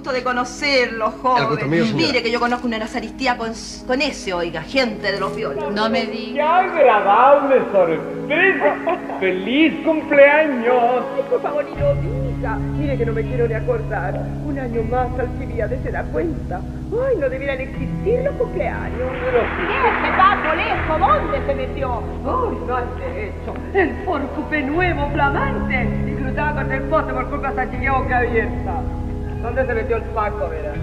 Gusto de conocerlo, joven. Mire que yo conozco una Nazaristía con, con ese, oiga, gente de los violos. No me ¡Qué digas. agradable sorpresa! ¡Feliz cumpleaños! Ay, por favor, ni lo diga. Mire que no me quiero ni acordar. Un año más Alcibiades se da cuenta. Ay, no debieran existir los cumpleaños. ¡Ese pato lejos! ¿Dónde se metió? Ay, no has derecho. El porcupe nuevo, flamante. Y cruzaba con el poste por culpa de esa boca abierta. ¿Dónde se metió el Paco, verás?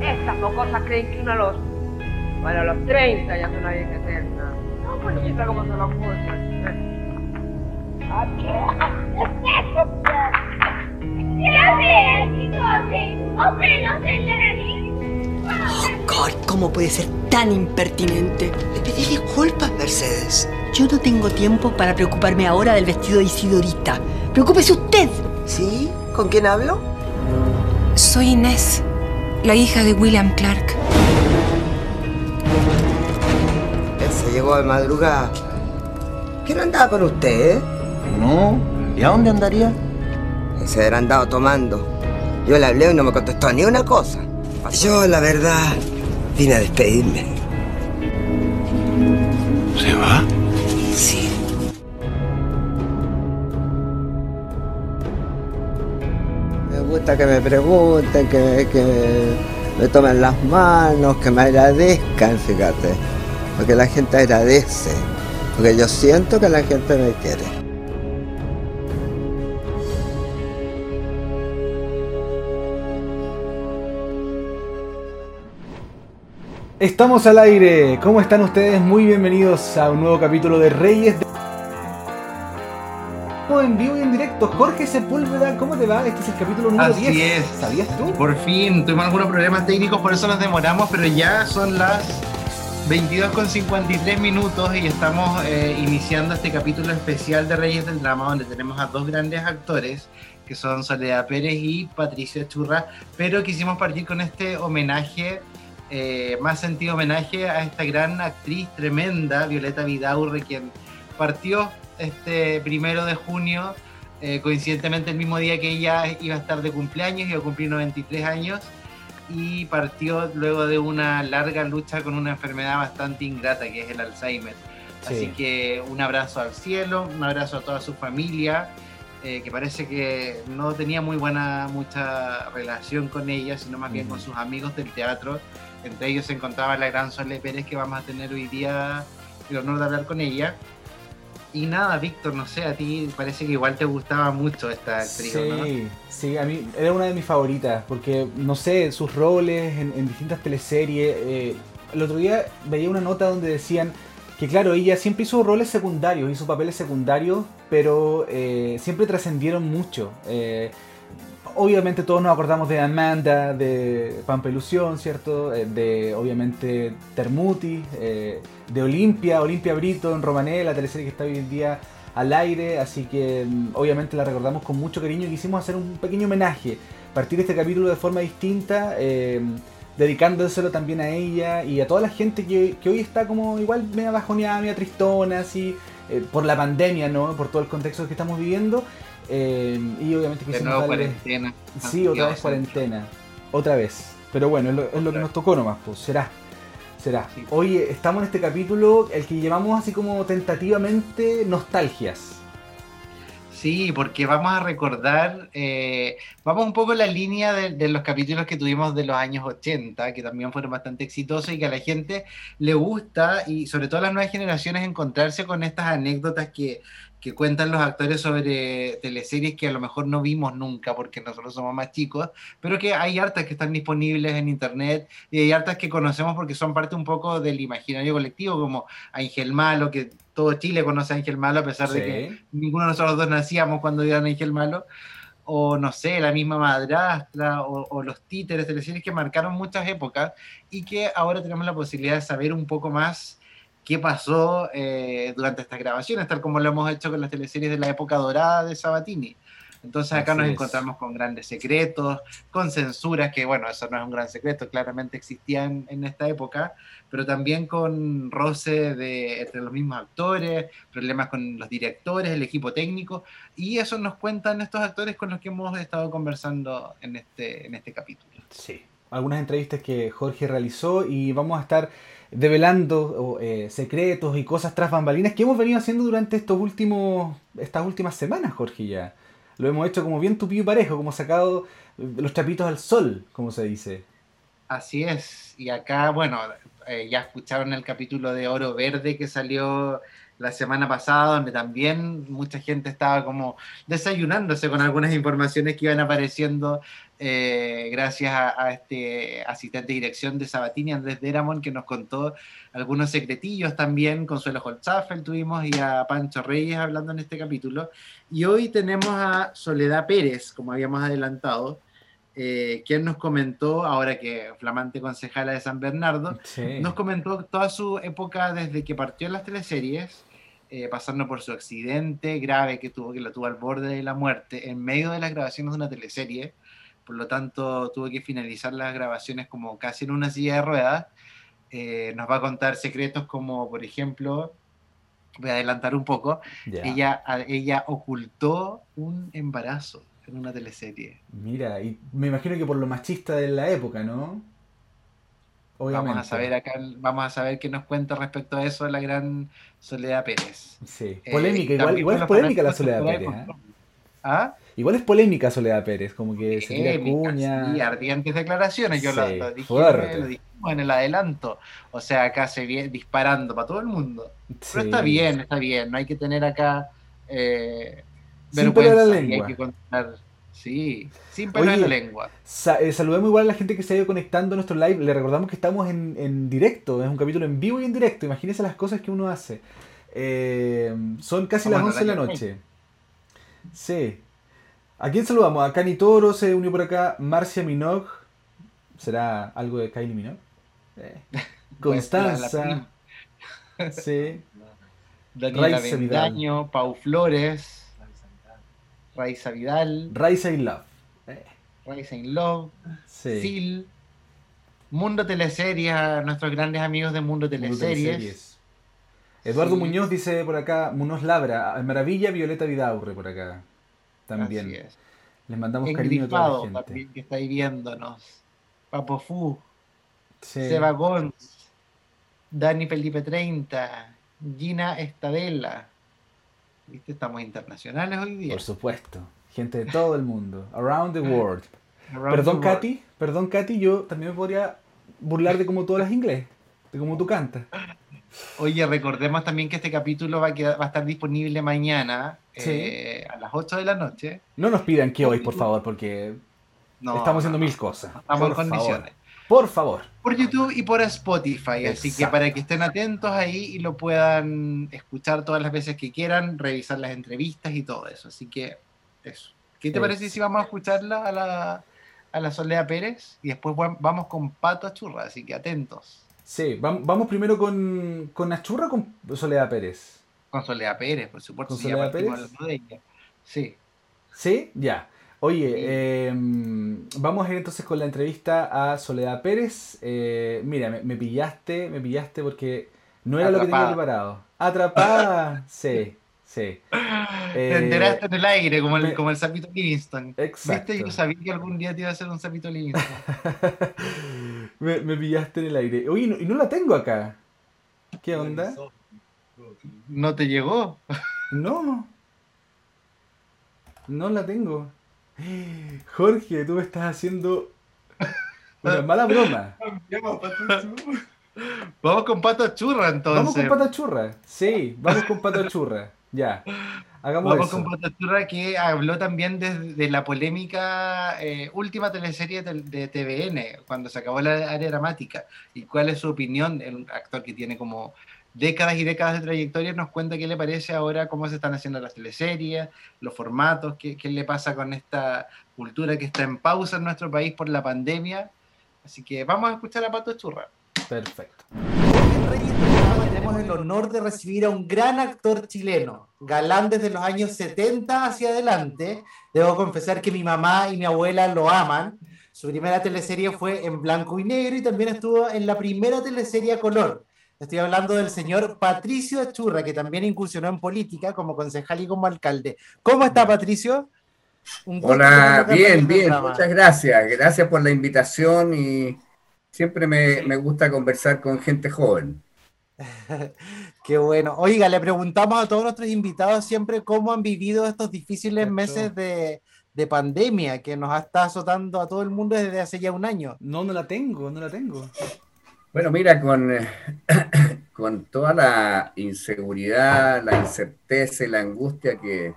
Estas mocosas creen que uno a los... Bueno, a los 30 ya es una vieja eterna. No, pues mira cómo se lo Oh, God, ¿cómo puede ser tan impertinente? Le pedí disculpas, Mercedes. Yo no tengo tiempo para preocuparme ahora del vestido de Isidorita. Preocúpese usted. ¿Sí? ¿Con quién hablo? Soy Inés, la hija de William Clark. Él se llegó de madrugada. ¿Qué no andaba con usted, eh? No, ¿y a dónde andaría? Se habrá andado tomando. Yo le hablé y no me contestó ni una cosa. Yo, la verdad, vine a despedirme. ¿Se va? Sí. Que me pregunten, que, que me tomen las manos, que me agradezcan, fíjate. Porque la gente agradece. Porque yo siento que la gente me quiere. Estamos al aire. ¿Cómo están ustedes? Muy bienvenidos a un nuevo capítulo de Reyes de... En vivo y en directo, Jorge Sepúlveda, ¿cómo te va? Este es el capítulo número Así 10. es. ¿Sabías tú? Por fin, tuvimos algunos problemas técnicos, por eso nos demoramos, pero ya son las 22 con 53 minutos y estamos eh, iniciando este capítulo especial de Reyes del Drama, donde tenemos a dos grandes actores, que son Soledad Pérez y Patricia Churra, pero quisimos partir con este homenaje, eh, más sentido homenaje a esta gran actriz tremenda, Violeta Vidaurre, quien partió este primero de junio, eh, coincidentemente el mismo día que ella iba a estar de cumpleaños, iba a cumplir 93 años, y partió luego de una larga lucha con una enfermedad bastante ingrata que es el Alzheimer. Sí. Así que un abrazo al cielo, un abrazo a toda su familia, eh, que parece que no tenía muy buena, mucha relación con ella, sino más bien Mm. con sus amigos del teatro. Entre ellos se encontraba la gran Sole Pérez, que vamos a tener hoy día el honor de hablar con ella. Y nada, Víctor, no sé, a ti parece que igual te gustaba mucho esta actriz, ¿no? Sí, sí, a mí era una de mis favoritas, porque no sé, sus roles en, en distintas teleseries. eh, el otro día veía una nota donde decían que, claro, ella siempre hizo roles secundarios, hizo papeles secundarios, pero eh, siempre trascendieron mucho. Eh, obviamente todos nos acordamos de Amanda, de Pampelusión, ¿cierto? Eh, de, obviamente, Termuti, eh, de Olimpia, Olimpia Brito en Romané, la teleserie que está hoy en día al aire, así que mm, obviamente la recordamos con mucho cariño y quisimos hacer un pequeño homenaje, partir este capítulo de forma distinta, eh, dedicándoselo también a ella y a toda la gente que, que hoy está como igual media bajoneada, media tristona, así, por la pandemia, ¿no? Por todo el contexto que estamos viviendo. Eh, y obviamente De quisimos nuevo darle- cuarentena. Sí, otra vez cuarentena. Otra vez. Pero bueno, es lo, es lo que nos tocó nomás, pues será. Será. Sí. Oye, estamos en este capítulo, el que llamamos así como tentativamente nostalgias. Sí, porque vamos a recordar, eh, vamos un poco en la línea de, de los capítulos que tuvimos de los años 80, que también fueron bastante exitosos y que a la gente le gusta, y sobre todo a las nuevas generaciones, encontrarse con estas anécdotas que, que cuentan los actores sobre teleseries que a lo mejor no vimos nunca porque nosotros somos más chicos, pero que hay hartas que están disponibles en internet y hay hartas que conocemos porque son parte un poco del imaginario colectivo, como Ángel Malo, que todo Chile conoce a Ángel Malo a pesar de que ninguno de nosotros dos nacíamos cuando vieron Ángel Malo, o no sé, la misma madrastra, o, o los títeres, teleseries que marcaron muchas épocas y que ahora tenemos la posibilidad de saber un poco más qué pasó eh, durante estas grabaciones, tal como lo hemos hecho con las teleseries de la época dorada de Sabatini. Entonces acá nos encontramos con grandes secretos, con censuras, que bueno, eso no es un gran secreto, claramente existían en esta época, pero también con roce de, entre los mismos actores, problemas con los directores, el equipo técnico, y eso nos cuentan estos actores con los que hemos estado conversando en este, en este capítulo. Sí, algunas entrevistas que Jorge realizó y vamos a estar develando eh, secretos y cosas tras bambalinas que hemos venido haciendo durante estos últimos, estas últimas semanas, Jorge, ya. Lo hemos hecho como bien tupido y parejo, como sacado los chapitos al sol, como se dice. Así es. Y acá, bueno, eh, ya escucharon el capítulo de Oro Verde que salió la semana pasada, donde también mucha gente estaba como desayunándose con algunas informaciones que iban apareciendo eh, gracias a, este asistente de dirección de Sabatini, Andrés Deramon, que nos contó algunos secretillos también, Consuelo Holzapfel tuvimos y a Pancho Reyes hablando en este capítulo. Y hoy tenemos a Soledad Pérez, como habíamos adelantado, eh, quien nos comentó, ahora que flamante concejala de San Bernardo, nos comentó toda su época desde que partió en las teleseries, eh, pasando por su accidente grave que tuvo, que lo tuvo al borde de la muerte, en medio de las grabaciones de una teleserie, por lo tanto tuvo que finalizar las grabaciones como casi en una silla de ruedas. Eh, nos va a contar secretos como, por ejemplo, voy a adelantar un poco, ella, ella ocultó un embarazo en una teleserie. Mira, y me imagino que por lo machista de la época, ¿no? Vamos a saber acá, vamos a saber qué nos cuenta respecto a eso la gran Soledad Pérez. Sí, eh, polémica, igual, igual es polémica la Soledad Pérez. ¿eh? ¿Ah? Igual es polémica Soledad Pérez, como que se tira cuña. Y ardientes declaraciones, yo lo, lo, dijimos en el adelanto. O sea, acá se viene disparando para todo el mundo. Pero está bien, está bien, no hay que tener acá eh, vergüenza. La lengua. Hay que contar Sí, sin pena la lengua. Eh, saludemos igual a la gente que se ha ido conectando a nuestro live. Le recordamos que estamos en, directo, es un capítulo en vivo y en directo. Imagínense las cosas que uno hace. Eh, son casi las 11 de la noche. Sí. ¿A quién saludamos? A Cani Toro se unió por acá. Marcia Minogue. ¿Será algo de Kylie Minogue? Eh. Constanza. sí. Daniela Vendaño, Pau Flores. Raiza Vidal. Raiza in Love. Eh. Raiza in Love. Sil. Mundo Teleseries, nuestros grandes amigos de Mundo Teleseries. Eduardo Muñoz dice por acá, Muñoz Labra, Maravilla Violeta Vidaurre por acá. También. Les mandamos cariño a toda la gente. También que está ahí viéndonos. Papo Fu. Seba Gons. Dani Felipe 30. Gina Estadela. ¿Viste? Estamos internacionales hoy día. Por supuesto. Gente de todo el mundo. Around the world. perdón, Katy. Perdón, Katy. Yo también me podría burlar de cómo tú hablas inglés. De cómo tú cantas. Oye, recordemos también que este capítulo va a, va a estar disponible mañana eh, a las 8 de la noche. No nos pidan que hoy, por favor, porque estamos haciendo mil cosas. Estamos en condiciones. Por favor. Por YouTube y por Spotify. Así que para que estén atentos ahí y lo puedan escuchar todas las veces que quieran, revisar las entrevistas y todo eso. Así que eso. ¿Qué te parece si vamos a escucharla a la, a la Soledad Pérez? Y después vamos con Pato Achurra, así que atentos. Sí, vamos primero con, con Achurra o con Soledad Pérez. Con Soledad Pérez, por supuesto. ¿Con Soledad Pérez? Sí. ¿Sí? Ya. Oye, em, vamos a ir entonces con la entrevista a Soledad Pérez. Eh, mira, me, pillaste, me pillaste porque no era lo que tenía preparado. Atrapada, sí, sí. te enteraste en el aire, como el, como el sapito Livingston. Exacto. ¿Viste? Yo sabía que algún día te iba a hacer un sapito Livingston. me, me, pillaste en el aire. Oye, y no la tengo acá. ¿Qué onda? ¿No te llegó? no. No la tengo. Jorge, tú me estás haciendo una mala broma. Vamos con pato churra entonces. Vamos con pato churra. Sí, vamos con pato churra. Ya. Hagamos Vamos eso. con Pato Churra que habló también de, de la polémica eh, última teleserie de, de TVN, cuando se acabó la área dramática. ¿Y cuál es su opinión? El actor que tiene como décadas y décadas de trayectoria nos cuenta qué le parece ahora, cómo se están haciendo las teleseries, los formatos, qué, qué le pasa con esta cultura que está en pausa en nuestro país por la pandemia. Así que vamos a escuchar a Pato Churra. Perfecto. Tenemos el honor de recibir a un gran actor chileno, galán desde los años 70 hacia adelante. Debo confesar que mi mamá y mi abuela lo aman. Su primera teleserie fue en blanco y negro y también estuvo en la primera teleserie a color. Estoy hablando del señor Patricio Achurra, que también incursionó en política como concejal y como alcalde. ¿Cómo está, Patricio? Un Hola, bien, bien, muchas gracias. Gracias por la invitación y siempre me, me gusta conversar con gente joven. Qué bueno. Oiga, le preguntamos a todos nuestros invitados siempre cómo han vivido estos difíciles meses de, de, pandemia que nos está azotando a todo el mundo desde hace ya un año. No, no la tengo, no la tengo. Bueno, mira, con, con toda la inseguridad, la incerteza y la angustia que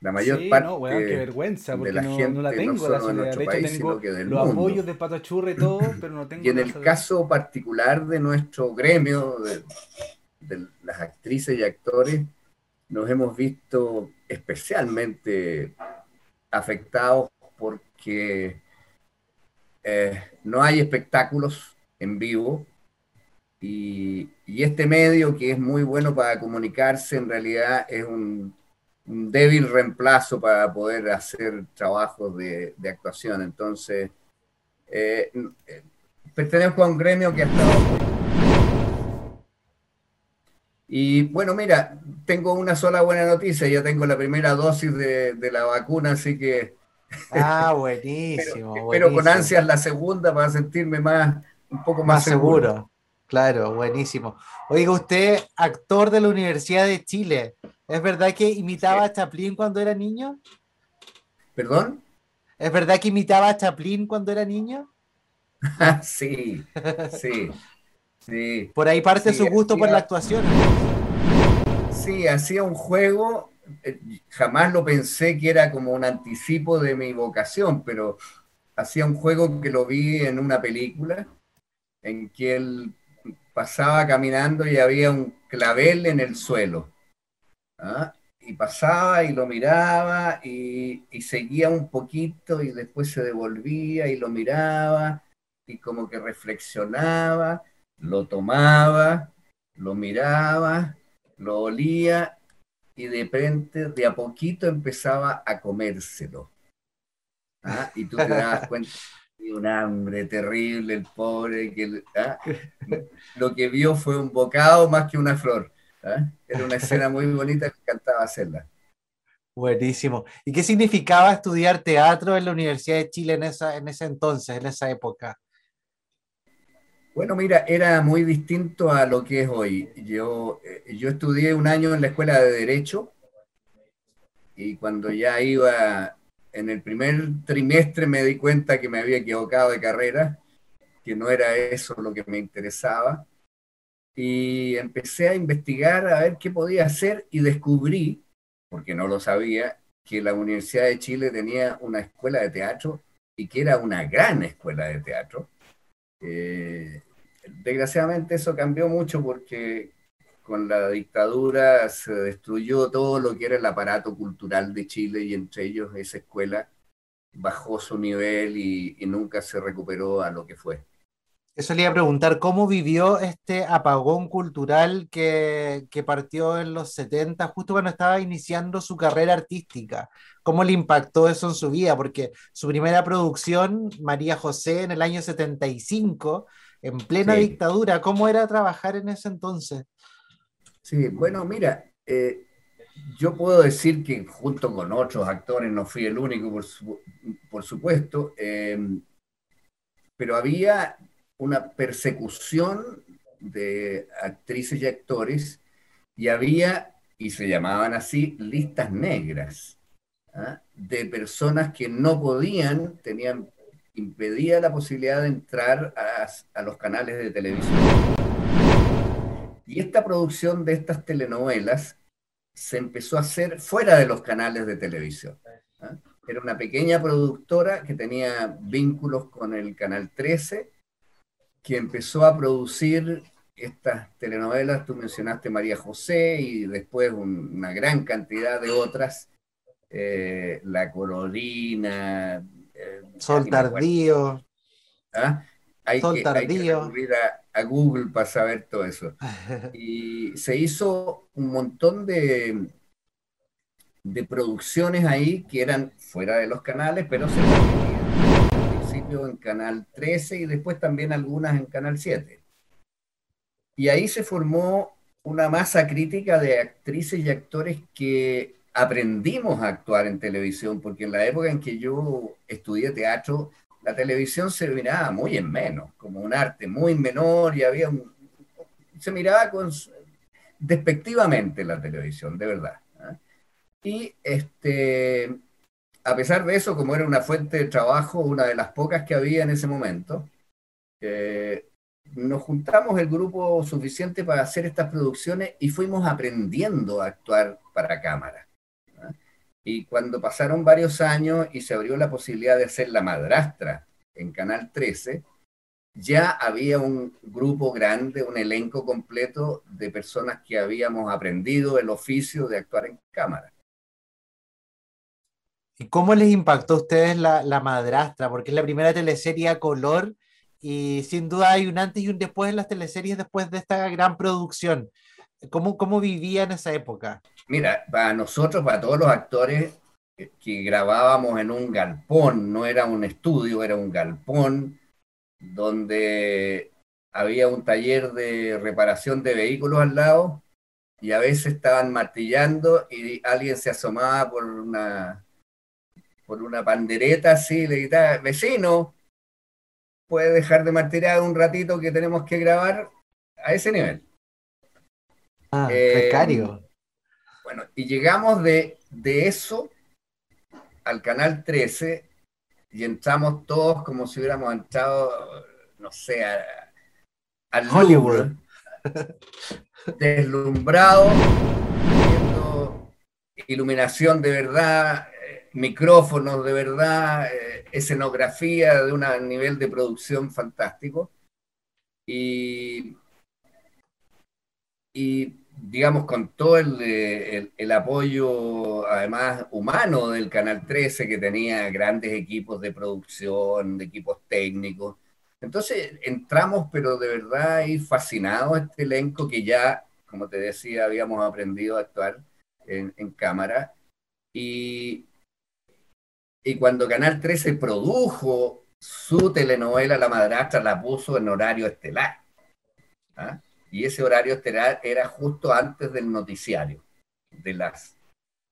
la mayor sí, parte no, bueno, qué vergüenza, de la no, gente, no la tengo, no solo la de nuestro De hecho, país, tengo sino que del los mundo. apoyos de Pato Churra y todo, pero no tengo Y en el caso particular de nuestro gremio, de, de las actrices y actores, nos hemos visto especialmente afectados porque eh, no hay espectáculos en vivo y, y, este medio que es muy bueno para comunicarse en realidad es un, un débil reemplazo para poder hacer trabajos de, de actuación. Entonces, eh, pertenezco a un gremio que ha estado y bueno, mira, tengo una sola buena noticia, ya tengo la primera dosis de, de la vacuna, así que... Ah, buenísimo. pero, pero, con ansias la segunda para sentirme más, un poco más, más seguro. seguro. Claro, buenísimo. Oiga, usted, actor de la Universidad de Chile, ¿es verdad que imitaba a Chaplin cuando era niño? ¿Perdón? ¿Es verdad que imitaba a Chaplin cuando era niño? sí, sí. Sí, por ahí parte sí, su gusto hacía, por la actuación. Sí, hacía un juego, eh, jamás lo pensé que era como un anticipo de mi vocación, pero hacía un juego que lo vi en una película en que él pasaba caminando y había un clavel en el suelo. ¿ah? Y pasaba y lo miraba y, seguía un poquito y después se devolvía y lo miraba y como que reflexionaba lo tomaba, lo miraba, lo olía y de repente, de a poquito empezaba a comérselo. ¿Ah? Y tú te das cuenta un hambre terrible, el pobre, que ¿ah? lo que vio fue un bocado más que una flor. ¿ah? Era una escena muy bonita que encantaba hacerla. Buenísimo. ¿Y qué significaba estudiar teatro en la Universidad de Chile en, esa, en ese entonces, en esa época? Bueno, mira, era muy distinto a lo que es hoy. Yo, eh, yo estudié un año en la escuela de Derecho y cuando ya iba en el primer trimestre me di cuenta que me había equivocado de carrera, que no era eso lo que me interesaba. Y empecé a investigar a ver qué podía hacer y descubrí, porque no lo sabía, que la Universidad de Chile tenía una escuela de teatro y que era una gran escuela de teatro. Eh, desgraciadamente eso cambió mucho porque con la dictadura se destruyó todo lo que era el aparato cultural de Chile y entre ellos esa escuela bajó su nivel y, y nunca se recuperó a lo que fue. Eso le iba a preguntar, ¿cómo vivió este apagón cultural que, que, partió en los 70, justo cuando estaba iniciando su carrera artística? ¿Cómo le impactó eso en su vida? Porque su primera producción, María José, en el año 75, en plena sí. dictadura, ¿cómo era trabajar en ese entonces? Sí, bueno, mira, eh, yo puedo decir que junto con otros actores, no fui el único, por, su, por supuesto, eh, pero había una persecución de actrices y actores y había, y se llamaban así, listas negras ¿ah? de personas que no podían, tenían, impedía la posibilidad de entrar a los canales de televisión. Y esta producción de estas telenovelas se empezó a hacer fuera de los canales de televisión. ¿ah? Era una pequeña productora que tenía vínculos con el Canal 13, que empezó a producir estas telenovelas, tú mencionaste María José y después una gran cantidad de otras, eh, La Corolina, eh, Sol Tardío. ¿Ah? Hay, que, ir a, Google para saber todo eso. Y se hizo un montón de, de producciones ahí que eran fuera de los canales, pero se al principio en Canal 13 y después también algunas en Canal 7. Y ahí se formó una masa crítica de actrices y actores que aprendimos a actuar en televisión, porque en la época en que yo estudié teatro, la televisión se miraba muy en menos, como un arte muy menor y había un, se miraba despectivamente la televisión, de verdad. ¿eh? Y este, a pesar de eso, como era una fuente de trabajo, una de las pocas que había en ese momento, eh, nos juntamos el grupo suficiente para hacer estas producciones y fuimos aprendiendo a actuar para cámara. Y cuando pasaron varios años y se abrió la posibilidad de hacer La Madrastra en Canal 13, ya había un grupo grande, un elenco completo de personas que habíamos aprendido el oficio de actuar en cámara. ¿Y cómo les impactó a ustedes la, la madrastra? Porque es la primera teleserie a color y sin duda hay un antes y un después en las teleseries después de esta gran producción. ¿Cómo, cómo vivía en esa época? Mira, para nosotros, para todos los actores que grabábamos en un galpón, no era un estudio, era un galpón donde había un taller de reparación de vehículos al lado y a veces estaban martillando y alguien se asomaba por una por una pandereta así y le gritaba, vecino, puede dejar de martillar un ratito que tenemos que grabar a ese nivel. Ah, eh, Bueno, y llegamos de, de eso al canal 13 y entramos todos como si hubiéramos entrado, no sé, al Hollywood. deslumbrado, viendo iluminación de verdad, eh, micrófonos de verdad, eh, escenografía de un nivel de producción fantástico. Y, y digamos, con todo el, el, apoyo, además, humano del Canal 13, que tenía grandes equipos de producción, de equipos técnicos. Entonces entramos, pero de verdad ahí fascinados este elenco que ya, como te decía, habíamos aprendido a actuar en, en cámara. Y, y cuando Canal 13 produjo su telenovela La Madrastra, la puso en horario estelar. ¿ah? Y ese horario era justo antes del noticiario, de las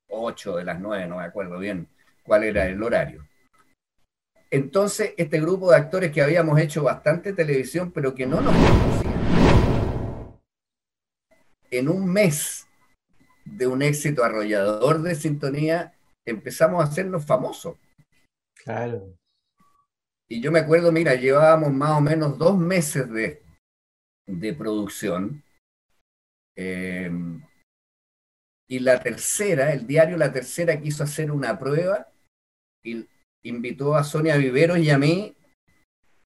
8, de las 9, no me acuerdo bien cuál era el horario. Entonces, este grupo de actores que habíamos hecho bastante televisión, pero que no nos conocían, en un mes de un éxito arrollador de sintonía, empezamos a hacernos famosos. Claro. Y yo me acuerdo, mira, llevábamos más o menos dos meses de de producción. Em, y la tercera, el diario La Tercera quiso hacer una prueba y invitó a Sonia Viveros y a mí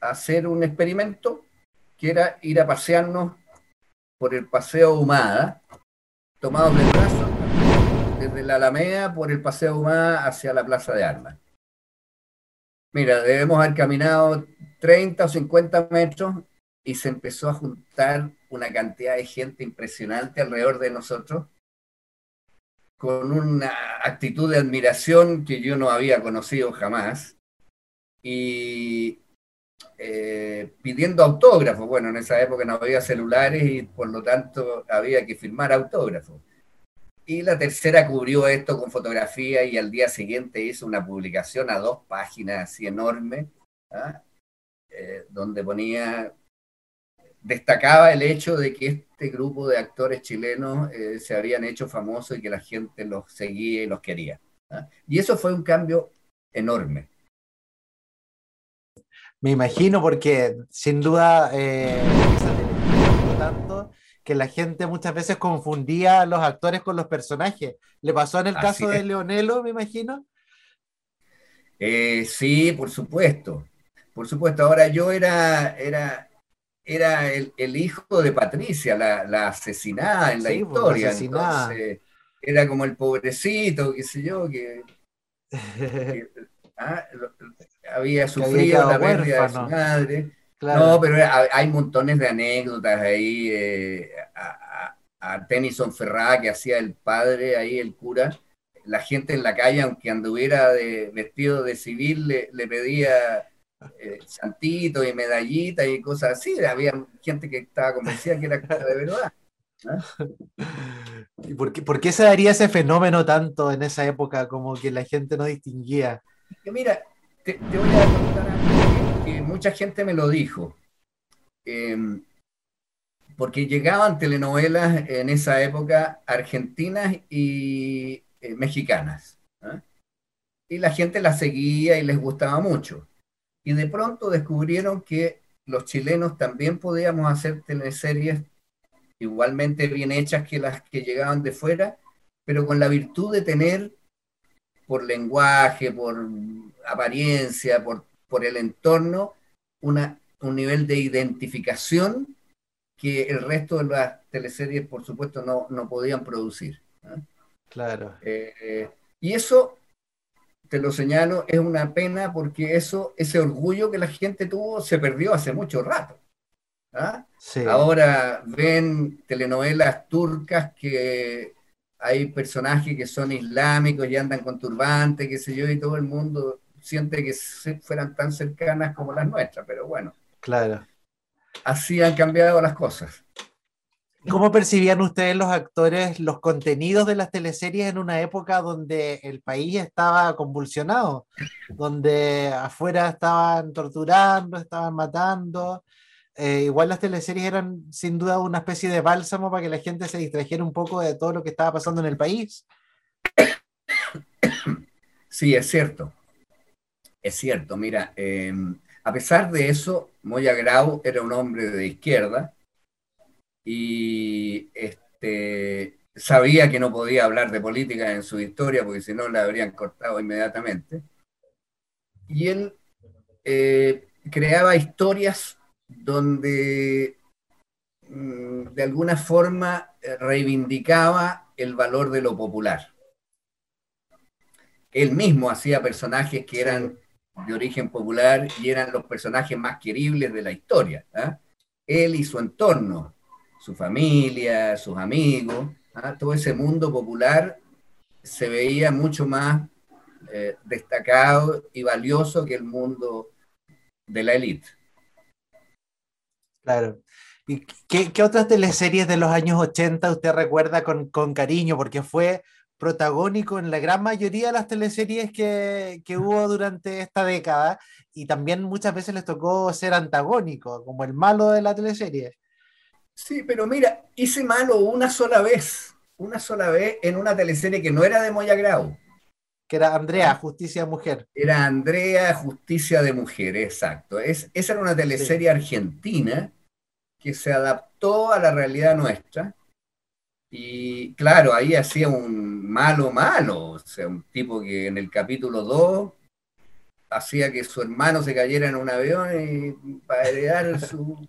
a hacer un experimento que era ir a pasearnos por el Paseo Humada, tomados de brazo, desde la Alameda por el Paseo Humada hacia la Plaza de Armas. Mira, debemos haber caminado 30 o 50 metros y se empezó a juntar una cantidad de gente impresionante alrededor de nosotros, con una actitud de admiración que yo no había conocido jamás, y eh, pidiendo autógrafos. Bueno, en esa época no había celulares y por lo tanto había que firmar autógrafos. Y la tercera cubrió esto con fotografía y al día siguiente hizo una publicación a dos páginas así enorme, ¿ah? eh, donde ponía destacaba el hecho de que este grupo de actores chilenos eh, se habían hecho famosos y que la gente los seguía y los quería. ¿ah? Y eso fue un cambio enorme. Me imagino porque sin duda eh, tanto que la gente muchas veces confundía a los actores con los personajes. ¿Le pasó en el caso de Leonelo, me imagino? Eh, sí, por supuesto. Por supuesto. Ahora yo era, era, era el, hijo de Patricia, la, asesinada en la pues, historia. Entonces, era como el pobrecito, qué sé yo, que, ah, había sufrido la pérdida de su madre. No, pero hay montones de anécdotas ahí. Eh, a, a, Tennyson Ferrá, que hacía el padre ahí, el cura, la gente en la calle, aunque anduviera de, vestido de civil, le, pedía eh, santito y medallita y cosas así. Había gente que estaba convencida que era de verdad. ¿Y por qué, por qué, se daría ese fenómeno tanto en esa época como que la gente no distinguía? Que mira, te, voy a contar algo que, mucha gente me lo dijo. Em, porque llegaban telenovelas en esa época argentinas y eh, mexicanas. ¿ah? Y la gente las seguía y les gustaba mucho. Y de pronto descubrieron que los chilenos también podíamos hacer teleseries igualmente bien hechas que las que llegaban de fuera, pero con la virtud de tener por lenguaje, por apariencia, por, por el entorno, una, un nivel de identificación que el resto de las teleseries, por supuesto, no, no podían producir. Claro. Eh, y eso, te lo señalo, es una pena porque eso, ese orgullo que la gente tuvo se perdió hace mucho rato. ¿ah? Ahora ven telenovelas turcas que hay personajes que son islámicos y andan con turbante, qué sé yo, y todo el mundo siente que fueran tan cercanas como las nuestras, pero bueno. Claro. Así han cambiado las cosas. ¿Cómo percibían ustedes los actores los contenidos de las teleseries en una época donde el país estaba convulsionado, donde afuera estaban torturando, estaban matando? Eh, igual las teleseries eran sin duda una especie de bálsamo para que la gente se distrajera un poco de todo lo que estaba pasando en el país. Sí, es cierto. Es cierto, mira, em, a pesar de eso, Moya Grau era un hombre de izquierda y este, sabía que no podía hablar de política en su historia porque si no la habrían cortado inmediatamente. Y él eh, creaba historias donde mm, de alguna forma eh, reivindicaba el valor de lo popular. Él mismo hacía personajes que eran de origen popular y eran los personajes más queribles de la historia. ¿ah? Él y su entorno, su familia, sus amigos, ¿ah? todo ese mundo popular se veía mucho más eh, destacado y valioso que el mundo de la élite. Claro. ¿Y qué, otras teleseries de los años 80 usted recuerda con, cariño? Porque fue protagónico en la gran mayoría de las teleseries que, que, hubo durante esta década y también muchas veces les tocó ser antagónico, como el malo de la teleserie. Sí, pero mira, hice malo una sola vez, una sola vez en una teleserie que no era de Moya Grau. Que era Andrea, Justicia de Mujer. Era Andrea, Justicia de Mujer, exacto. Es, esa era una teleserie argentina que se adaptó a la realidad nuestra. Y claro, ahí hacía un malo malo, o sea, un tipo que en el capítulo 2 hacía que su hermano se cayera en un avión y, para heredar su,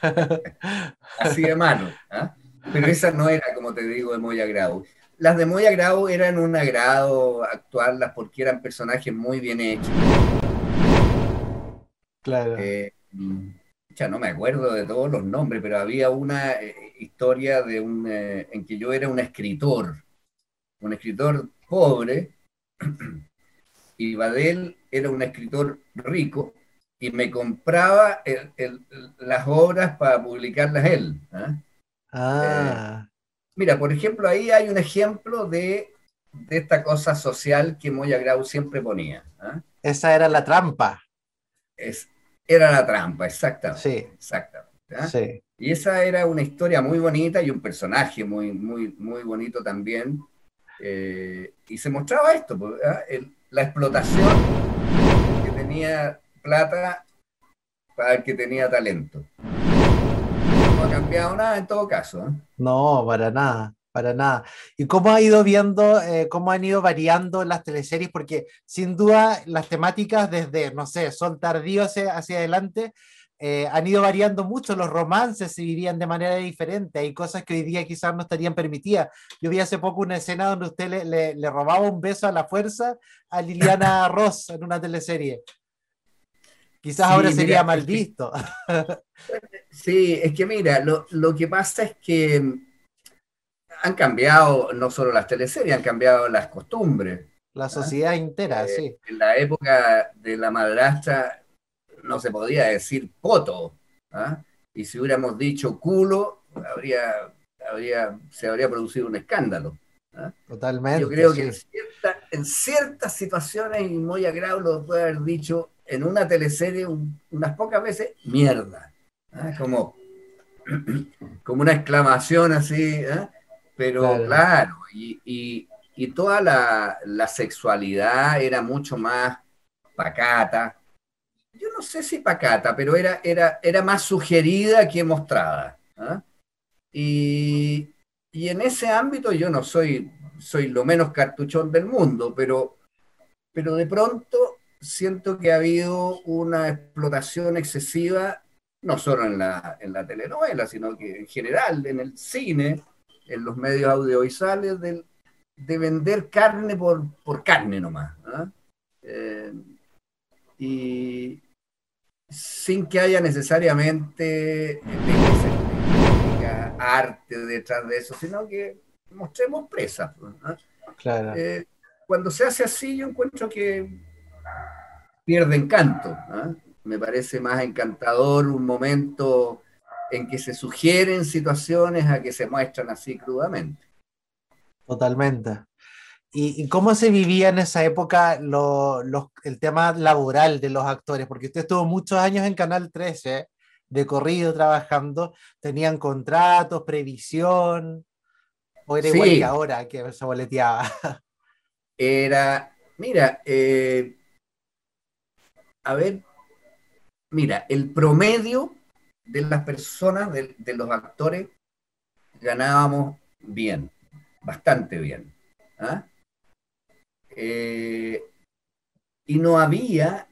Así de mano. ¿ah? Pero esa no era, como te digo, de Moya Grau. Las de Moya Grau eran un agrado actuarlas porque eran personajes muy bien hechos. Claro. Eh, ya no me acuerdo de todos los nombres, pero había una eh, historia de un, eh, en que yo era un escritor, un escritor pobre, y Badel era un escritor rico, y me compraba las obras para publicarlas él. ¿ah? ah. Eh, mira, por ejemplo, ahí hay un ejemplo de, esta cosa social que Moya Grau siempre ponía. ¿ah? Esa era la trampa. Es, era la trampa, exactamente. Sí. Exactamente. ¿ah? Y esa era una historia muy bonita y un personaje muy, muy, muy bonito también. Eh, y se mostraba esto, pues, la explotación que tenía plata para el que tenía talento. ha cambiado nada en todo caso. ¿eh? No, para nada, para nada. ¿Y cómo ha ido viendo, eh, cómo han ido variando las teleseries? Porque sin duda las temáticas desde, no sé, son tardíos hacia adelante, eh, han ido variando mucho, los romances se vivían de manera diferente, hay cosas que hoy día quizás no estarían permitidas. Yo vi hace poco una escena donde usted le, le robaba un beso a la fuerza a Liliana Ross en una teleserie. Quizás ahora sería mal visto. sí, es que mira, lo, lo, que pasa es que han cambiado no solo las teleseries, han cambiado las costumbres. La ¿ah? sociedad entera, eh, sí. En la época de la madrastra no se podía decir poto. ¿ah? Y si hubiéramos dicho culo, habría, habría, se habría producido un escándalo. ¿ah? Totalmente. Yo creo que en, ciertas situaciones, y muy agrado lo puede haber dicho en una teleserie unas pocas veces, mierda. ¿ah? Como, como una exclamación así, ¿ah? pero claro, y, toda la, sexualidad era mucho más pacata. Yo no sé si pacata, pero era, era, era más sugerida que mostrada. ¿ah? Y, y en ese ámbito yo no soy, soy lo menos cartuchón del mundo, pero, pero de pronto siento que ha habido una explotación excesiva, no solo en la, en la telenovela, sino que en general, en el cine, en los medios audiovisuales, de, de vender carne por, por carne nomás. ¿ah? Eh, y sin que haya necesariamente arte detrás de eso, sino que mostremos presas. ¿ah? Claro. Eh, cuando se hace así, yo encuentro que pierde encanto. Me parece más encantador un momento en que se sugieren situaciones a que se muestran así crudamente. Totalmente. ¿Y, cómo se vivía en esa época el tema laboral de los actores? Porque usted estuvo muchos años en Canal 13, de corrido trabajando, tenían contratos, previsión, o era igual que ahora que se boleteaba. Era, mira, eh, a ver, mira, el promedio de las personas, de, los actores, ganábamos bien, bastante bien. ¿ah? Eh, y no había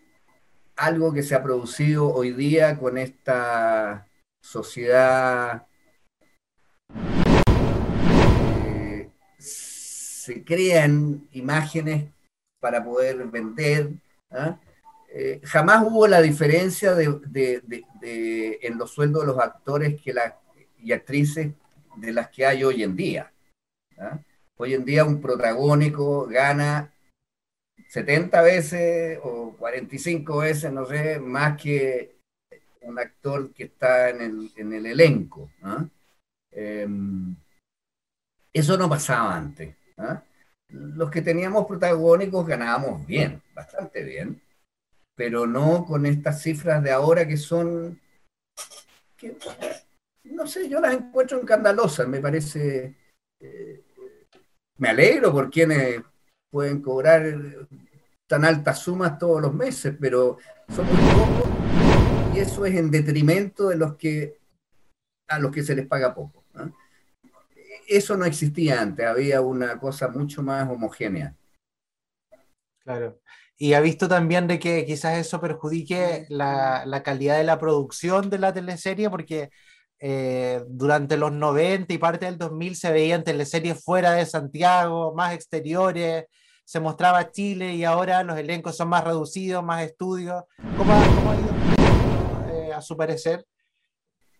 algo que se ha producido hoy día con esta sociedad. Eh, se crean imágenes para poder vender. ¿ah? Eh, jamás hubo la diferencia de, en los sueldos de los actores que y actrices de las que hay hoy en día. ¿ah? Hoy en día un protagónico gana 70 veces o 45 veces, no sé, más que un actor que está en el, elenco. ¿ah? Em, eso no pasaba antes. ¿ah? Los que teníamos protagónicos ganábamos bien, bastante bien pero no con estas cifras de ahora que son, no sé, yo las encuentro escandalosas, me parece, eh, me alegro por quienes pueden cobrar tan altas sumas todos los meses, pero son muy pocos y eso es en detrimento de los que a los que se les paga poco. Eso no existía antes, había una cosa mucho más homogénea. Claro. Y ha visto también de que quizás eso perjudique la, la calidad de la producción de la teleserie, porque eh, durante los 90 y parte del 2000 se veían teleseries fuera de Santiago, más exteriores, se mostraba Chile y ahora los elencos son más reducidos, más estudios. ¿Cómo, ha ido eh, a su parecer?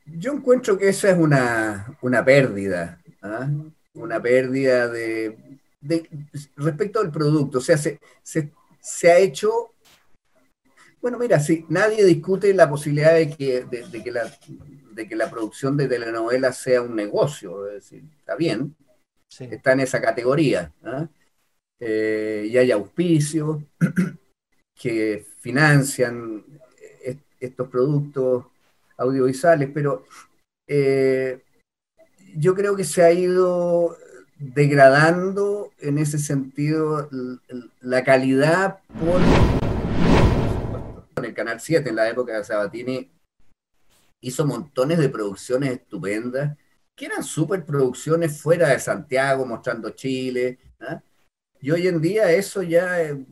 Yo encuentro que esa es una, una pérdida, ¿ah? una pérdida de, de, respecto al producto. O sea, se, se se ha hecho, bueno, mira, sí, nadie discute la posibilidad de que, de, que, la, de que la producción de telenovelas sea un negocio, es decir, está bien, está en esa categoría, ¿ah? Eh, y hay auspicios que financian estos productos audiovisuales, pero eh, yo creo que se ha ido degradando en ese sentido la calidad por el Canal 7 en la época de Sabatini hizo montones de producciones estupendas, que eran superproducciones fuera de Santiago, mostrando Chile. ¿ah? Y hoy en día eso ya eh,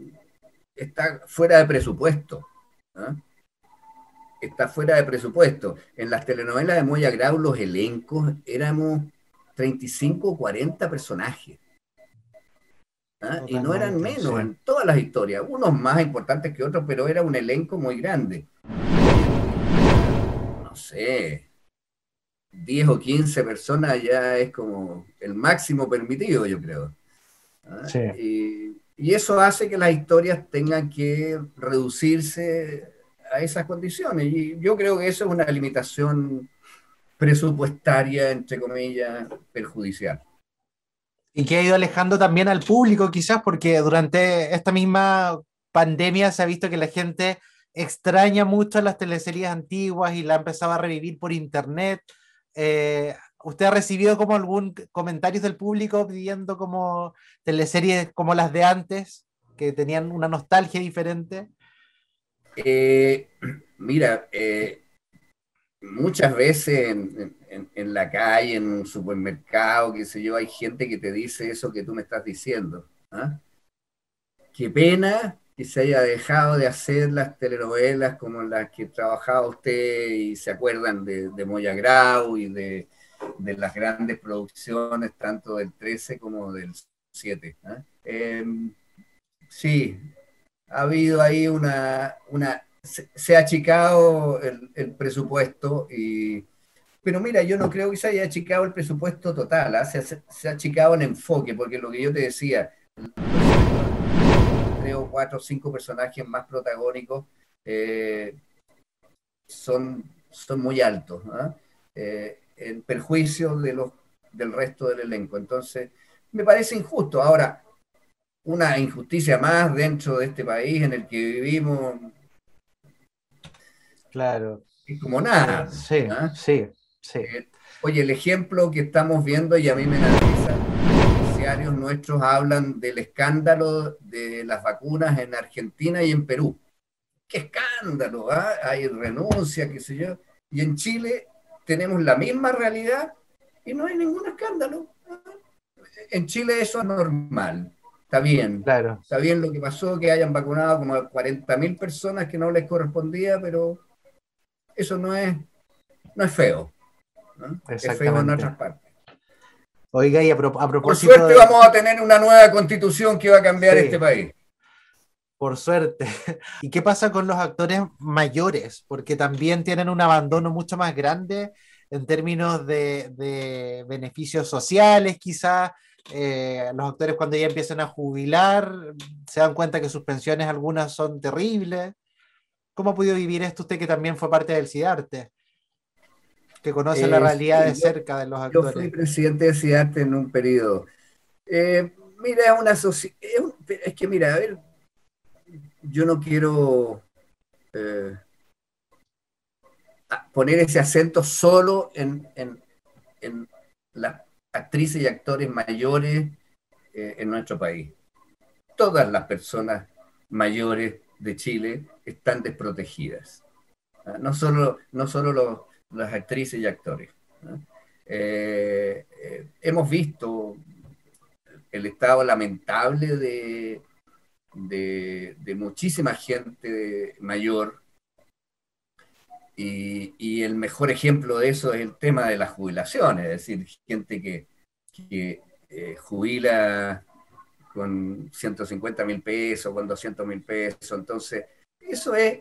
está fuera de presupuesto. ¿ah? Está fuera de presupuesto. En las telenovelas de Moya Grau, los elencos éramos 35 o 40 personajes. ¿ah? Y no eran menos en todas las historias, unos más importantes que otros, pero era un elenco muy grande. No sé, 10 o 15 personas ya es como el máximo permitido, yo creo. Y, y, eso hace que las historias tengan que reducirse a esas condiciones. Y yo creo que eso es una limitación presupuestaria, entre comillas, perjudicial. Y que ha ido alejando también al público, quizás, porque durante esta misma pandemia se ha visto que la gente extraña mucho las teleseries antiguas y la ha empezado a revivir por internet. Eh, ¿Usted ha recibido como algún comentario del público pidiendo como teleseries como las de antes, que tenían una nostalgia diferente? Eh, mira, eh, muchas veces en, la calle, en un supermercado, qué sé yo, hay gente que te dice eso que tú me estás diciendo. ¿ah? Qué pena que se haya dejado de hacer las telenovelas como las que trabajaba usted y se acuerdan de, de Moya Grau y de, las grandes producciones, tanto del 13 como del 7. ¿ah? Em, sí, ha habido ahí una, una se, ha achicado el, presupuesto y... Pero mira, yo no creo que se haya achicado el presupuesto total, ¿ah? se, se, ha achicado el enfoque, porque lo que yo te decía, creo cuatro o cinco personajes más protagónicos eh, son, son muy altos, ¿ah? eh, en perjuicio de los, del resto del elenco. Entonces, me parece injusto. Ahora, una injusticia más dentro de este país en el que vivimos. Claro. Es como nada. Sí, sí, sí. Eh, oye, el ejemplo que estamos viendo, y a mí me risa, los nuestros hablan del escándalo de las vacunas en Argentina y en Perú. ¡Qué escándalo! ¿ah? Hay renuncia, qué sé yo. Y en Chile tenemos la misma realidad y no hay ningún escándalo. En Chile eso es normal. Está bien. Claro. Está bien lo que pasó, que hayan vacunado como a 40.000 personas que no les correspondía, pero eso no es, no es feo. Es feo en otras partes. Oiga, y a, propósito. Por suerte vamos a tener una nueva constitución que va a cambiar este país. Por suerte. ¿Y qué pasa con los actores mayores? Porque también tienen un abandono mucho más grande en términos de, de beneficios sociales, quizás eh, los actores cuando ya empiezan a jubilar se dan cuenta que sus pensiones algunas son terribles. ¿Cómo ha podido vivir esto usted que también fue parte del CIDARTE? Que conoce la realidad de cerca de los actores. Yo fui presidente de CIDARTE en un periodo. Eh, mira, es una es, que mira, a ver, yo no quiero eh, poner ese acento solo en, en, en la actrices y actores mayores eh, en nuestro país. Todas las personas mayores de Chile están desprotegidas. ¿ah? No solo, no solo las actrices y actores. ¿ah? Eh, hemos visto el estado lamentable de, de muchísima gente mayor y, el mejor ejemplo de eso es el tema de las jubilaciones, es decir, gente que, eh, jubila con 150 mil pesos, con 200 mil pesos. Entonces, eso es,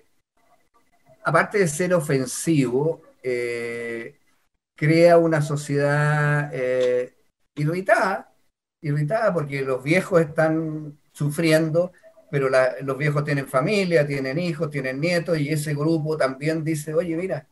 aparte de ser ofensivo, eh, crea una sociedad eh, irritada, irritada porque los viejos están sufriendo pero los viejos tienen familia, tienen hijos, tienen nietos, y ese grupo también dice, oye, mira,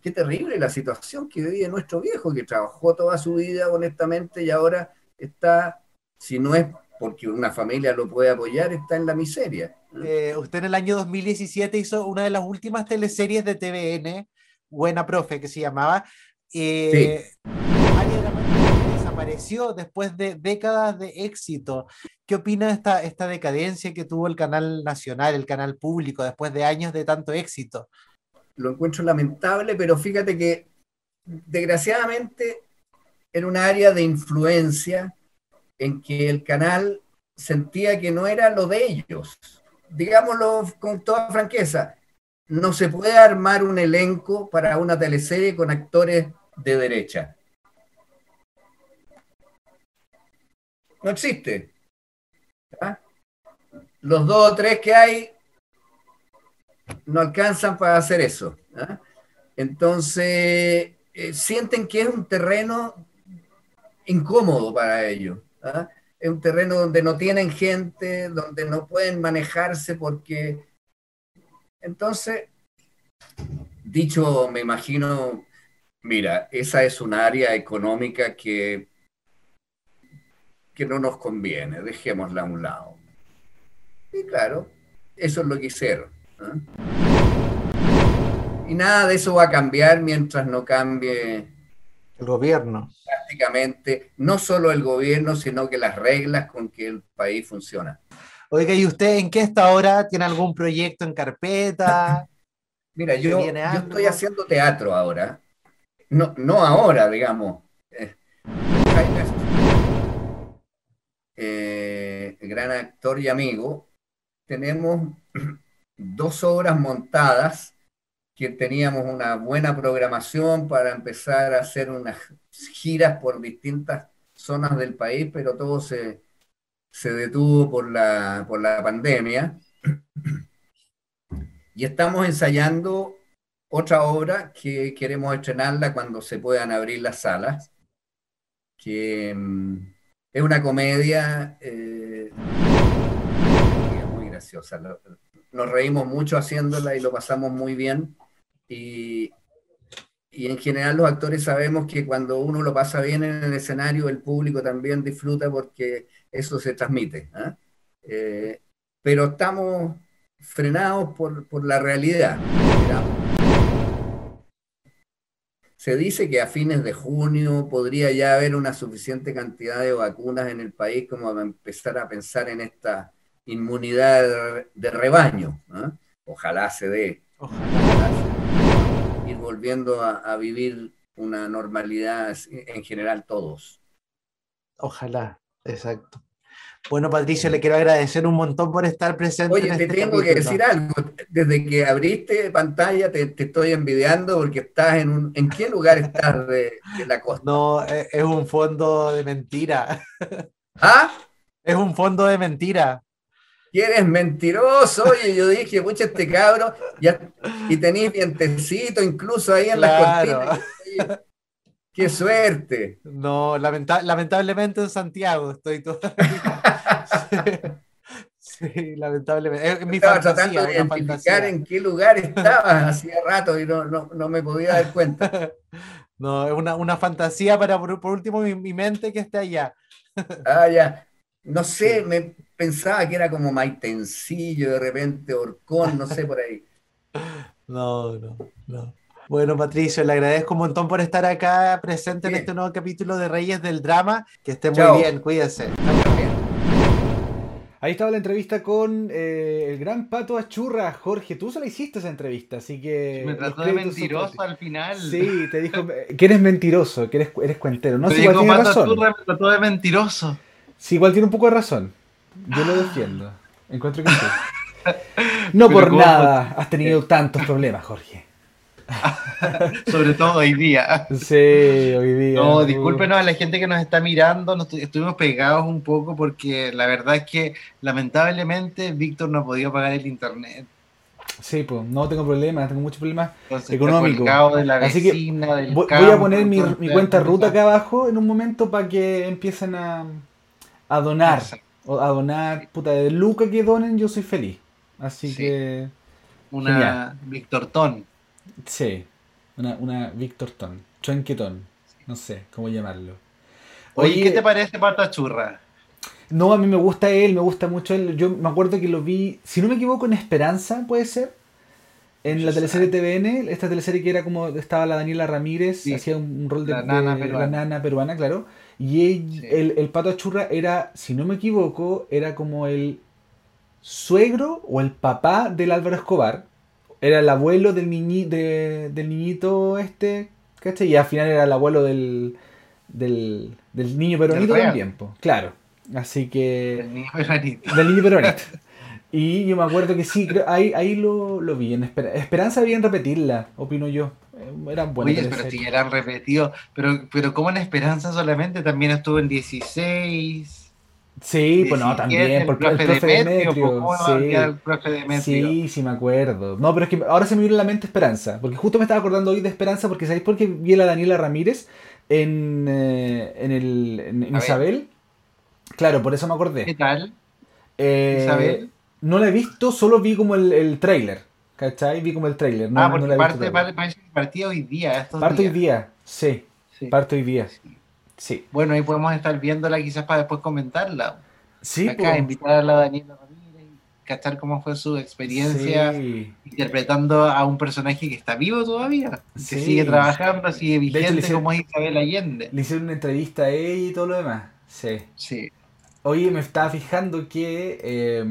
qué terrible la situación que vive nuestro viejo, que trabajó toda su vida honestamente y ahora está, si no es porque una familia lo puede apoyar, está en la miseria. Eh, usted en el año 2017 hizo una de las últimas teleseries de TVN, Buena Profe, que se llamaba. Eh, sí desapareció después de décadas de éxito. ¿Qué opina de esta, esta decadencia que tuvo el canal nacional, el canal público, después de años de tanto éxito? lo encuentro lamentable, pero fíjate que desgraciadamente en un área de influencia en que el canal sentía que no era lo de ellos. Digámoslo con toda franqueza, no se puede armar un elenco para una teleserie con actores de derecha. No existe. ¿Ah? Los dos o tres que hay no alcanzan para hacer eso. ¿ah? Entonces, eh, sienten que es un terreno incómodo para ellos. ¿ah? Es un terreno donde no tienen gente, donde no pueden manejarse porque... Entonces, dicho, me imagino, mira, esa es un área económica que, que no nos conviene, dejémosla a un lado. Y claro, eso es lo que hicieron. Y nada de eso va a cambiar mientras no cambie el gobierno. Prácticamente, no solo el gobierno, sino que las reglas con que el país funciona. Oiga, ¿y usted en qué está ahora? ¿Tiene algún proyecto en carpeta? Mira, yo, estoy haciendo teatro ahora. No, no ahora, digamos. Eh, eh, gran actor y amigo, tenemos dos obras montadas que teníamos una buena programación para empezar a hacer unas giras por distintas zonas del país, pero todo se, detuvo por la, por la pandemia. Y estamos ensayando otra obra que queremos estrenarla cuando se puedan abrir las salas, que mm, es una comedia eh, muy graciosa. Nos reímos mucho haciéndola y lo pasamos muy bien. Y, en general los actores sabemos que cuando uno lo pasa bien en el escenario, el público también disfruta porque eso se transmite. ¿ah? Eh, pero estamos frenados por, la realidad. Se dice que a fines de junio podría ya haber una suficiente cantidad de vacunas en el país como para empezar a pensar en esta inmunidad de rebaño. Ojalá se dé. Ojalá ir volviendo a, vivir una normalidad en general todos. Ojalá, exacto. Bueno, Patricio, le quiero agradecer un montón por estar presente. Oye, te este tengo que decir algo. Desde que abriste pantalla te, estoy envidiando porque estás en un... ¿En qué lugar estás de, la costa? No, e, es un fondo de mentira. ¿Ah? Es un fondo de mentira. ¿Quién eres mentiroso? Oye, yo dije, pucha, este cabro, y tenéis vientecito incluso ahí en la cortina. ¡Qué suerte! No, lamentablemente en Santiago estoy todo. Sí, lamentablemente. Mi Estaba tratando de identificar en qué lugar estabas hacía rato y no, no, me podía dar cuenta. No, es una, una fantasía para, por, último, mi, mi, mente que esté allá. ah, ya. No sé, me pensaba que era como Maitencillo, de repente Orcón, no sé por ahí. No, no, no. Bueno, Patricio, le agradezco un montón por estar acá presente en este nuevo capítulo de Reyes del Drama. Que esté muy bien, cuídese. Ahí estaba la entrevista con eh, el gran Pato Achurra, Jorge. Tú solo hiciste esa entrevista, así que. Me trató de mentiroso al final. Sí, te dijo que eres mentiroso, que eres, eres cuentero. No sé Pato Achurra me trató de mentiroso. Sí, igual tiene un poco de razón. Yo lo defiendo. Encuentro que sí. No por nada has tenido tantos problemas, Jorge. Sobre todo hoy día. Sí, hoy día. No, discúlpenos a la gente que nos está mirando, nos estuvimos pegados un poco porque la verdad es que lamentablemente Víctor no ha podido pagar el internet. Sí, pues no tengo problemas, tengo muchos problemas económicos. Así que voy, a poner mi, mi cuenta ruta acá abajo en un momento para que empiecen a, a donar. a donar, puta, de Luca que donen, yo soy feliz. Así que. Una Víctor Ton. Sí, una, una Víctor Ton. Chuenquetón. No sé cómo llamarlo. Oye, ¿qué te parece Pata Churra? No, a mí me gusta él, me gusta mucho él. Yo me acuerdo que lo vi, si no me equivoco, en Esperanza, puede ser. En la teleserie TVN, esta teleserie que era como estaba la Daniela Ramírez, hacía un, rol de, la, nana peruana. la nana peruana, claro. Y el, el, pato achurra era, si no me equivoco, era como el suegro o el papá del Álvaro Escobar. Era el abuelo del, niñi, de, del niñito este, ¿cachai? Y al final era el abuelo del, del, del niño peronito Del también, po. claro. Así que... El niño peronito. Del niño peronito. Y yo me acuerdo que sí, creo- ahí, ahí lo, lo vi. En Esper- Esperanza bien repetirla, opino yo. Eran buenas Oye, pero si eran repetidos. Pero, pero como en Esperanza solamente también estuvo en 16. Sí, pues no, 17, también, porque el profe profe Demetrio, Demetrio, pues, ¿cómo va a sí. el profe Demetrio? Sí, sí me acuerdo. No, pero es que ahora se me vino a la mente Esperanza, porque justo me estaba acordando hoy de Esperanza, porque ¿sabéis por qué vi a la Daniela Ramírez en, eh, en, el, en, en A ver. Isabel? Claro, por eso me acordé. ¿Qué tal? Eh, Isabel? No la he visto, solo vi como el, el trailer, ¿cachai? Vi como el trailer. No, ah, no porque la he visto parte, todavía. parte, que partía hoy día. Estos Parte hoy días. día, sí. Sí. Parte hoy día. Sí. Bueno, ahí podemos estar viéndola quizás para después comentarla. Sí, Acá, po. invitar a la Daniela Ramírez y cachar cómo fue su experiencia Sí. interpretando a un personaje que está vivo todavía, que Sí. sigue trabajando, sigue hecho, vigente hicieron- como es Isabel Allende. Le hicieron una entrevista a ella y todo lo demás. Sí. Sí. Oye, me estaba fijando que eh,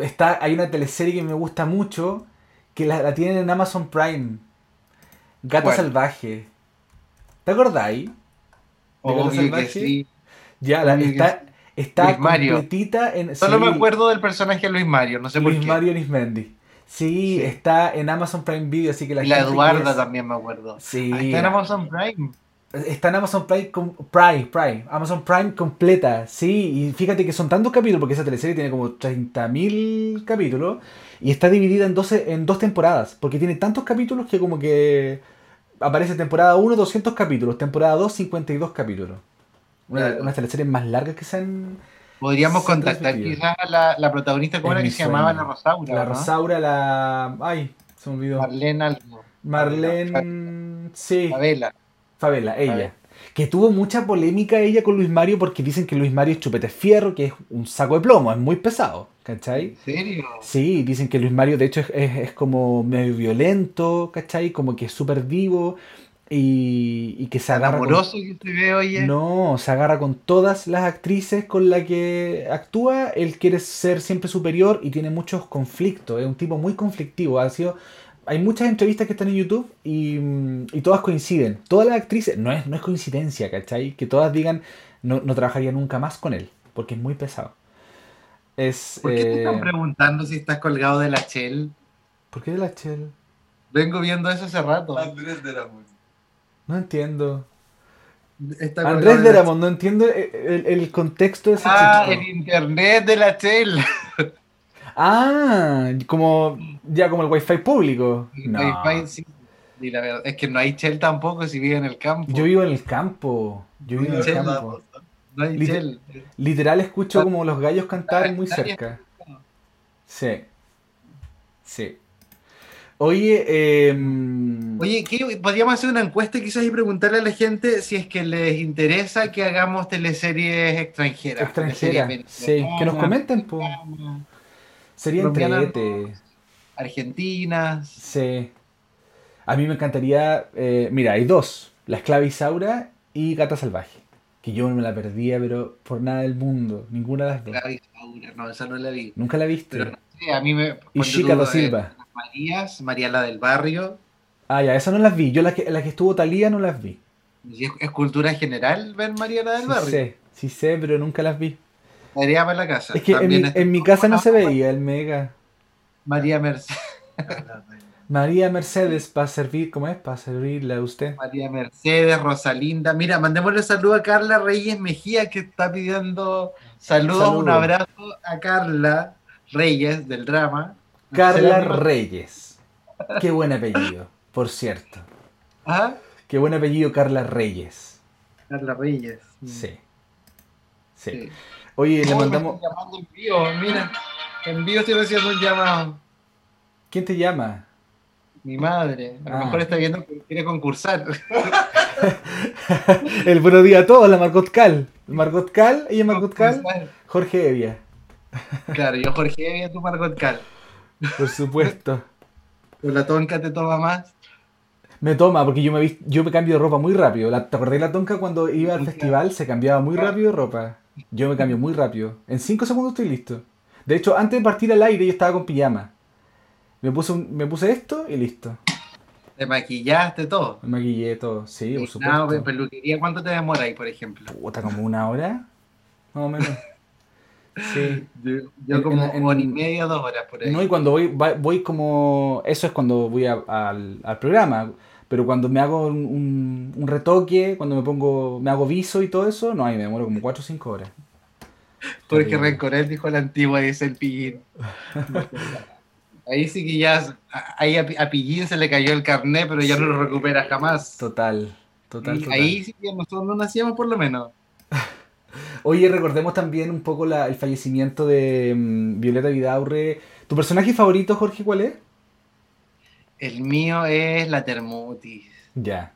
está, hay una teleserie que me gusta mucho que la, la tienen en Amazon Prime. Gata ¿Cuál? Salvaje. ¿Te acordáis? de Obvio que sí. Ya, la- está, está Luis Mario. completita en. Solo sí, me acuerdo del personaje Luis Mario, no sé por Luis qué. Mario Nismendi. Sí, Sí. está en Amazon Prime Video, así que la y la Eduarda es- también me acuerdo. Sí. Ahí está en Amazon Prime. Está en Amazon Prime, Prime, Prime, Amazon Prime completa, sí, y fíjate que son tantos capítulos, porque esa teleserie tiene como 30.000 capítulos, y está dividida en, 12, en dos temporadas, porque tiene tantos capítulos que como que aparece temporada 1, 200 capítulos, temporada 2, 52 capítulos. Una, Claro. unas teleseries más largas que se han... Podríamos se han contactar quizás a la, la protagonista, ¿cómo Es era que se llamaba? La Rosaura. La ¿no? Rosaura, la... Ay, se me olvidó. Marlene algo. Marlene... Sí. Favela. Favela, ella. Favela. Que tuvo mucha polémica ella con Luis Mario porque dicen que Luis Mario es chupete fierro, que es un saco de plomo, es muy pesado, ¿cachai? ¿En serio? Sí, dicen que Luis Mario de hecho es, es- es como medio violento, ¿cachai? Como que es súper vivo y, y que se agarra con, Amoroso que se ve, oye. no, se agarra con todas las actrices con las que actúa. Él quiere ser siempre superior y tiene muchos conflictos. Es un tipo muy conflictivo. Ha sido, hay muchas entrevistas que están en YouTube y, mm, y todas coinciden. Todas las actrices, no es, no es coincidencia, ¿cachai? Que todas digan, no, no trabajaría nunca más con él, porque es muy pesado. Es, ¿Por qué te eh, están preguntando si estás colgado de la Shell? ¿Por qué de la Chel? Vengo viendo eso hace rato. Andrés de la. No entiendo. Está Andrés de Ramón, no entiendo el, el- el contexto de ese Ah, chico. el internet de la Shell. Ah, como ya como el wifi público. No. Wi-Fi, sí. Y la verdad es que no hay Shell tampoco si vive en el campo. Yo vivo en el campo. Yo vivo en el campo. No hay Liter- Shell. Literal escucho como los gallos cantar Ah, muy cerca. Sí. Sí. Oye, eh, Oye, ¿qué? podríamos hacer una encuesta quizás y preguntarle a la gente si es que les interesa que hagamos teleseries extranjeras. extranjera. teleseries Sí, que nos comenten, po. Sería entrete. Argentinas. Sí. A mí me encantaría. eh, mira, hay dos: La Esclava Isaura y Gata Salvaje. Que yo me la perdía, pero por nada del mundo. Ninguna de las dos. No, esa no la vi. Nunca la viste. Pero no sé, a mí me. y Chica eh, Silva. las Marías, María la del Barrio. Ah, ya, esas no las vi. Yo las que, las que estuvo Talía no las vi. ¿Y es, es cultura general ver María la del Sí Barrio? sé, sí sé, pero nunca las vi. María para la casa. Es que en mi, en mi casa no se veía el mega. María Mercedes. María Mercedes, para servir, ¿cómo es? Para servirle a usted. María Mercedes, Rosalinda. Mira, mandémosle saludo a Carla Reyes Mejía que está pidiendo saludos, Saludo. un abrazo a Carla Reyes del drama. Carla Reyes. Qué buen apellido, por cierto. ¿Ah? Qué buen apellido, Carla Reyes. Carla Reyes. Sí. Sí. Sí. Oye, le me mandamos. llamando en vivo, mira. En vivo estoy haciendo un llamado. ¿Quién te llama? Mi madre. A lo Ah. mejor está viendo que quiere concursar. El buenos días a todos, la Margot Cal. Margot Cal, ella Margot Cal, Jorge Evia, Claro, yo Jorge Evia, tú Margot Cal. por supuesto. La tonca te toma más. Me toma, porque yo me, yo me cambio de ropa muy rápido. La, ¿Te acordás de la tonca cuando iba al festival? Se cambiaba muy rápido de ropa. Yo me cambio muy rápido. En 5 segundos estoy listo. De hecho, antes de partir al aire yo estaba con pijama. Me puse, me puse esto y listo. ¿Te maquillaste todo? Me maquillé todo, sí, por supuesto. No, peluquería, ¿cuánto te demora ahí, por ejemplo? Puta, como una hora, más o menos. Sí. Yo, como en, hora y media, dos horas por ahí. No, y cuando voy, voy como... Eso es cuando voy al, al, programa. Pero cuando me hago un, un, retoque, cuando me pongo, me hago viso y todo eso, no, ahí me demoro como 4 o 5 horas. Porque Rencorel dijo la antigua, es el pillín. ahí sí que ya, ahí a, Pillín se le cayó el carnet, pero ya no lo recupera jamás. Total, total, total. Ahí sí que nosotros no nacíamos por lo menos. Oye, recordemos también un poco la, el fallecimiento de mm, Violeta Vidaurre. ¿Tu personaje favorito, Jorge, cuál es? El mío es la Termutis. Ya.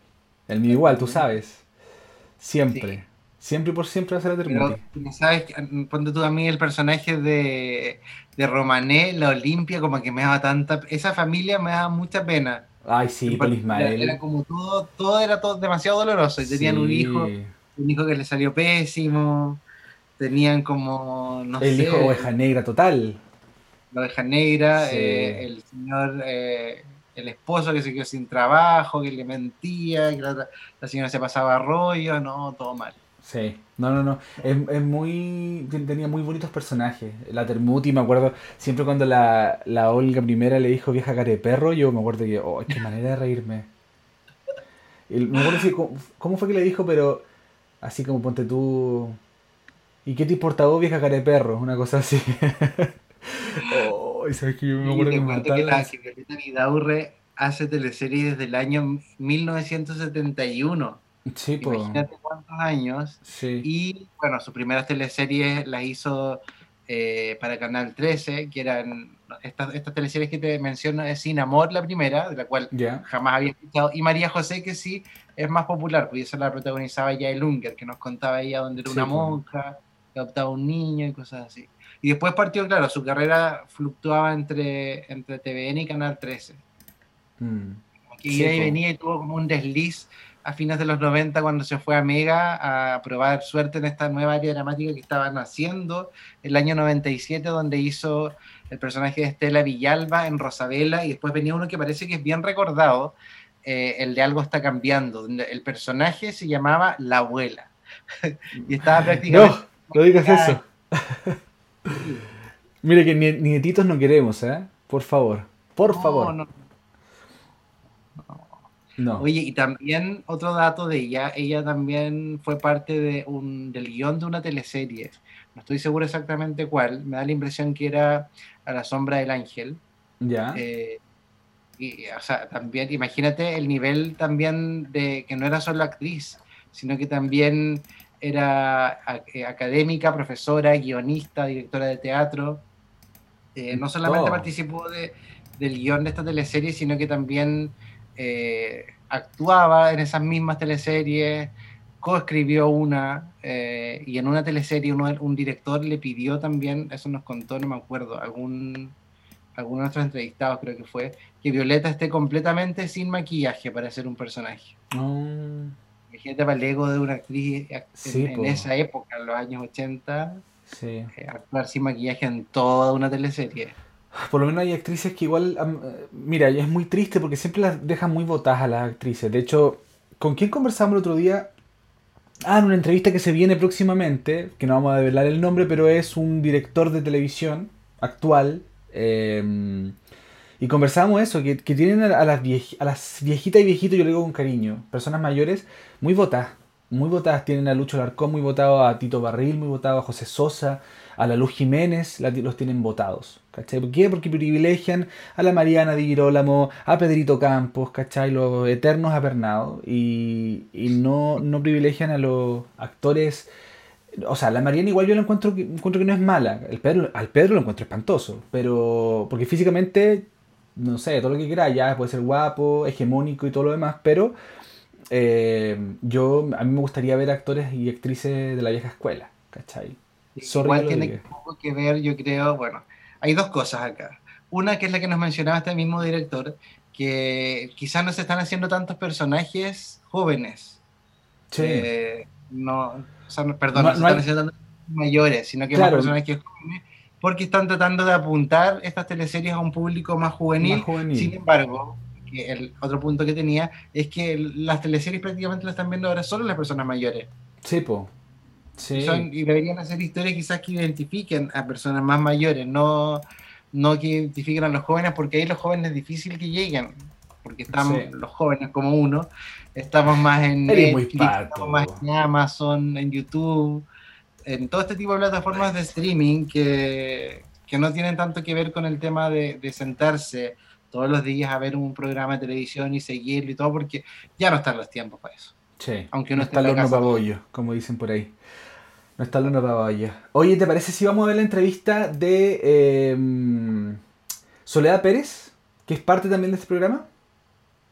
El mío igual, tú sabes. Siempre. Siempre y por siempre va a ser la. Pero, ¿sabes? Ponte tú a mí el personaje de, de Romané, la Olimpia, como que me daba tanta... Esa familia me daba mucha pena. Ay, sí, Polismael. Era como todo, todo era todo demasiado doloroso. Y tenían un hijo, un hijo que le salió pésimo. Tenían como, no el sé... El hijo oveja negra total. La oveja negra, eh, el señor... Eh, el esposo que se quedó sin trabajo, que le mentía, que la, señora se pasaba rollo, no, todo mal. Sí, no, no, no. Es, es, muy. Tenía muy bonitos personajes. La Termuti, me acuerdo, siempre cuando la, la Olga primera le dijo vieja cara de perro, yo me acuerdo que, oh, qué manera de reírme. me acuerdo si, cómo, fue que le dijo, pero así como ponte tú. ¿Y qué te importa vos, vieja cara de perro? Una cosa así. oh, ¿sabes que yo me acuerdo que, que la Vidaurre hace teleseries desde el año 1971. Sí. Imagínate cuántos años. Sí. Y bueno, sus primeras teleseries las hizo eh, para Canal 13, que eran estas, estas teleseries que te menciono, es Sin Amor, la primera, de la cual jamás había escuchado, y María José, que sí es más popular, porque esa la protagonizaba ya el Unger, que nos contaba ella donde era una monja, que adoptaba un niño y cosas así. Y después partió, claro, su carrera fluctuaba entre, entre TVN y Canal 13. Mm. Y ahí venía y tuvo como un desliz a fines de los 90 cuando se fue a Mega a probar suerte en esta nueva área dramática que estaban haciendo, el año 97 donde hizo el personaje de Estela Villalba en Rosabela y después venía uno que parece que es bien recordado, eh, el de Algo está cambiando, donde el personaje se llamaba La Abuela y estaba prácticamente... No, no digas eso. Mire que ni, nietitos no queremos, ¿eh? Por favor, por favor. No. No. Oye, y también otro dato de ella, ella también fue parte de un, del guion de una teleserie. No estoy seguro exactamente cuál, me da la impresión que era A la sombra del ángel. Ya. Eh, y, o sea, también, imagínate el nivel también de que no era solo actriz, sino que también era eh, académica, profesora, guionista, directora de teatro. Eh, no solamente participó de, del guion de esta teleserie, sino que también eh, actuaba en esas mismas teleseries, coescribió una, y en una teleserie un director le pidió también, eso nos contó, no me acuerdo, algún, alguno de nuestros entrevistados creo que fue, que Violeta esté completamente sin maquillaje para ser un personaje. Oh. Imagínate para el ego de una actriz en, esa época, en los años 80, eh, actuar sin maquillaje en toda una teleserie. Por lo menos hay actrices que igual, eh, mira, es muy triste porque siempre las dejan muy botadas a las actrices. De hecho, ¿con quién conversamos el otro día? Ah, en una entrevista que se viene próximamente, que no vamos a develar el nombre, pero es un director de televisión actual. Eh, y conversábamos eso, que, tienen a las, viejitas y viejitos, yo le digo con cariño, personas mayores, muy votadas. Muy votadas. Tienen a Lucho Larcón muy votado, a Tito Barril muy votado, a José Sosa, a la Luz Jiménez, los tienen votados. ¿Cachai? ¿Por qué? Porque privilegian a la Mariana Di Girolamo, a Pedrito Campos, ¿cachai? Los eternos apernados. Y, y no, no privilegian a los actores. O sea, la Mariana igual yo la encuentro, encuentro que no es mala. El Pedro, al Pedro lo encuentro espantoso. Pero. Porque físicamente no sé, todo lo que quiera, ya puede ser guapo, hegemónico y todo lo demás, pero eh, yo, a mí me gustaría ver actores y actrices de la vieja escuela, ¿cachai? Igual tiene poco que ver, yo creo, bueno, hay dos cosas acá. Una que es la que nos mencionaba este mismo director, que quizás no se están haciendo tantos personajes jóvenes. Sí. Eh, no, o sea, perdón, no, se están haciendo tantos mayores, sino que más personajes jóvenes porque están tratando de apuntar estas teleseries a un público más juvenil. Sin embargo, el otro punto que tenía es que las teleseries prácticamente las están viendo ahora solo las personas mayores. Sí, po. Sí. y deberían hacer historias quizás que identifiquen a personas más mayores, no, no que identifiquen a los jóvenes, porque ahí los jóvenes es difícil que lleguen, porque estamos los jóvenes como uno, estamos más en Netflix, estamos más en Amazon, en YouTube, en todo este tipo de plataformas de streaming que, que no tienen tanto que ver con el tema de, de, sentarse todos los días a ver un programa de televisión y seguirlo y todo, porque ya no están los tiempos para eso. Sí, aunque no, está el horno para bollo, como dicen por ahí. No está el horno para bollo. Oye, ¿te parece si vamos a ver la entrevista de eh, Soledad Pérez, que es parte también de este programa?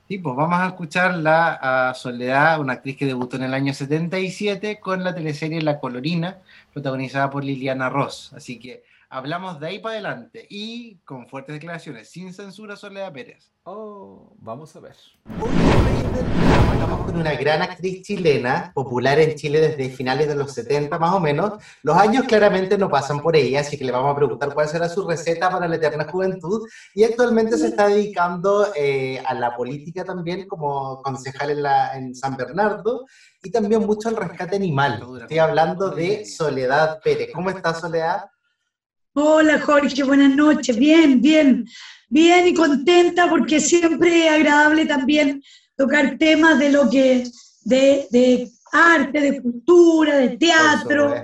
Sí, pues vamos a escucharla a Soledad, una actriz que debutó en el año 77 con la teleserie La Colorina, protagonizada por Liliana Ross. Así que hablamos de ahí para adelante y con fuertes declaraciones, sin censura Soledad Pérez. Oh, vamos a ver. Estamos con una gran actriz chilena, popular en Chile desde finales de los 70 más o menos. Los años claramente no pasan por ella, así que le vamos a preguntar cuál será su receta para la eterna juventud. Y actualmente se está dedicando eh, a la política también como concejal en, la, en San Bernardo y también mucho al rescate animal. Estoy hablando de Soledad Pérez. ¿Cómo está Soledad? Hola Jorge, buenas noches. Bien, bien bien y contenta porque siempre es agradable también tocar temas de lo que, de, de arte, de cultura, de teatro,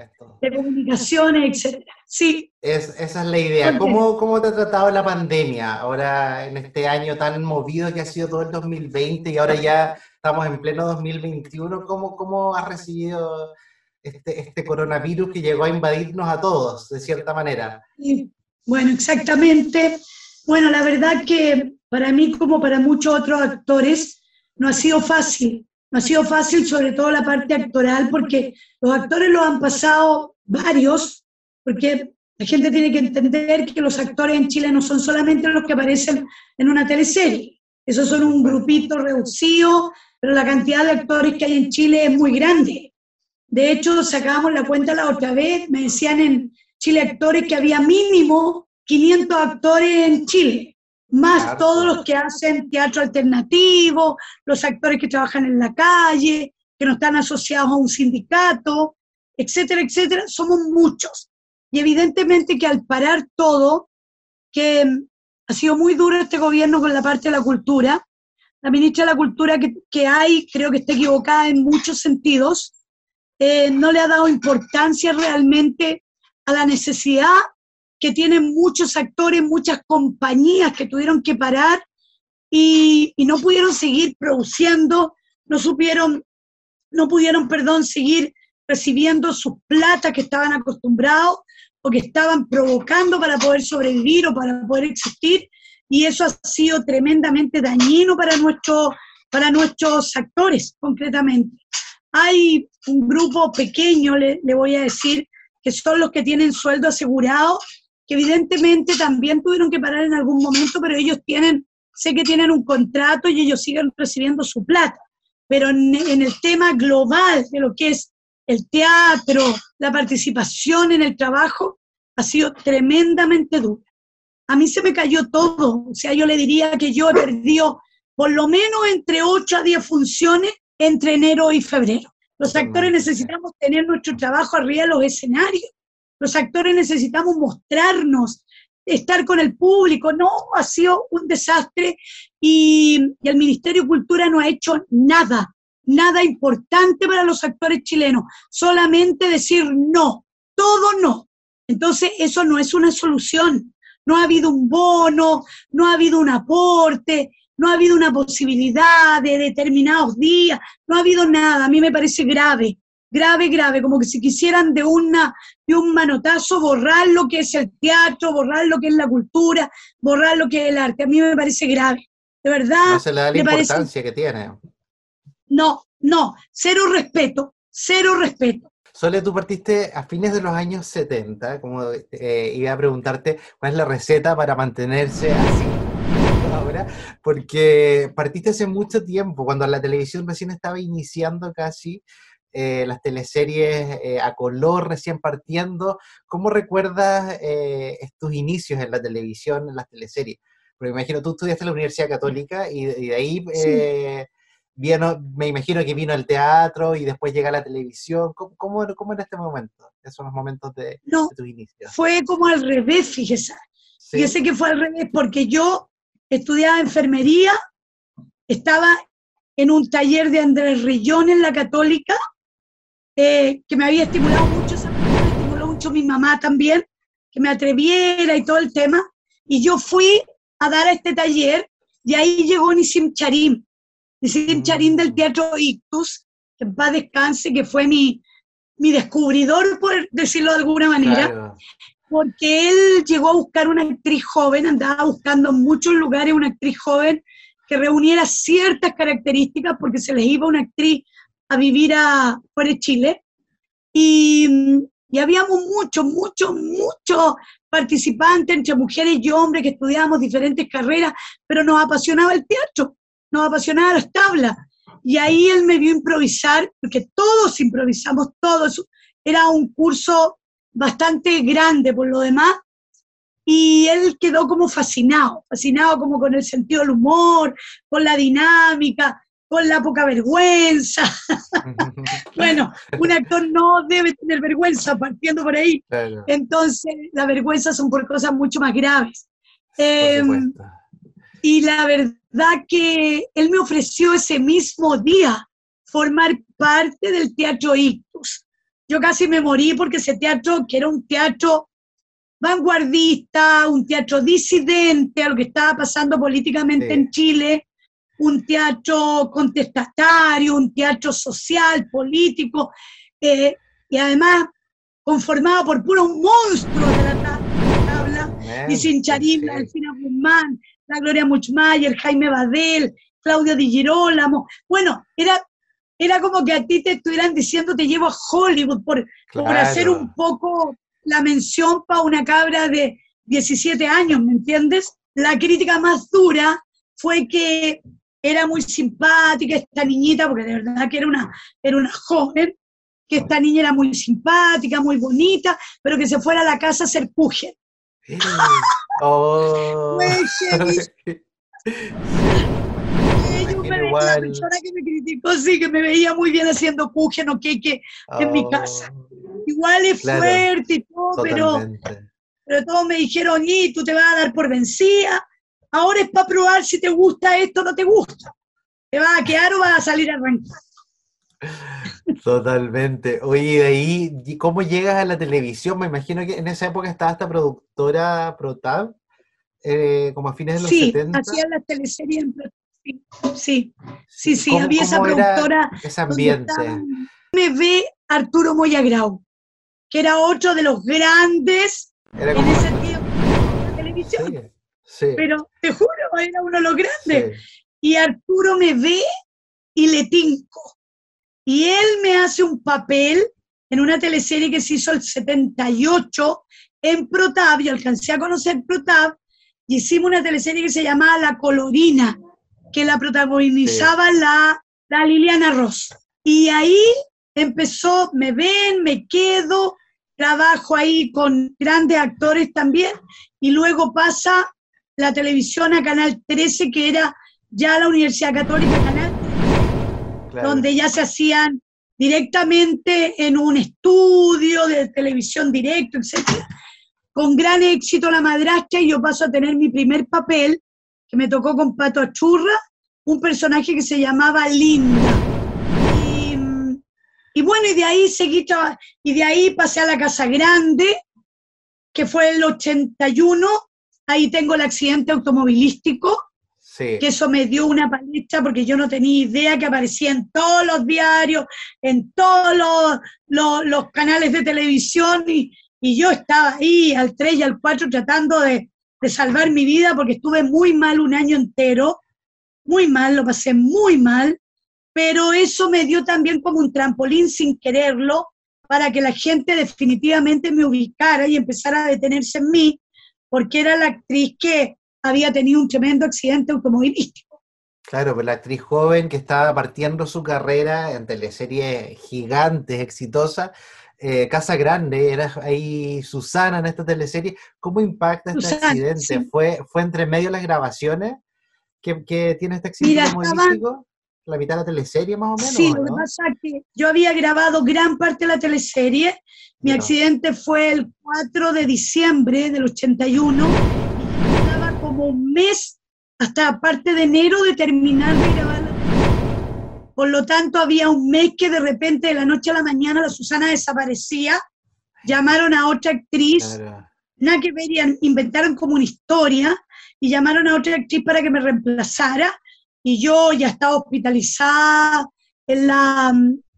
de comunicaciones, etc. Sí. Es, esa es la idea. ¿Cómo, ¿Cómo te ha tratado la pandemia ahora en este año tan movido que ha sido todo el 2020 y ahora ya estamos en pleno 2021? ¿Cómo, cómo has recibido este, este coronavirus que llegó a invadirnos a todos, de cierta manera? Sí. Bueno, exactamente. Bueno, la verdad que para mí, como para muchos otros actores, no ha sido fácil. No ha sido fácil, sobre todo la parte actoral, porque los actores lo han pasado varios, porque la gente tiene que entender que los actores en Chile no son solamente los que aparecen en una teleserie. Esos son un grupito reducido, pero la cantidad de actores que hay en Chile es muy grande. De hecho, sacábamos la cuenta la otra vez, me decían en Chile actores que había mínimo 500 actores en Chile, más todos los que hacen teatro alternativo, los actores que trabajan en la calle, que no están asociados a un sindicato, etcétera, etcétera, somos muchos. Y evidentemente que al parar todo, que ha sido muy duro este gobierno con la parte de la cultura, la ministra de la Cultura que, que hay, creo que está equivocada en muchos sentidos, eh, no le ha dado importancia realmente a la necesidad que tienen muchos actores, muchas compañías que tuvieron que parar y, no pudieron seguir produciendo, no supieron, no pudieron, perdón, seguir recibiendo sus plata que estaban acostumbrados o que estaban provocando para poder sobrevivir o para poder existir, y eso ha sido tremendamente dañino para, nuestro, para nuestros actores, concretamente. Hay un grupo pequeño, le, voy a decir, que son los que tienen sueldo asegurado que evidentemente también tuvieron que parar en algún momento, pero ellos tienen, sé que tienen un contrato y ellos siguen recibiendo su plata. Pero en, el tema global de lo que es el teatro, la participación en el trabajo, ha sido tremendamente dura. A mí se me cayó todo, o sea, yo le diría que yo he perdido por lo menos entre 8 a 10 funciones entre enero y febrero. Los actores necesitamos tener nuestro trabajo arriba de los escenarios los actores necesitamos mostrarnos, estar con el público. No, ha sido un desastre y, el Ministerio de Cultura no ha hecho nada, nada importante para los actores chilenos, solamente decir no, todo no. Entonces, eso no es una solución. No ha habido un bono, no ha habido un aporte, no ha habido una posibilidad de determinados días, no ha habido nada. A mí me parece grave grave, grave, como que si quisieran de, una, de un manotazo borrar lo que es el teatro, borrar lo que es la cultura, borrar lo que es el arte. A mí me parece grave, de verdad. No se le da la importancia que tiene. No, no, cero respeto, cero respeto. Sole, tú partiste a fines de los años 70, como eh, iba a preguntarte cuál es la receta para mantenerse así ahora, porque partiste hace mucho tiempo, cuando la televisión recién estaba iniciando casi, eh, las teleseries eh, a color recién partiendo. ¿Cómo recuerdas eh, estos inicios en la televisión, en las teleseries? Porque me imagino, tú estudiaste en la Universidad Católica y, de ahí vino, me imagino que vino al teatro y después llega la televisión. ¿Cómo, cómo, cómo era este momento? Esos los momentos de, no, tus inicios. Fue como al revés, fíjese. Fíjese que fue al revés porque yo estudiaba enfermería, estaba en un taller de Andrés Rillón en la Católica, eh, que me había estimulado mucho, me estimuló mucho mi mamá también, que me atreviera y todo el tema. Y yo fui a dar a este taller y ahí llegó Nisim Charim, Nisim Charim del Teatro Ictus, que en paz descanse, que fue mi, mi descubridor, por decirlo de alguna manera, porque él llegó a buscar una actriz joven, andaba buscando en muchos lugares una actriz joven que reuniera ciertas características, porque se les iba una actriz a vivir a, fuera de Chile, y, y habíamos muchos, muchos, muchos participantes entre mujeres y hombres que estudiábamos diferentes carreras, pero nos apasionaba el teatro, nos apasionaba las tablas. Y ahí él me vio improvisar, porque todos improvisamos, todos. Era un curso bastante grande por lo demás, y él quedó como fascinado, fascinado como con el sentido del humor, con la dinámica, con la poca vergüenza. bueno, un actor no debe tener vergüenza partiendo por ahí. Entonces, la vergüenza son por cosas mucho más graves. Em, y la verdad que él me ofreció ese mismo día formar parte del Teatro Ictus. Yo casi me morí porque ese teatro, que era un teatro vanguardista, un teatro disidente a lo que estaba pasando políticamente en Chile, un teatro contestatario, un teatro social, político, eh, y además conformado por puros monstruos de la tabla, y sin Charim, Alfina Guzmán, la Gloria Muchmayer, Jaime Badel, Claudio Di Girolamo. Bueno, era, era como que a ti te estuvieran diciendo te llevo a Hollywood por, por hacer un poco la mención para una cabra de 17 años, ¿me entiendes? La crítica más dura fue que era muy simpática esta niñita, porque de verdad que era una, era una joven, que esta niña era muy simpática, muy bonita, pero que se fuera a la casa a hacer puje. Oh. la persona que me criticó, sí, que me veía muy bien haciendo puje, no que en mi casa. Oh. Igual es fuerte y todo, pero, pero todos me dijeron, y tú te vas a dar por vencida, ahora es para probar si te gusta esto o no te gusta. ¿Te vas a quedar o vas a salir arrancando? Totalmente. Oye, de ahí, ¿cómo llegas a la televisión? Me imagino que en esa época estaba esta productora Protab, eh, como a fines de los sí, 70. Sí, hacían las teleseries en Sí, sí, sí, había esa productora. Ese ambiente. Me ve Arturo Moyagrau que era otro de los grandes en ese tiempo de la televisión. Pero te juro, era uno de los grandes. Y Arturo me ve y le tinco. Y él me hace un papel en una teleserie que se hizo el 78 en Protab, yo alcancé a conocer Protab, y hicimos una teleserie que se llamaba La Colorina, que la protagonizaba la, la Liliana Ross. Y ahí empezó, me ven, me quedo, trabajo ahí con grandes actores también, y luego pasa la televisión a Canal 13, que era ya la Universidad Católica Canal 13, donde ya se hacían directamente en un estudio de televisión directo, etc. Con gran éxito La Madrastra, y yo paso a tener mi primer papel, que me tocó con Pato Achurra, un personaje que se llamaba Linda. Y bueno, y de ahí seguí, y de ahí pasé a la Casa Grande, que fue el 81, ahí tengo el accidente automovilístico, que eso me dio una palestra porque yo no tenía idea que aparecía en todos los diarios, en todos los, los, canales de televisión, y, y, yo estaba ahí al 3 y al 4 tratando de, de salvar mi vida porque estuve muy mal un año entero, muy mal, lo pasé muy mal, pero eso me dio también como un trampolín sin quererlo para que la gente definitivamente me ubicara y empezara a detenerse en mí, porque era la actriz que había tenido un tremendo accidente automovilístico. Claro, pero la actriz joven que estaba partiendo su carrera en teleseries gigantes, exitosas, eh, Casa Grande, era ahí Susana en esta teleserie. ¿Cómo impacta este accidente? ¿Fue, ¿Fue entre medio de las grabaciones que, tiene este accidente ¿La mitad de la teleserie más o menos? Sí, lo que pasa es que yo había grabado gran parte de la teleserie. Mi accidente fue el 4 de diciembre del 81. Y como un mes hasta parte de enero de terminar de grabar por lo tanto, había un mes que de repente, de la noche a la mañana, la Susana desaparecía, llamaron a otra actriz, nada que ver, inventaron como una historia, y llamaron a otra actriz para que me reemplazara, y yo ya estaba hospitalizada en la,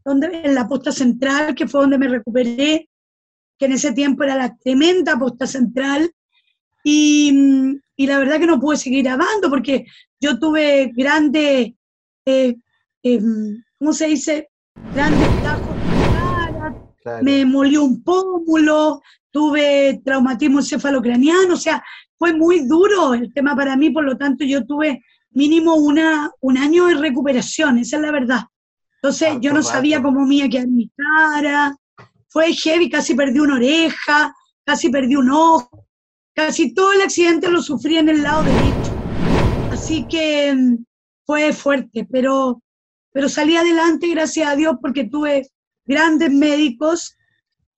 donde, en la posta central, que fue donde me recuperé, que en ese tiempo era la tremenda posta central, y, y la verdad que no pude seguir grabando porque yo tuve grandes eh, Em, ¿cómo se dice? Grandes tajos me molió un pómulo, tuve traumatismo encefalocraniano, o sea, fue muy duro el tema para mí, por lo tanto yo tuve mínimo una, un año de recuperación, esa es la verdad. Entonces yo no sabía cómo me iba a quedar mi cara, fue heavy, casi perdí una oreja, casi perdí un ojo, casi todo el accidente lo sufrí en el lado derecho. Así que em, fue fuerte, pero pero salí adelante, gracias a Dios, porque tuve grandes médicos,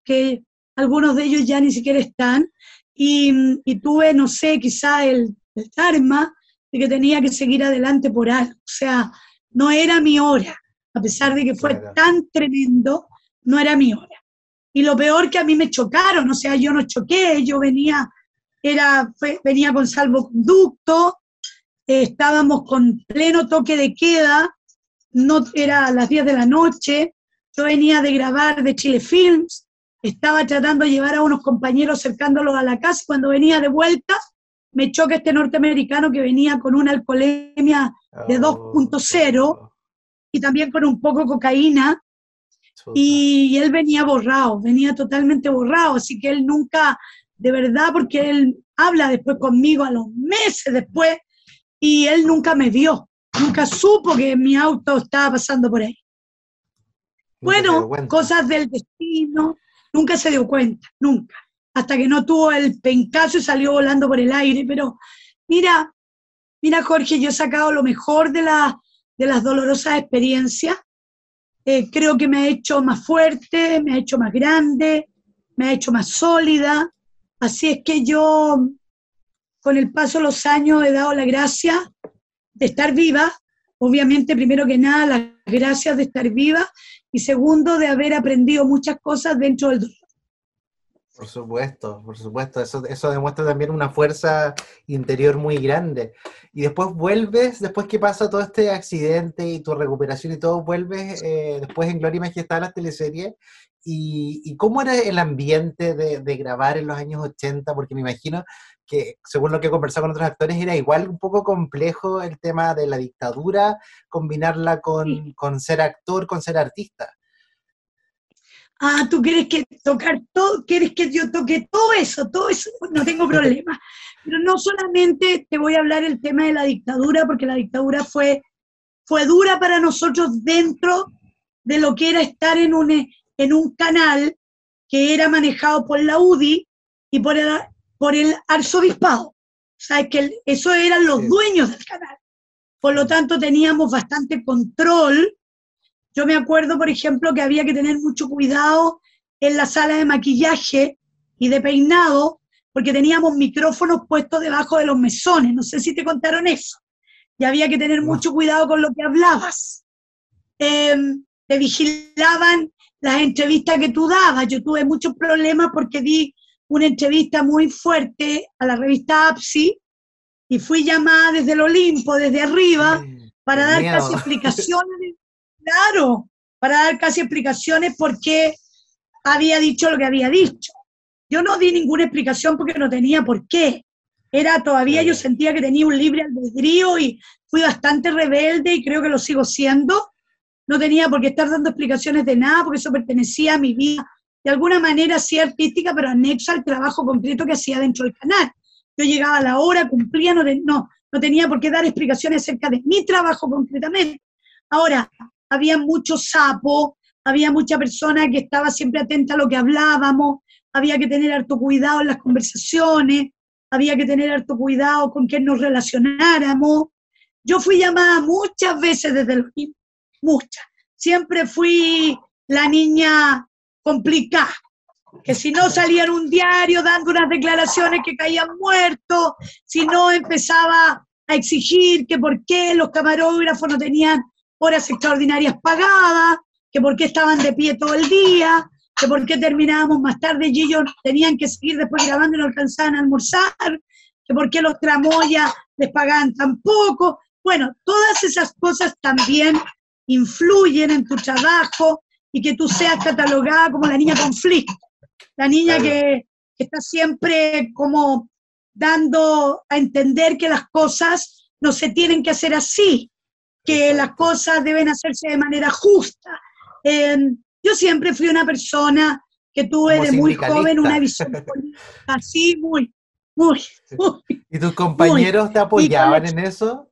que algunos de ellos ya ni siquiera están, y, tuve, no sé, quizá el, el karma de que tenía que seguir adelante por algo. O sea, no era mi hora, a pesar de que fue tan tremendo, no era mi hora. Y lo peor que a mí me chocaron, o sea, yo no choqué, yo venía, era, venía con salvoconducto, eh, estábamos con pleno toque de queda, no era a las 10 de la noche, yo venía de grabar de Chile Films, estaba tratando de llevar a unos compañeros cercándolos a la casa cuando venía de vuelta me choca este norteamericano que venía con una alcoholemia de 2.0 y también con un poco de cocaína. Y, él venía borrado, venía totalmente borrado, así que él nunca, de verdad, porque él habla después conmigo a los meses después y él nunca me vio. Nunca supo que mi auto estaba pasando por ahí. Bueno, cosas del destino, nunca se dio cuenta, nunca. Hasta que no tuvo el pencazo y salió volando por el aire. Pero mira, mira Jorge, yo he sacado lo mejor de, de las dolorosas experiencias. Eh, creo que me ha hecho más fuerte, me ha hecho más grande, me ha hecho más sólida. Así es que yo, con el paso de los años, he dado la gracia de estar viva, obviamente primero que nada las gracias de estar viva y segundo de haber aprendido muchas cosas dentro del. Por supuesto, por supuesto, eso, eso demuestra también una fuerza interior muy grande. Y después vuelves, después que pasa todo este accidente y tu recuperación y todo, vuelves eh, después en Gloria y Majestad a las teleseries. Y, y, cómo era el ambiente de, de, grabar en los años 80? Porque me imagino que según lo que he conversado con otros actores, era igual un poco complejo el tema de la dictadura, combinarla con, con ser actor, con ser artista. Ah, tú quieres que tocar todo, quieres que yo toque todo eso, todo eso, no tengo problema. Pero no solamente te voy a hablar el tema de la dictadura, porque la dictadura fue, fue dura para nosotros dentro de lo que era estar en un, en un canal que era manejado por la UDI y por el, por el arzobispado. O sea, que eso eran los dueños del canal. Por lo tanto, teníamos bastante control. Yo me acuerdo, por ejemplo, que había que tener mucho cuidado en la sala de maquillaje y de peinado, porque teníamos micrófonos puestos debajo de los mesones. No sé si te contaron eso. Y había que tener mucho cuidado con lo que hablabas. Em, te vigilaban las entrevistas que tú dabas. Yo tuve muchos problemas porque di una entrevista muy fuerte a la revista APSI y fui llamada desde el Olimpo, desde arriba, para dar casi explicaciones, claro, para dar casi explicaciones por qué había dicho lo que había dicho. Yo no di ninguna explicación porque no tenía por qué. Era todavía, yo sentía que tenía un libre albedrío y fui bastante rebelde y creo que lo sigo siendo. No tenía por qué estar dando explicaciones de nada porque eso pertenecía a mi vida de alguna manera sí artística, pero anexa al trabajo completo que hacía dentro del canal. Yo llegaba a la hora, cumplía, no, no, no tenía por qué dar explicaciones acerca de mi trabajo concretamente. Ahora, había mucho sapo, había mucha persona que estaba siempre atenta a lo que hablábamos, había que tener harto cuidado en las conversaciones, había que tener harto cuidado con quién nos relacionáramos. Yo fui llamada muchas veces desde niños, muchas. Siempre fui la niña complicada, que si no salía en un diario dando unas declaraciones que caían muertos, si no empezaba a exigir que por qué los camarógrafos no tenían horas extraordinarias pagadas, que por qué estaban de pie todo el día, que por qué terminábamos más tarde y ellos tenían que seguir después grabando y no alcanzaban a almorzar, que por qué los tramoyas les pagaban tan poco. Bueno, todas esas cosas también influyen en tu trabajo y que tú seas catalogada como la niña conflicto, la niña que, que está siempre como dando a entender que las cosas no se tienen que hacer así, que las cosas deben hacerse de manera justa. yo siempre fui una persona que tuve de muy joven una visión así, muy, muy, ¿Y tus compañeros te apoyaban en eso?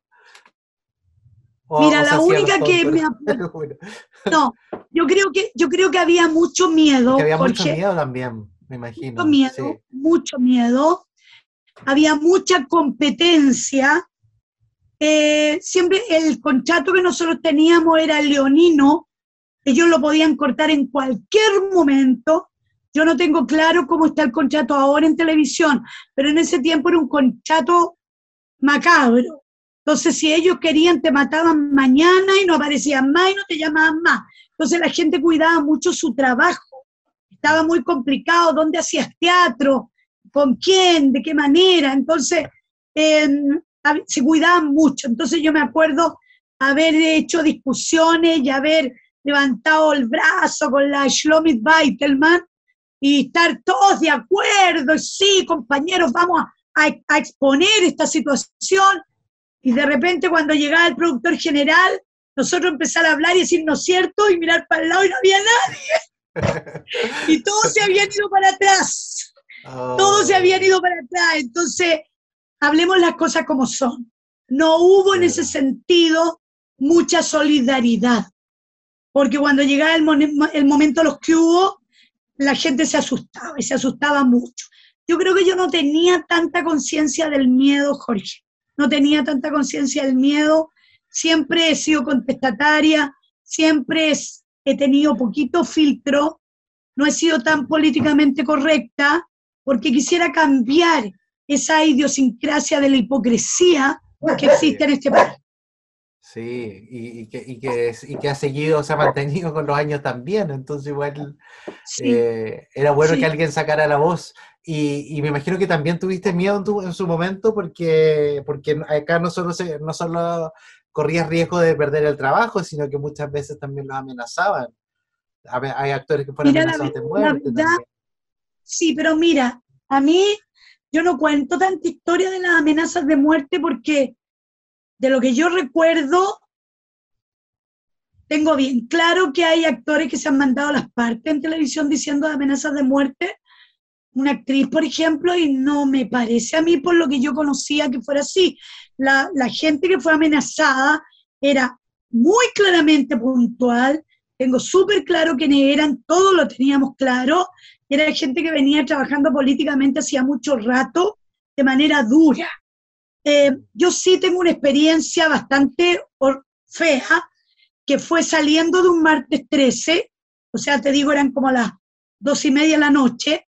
Mira, la única que me No, yo creo que, yo creo que había mucho miedo. había mucho miedo también, me imagino. Mucho miedo, mucho miedo. Había mucha competencia eh, siempre el contrato que nosotros teníamos era leonino, ellos lo podían cortar en cualquier momento. Yo no tengo claro cómo está el contrato ahora en televisión, pero en ese tiempo era un contrato macabro. Entonces, si ellos querían, te mataban mañana y no aparecían más y no te llamaban más. Entonces, la gente cuidaba mucho su trabajo. Estaba muy complicado, dónde hacías teatro, con quién, de qué manera. Entonces, se cuidaban mucho. Entonces yo me acuerdo haber hecho discusiones y haber levantado el brazo con la Shlomit Beitelman y estar todos de acuerdo, sí, compañeros, vamos a, exponer esta situación. Y de repente cuando llegaba el productor general, nosotros empezar a hablar y decir, no es cierto, y mirar para el lado y no había nadie. y todos se habían ido para atrás. Todos se habían ido para atrás. Entonces, hablemos las cosas como son. No hubo en ese sentido mucha solidaridad, porque cuando llegaba el, el momento los que hubo, la gente se asustaba y se asustaba mucho. Yo creo que yo no tenía tanta conciencia del miedo, Jorge, no tenía tanta conciencia del miedo, siempre he sido contestataria, siempre he tenido poquito filtro, no he sido tan políticamente correcta, porque quisiera cambiar esa idiosincrasia de la hipocresía que existe en este país. Sí, y, que, y, que, ha seguido, se ha mantenido con los años también, entonces igual eh, era bueno que alguien sacara la voz. Y, me imagino que también tuviste miedo en, su momento porque, porque acá no solo, se, no solo corrías riesgo de perder el trabajo, sino que muchas veces también los amenazaban. Hay actores que fueron amenazados de muerte. sí, pero mira, a mí yo no cuento tanta historia de las amenazas de muerte porque de lo que yo recuerdo, tengo bien claro que hay actores que se han mandado las partes en televisión diciendo amenazas de muerte. Una actriz, por ejemplo, y no me parece a mí por lo que yo conocía que fuera así. La, la gente que fue amenazada era muy claramente puntual, tengo súper claro quiénes eran, todos lo teníamos claro, era gente que venía trabajando políticamente hacía mucho rato de manera dura. Eh, yo sí tengo una experiencia bastante fea, que fue saliendo de un martes 13, o sea, te digo, eran como las dos y media de la noche,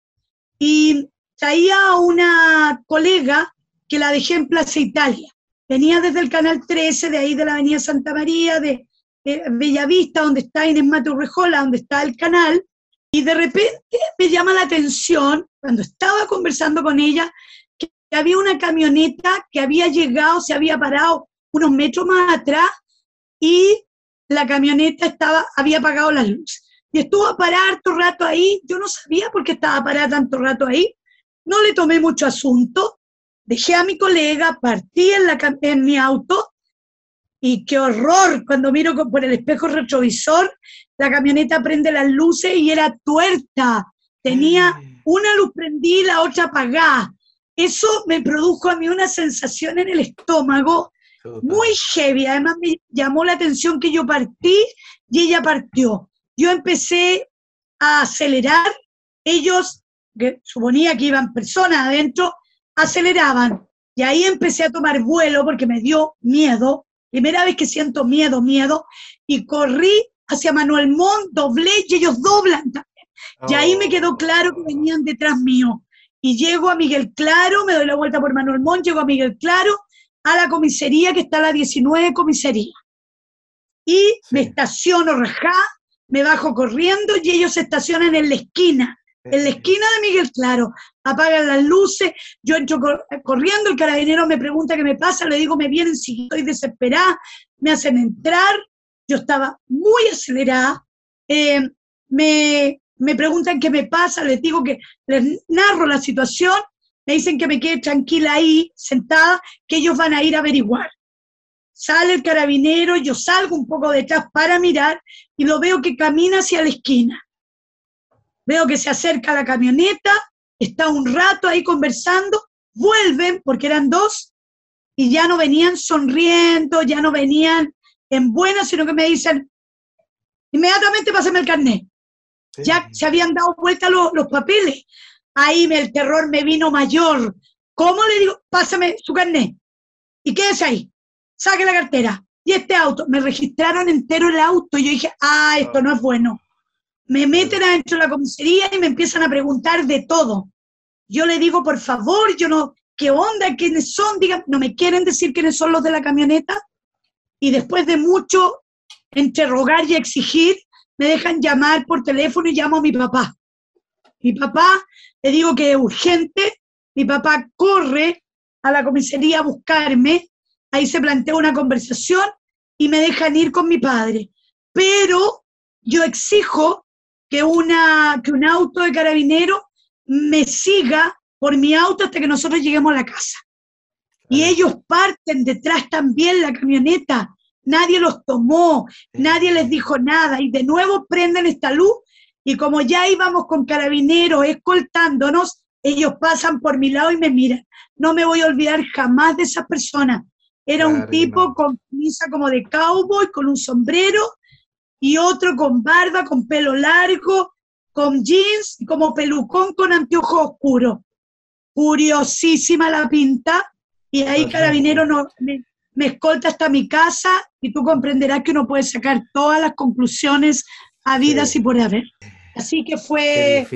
y traía una colega que la dejé en Plaza Italia. Venía desde el Canal 13, de ahí de la Avenida Santa María, de, Bellavista, donde está Inés Maturrejola, donde está el canal, y de repente me llama la atención, cuando estaba conversando con ella, que había una camioneta que había llegado, se había parado unos metros más atrás y la camioneta estaba, había apagado las luces. Y estuvo a parar harto rato ahí, yo no sabía por qué estaba parada tanto rato ahí, no le tomé mucho asunto, dejé a mi colega, partí en, la, en mi auto y qué horror cuando miro por el espejo retrovisor la camioneta prende las luces y era tuerta. Tenía una luz prendida y la otra apagada. eso me produjo a mí una sensación en el estómago muy heavy. Además me llamó la atención que yo partí y ella partió. Yo empecé a acelerar, ellos, que suponía que iban personas adentro, aceleraban. Y ahí empecé a tomar vuelo porque me dio miedo. Primera vez que siento miedo, miedo. Y corrí hacia Manuel Montt, doblé y ellos doblan también. Y ahí me quedó claro que venían detrás mío. Y llego a Miguel Claro, me doy la vuelta por Manuel Montt, llego a Miguel Claro, a la comisaría que está a la 19 comisaría. Y me estaciono rajá, me bajo corriendo y ellos se estacionan en la esquina, en la esquina de Miguel Claro. Apagan las luces, yo entro corriendo, el carabinero me pregunta qué me pasa, le digo, me vienen si estoy desesperada, me hacen entrar, yo estaba muy acelerada, eh, me, me preguntan qué me pasa, les digo que les narro la situación, me dicen que me quede tranquila ahí, sentada, que ellos van a ir a averiguar. Sale el carabinero, yo salgo un poco detrás para mirar y lo veo que camina hacia la esquina. Veo que se acerca la camioneta, está un rato ahí conversando, vuelven, porque eran dos, y ya no venían sonriendo, ya no venían en buena, sino que me dicen, inmediatamente pásame el carnet. Ya se habían dado vuelta los, papeles. Ahí me, el terror me vino mayor. ¿Cómo le digo? Pásame su carnet. ¿Y qué es ahí? Saque la cartera. Y este auto, me registraron entero el auto. Y yo dije, ah, esto no es bueno. Me meten adentro de la comisaría y me empiezan a preguntar de todo. Yo le digo, por favor, yo no, ¿qué onda? ¿Quiénes son? Digan, no me quieren decir quiénes son los de la camioneta. Y después de mucho interrogar y exigir, me dejan llamar por teléfono y llamo a mi papá. Mi papá, le digo que es urgente, mi papá corre a la comisaría a buscarme, ahí se plantea una conversación y me dejan ir con mi padre. Pero yo exijo que, una, que un auto de carabinero me siga por mi auto hasta que nosotros lleguemos a la casa. Y ellos parten detrás también la camioneta nadie los tomó, nadie les dijo nada y de nuevo prenden esta luz y como ya íbamos con carabineros escoltándonos, ellos pasan por mi lado y me miran. No me voy a olvidar jamás de esa persona. Era un tipo con camisa como de cowboy, con un sombrero, y otro con barba, con pelo largo, con jeans, como pelucón con anteojos oscuros. Curiosísima la pinta, y ahí Carabinero no, me escolta hasta mi casa y tú comprenderás que uno puede sacar todas las conclusiones habidas y por haber. Así que fue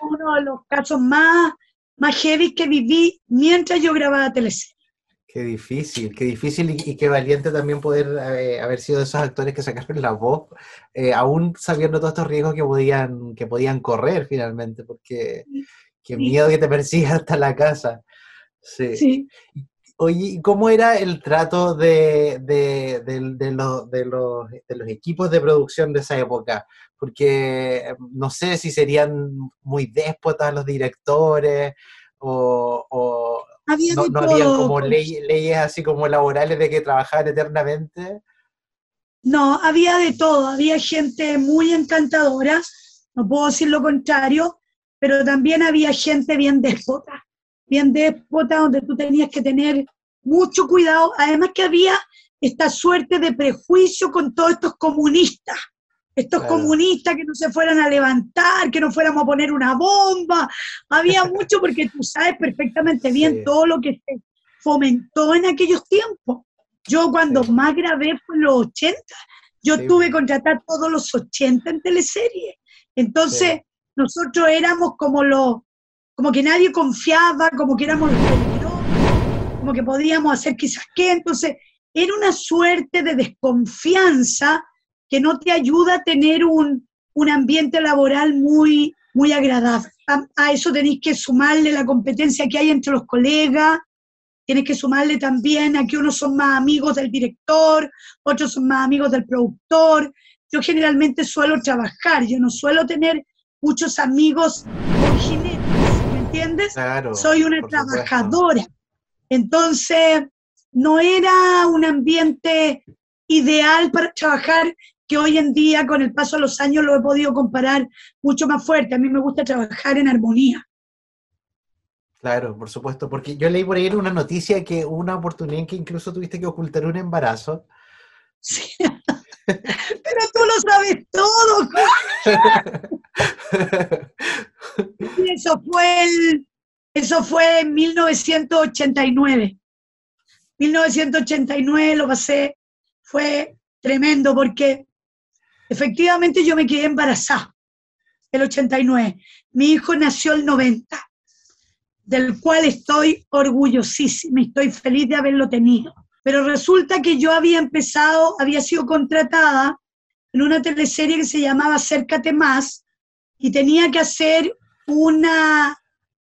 uno de los casos más, más heavy que viví mientras yo grababa teleserie. Qué difícil, qué difícil y, qué valiente también poder eh, haber sido de esos actores que sacaron la voz, eh, aún sabiendo todos estos riesgos que podían, que podían correr finalmente, porque qué miedo que te persiga hasta la casa. Sí. sí. Oye, ¿cómo era el trato de, los, equipos de producción de esa época? Porque em, no sé si serían muy déspotas los directores o, no, había como leyes así como laborales de que trabajaban eternamente. No, había de todo, había gente muy encantadora, no puedo decir lo contrario, pero también había gente bien déspota bien déspota, donde tú tenías que tener mucho cuidado. Además que había esta suerte de prejuicio con todos estos comunistas, estos comunistas que no se fueran a levantar, que no fuéramos a poner una bomba. Había mucho porque tú sabes perfectamente bien todo lo que se fomentó en aquellos tiempos. Yo cuando más grabé fue en los 80, yo tuve que contratar todos los 80 en teleserie. Entonces, nosotros éramos como los como que nadie confiaba, como que éramos los peligrosos, como que podíamos hacer quizás qué. Entonces, era una suerte de desconfianza que no te ayuda a tener un, un ambiente laboral muy, muy agradable. A, eso tenéis que sumarle la competencia que hay entre los colegas, tienes que sumarle también a que unos son más amigos del director, otros son más amigos del productor. Yo generalmente suelo trabajar, yo no suelo tener muchos amigos originales entiendes? Soy una trabajadora. Entonces, no era un ambiente ideal para trabajar que hoy en día, con el paso de los años, lo he podido comparar mucho más fuerte. A mí me gusta trabajar en armonía. Claro, por supuesto, porque yo leí por ahí una noticia que una oportunidad en que incluso tuviste que ocultar un embarazo. Sí. Pero tú lo sabes todo. eso fue el, eso fue en 1989. 1989 lo pasé, fue tremendo porque efectivamente yo me quedé embarazada el 89. Mi hijo nació el 90 del cual estoy orgullosísima, estoy feliz de haberlo tenido. Pero resulta que yo había empezado, había sido contratada en una teleserie que se llamaba Acércate Más y tenía que hacer una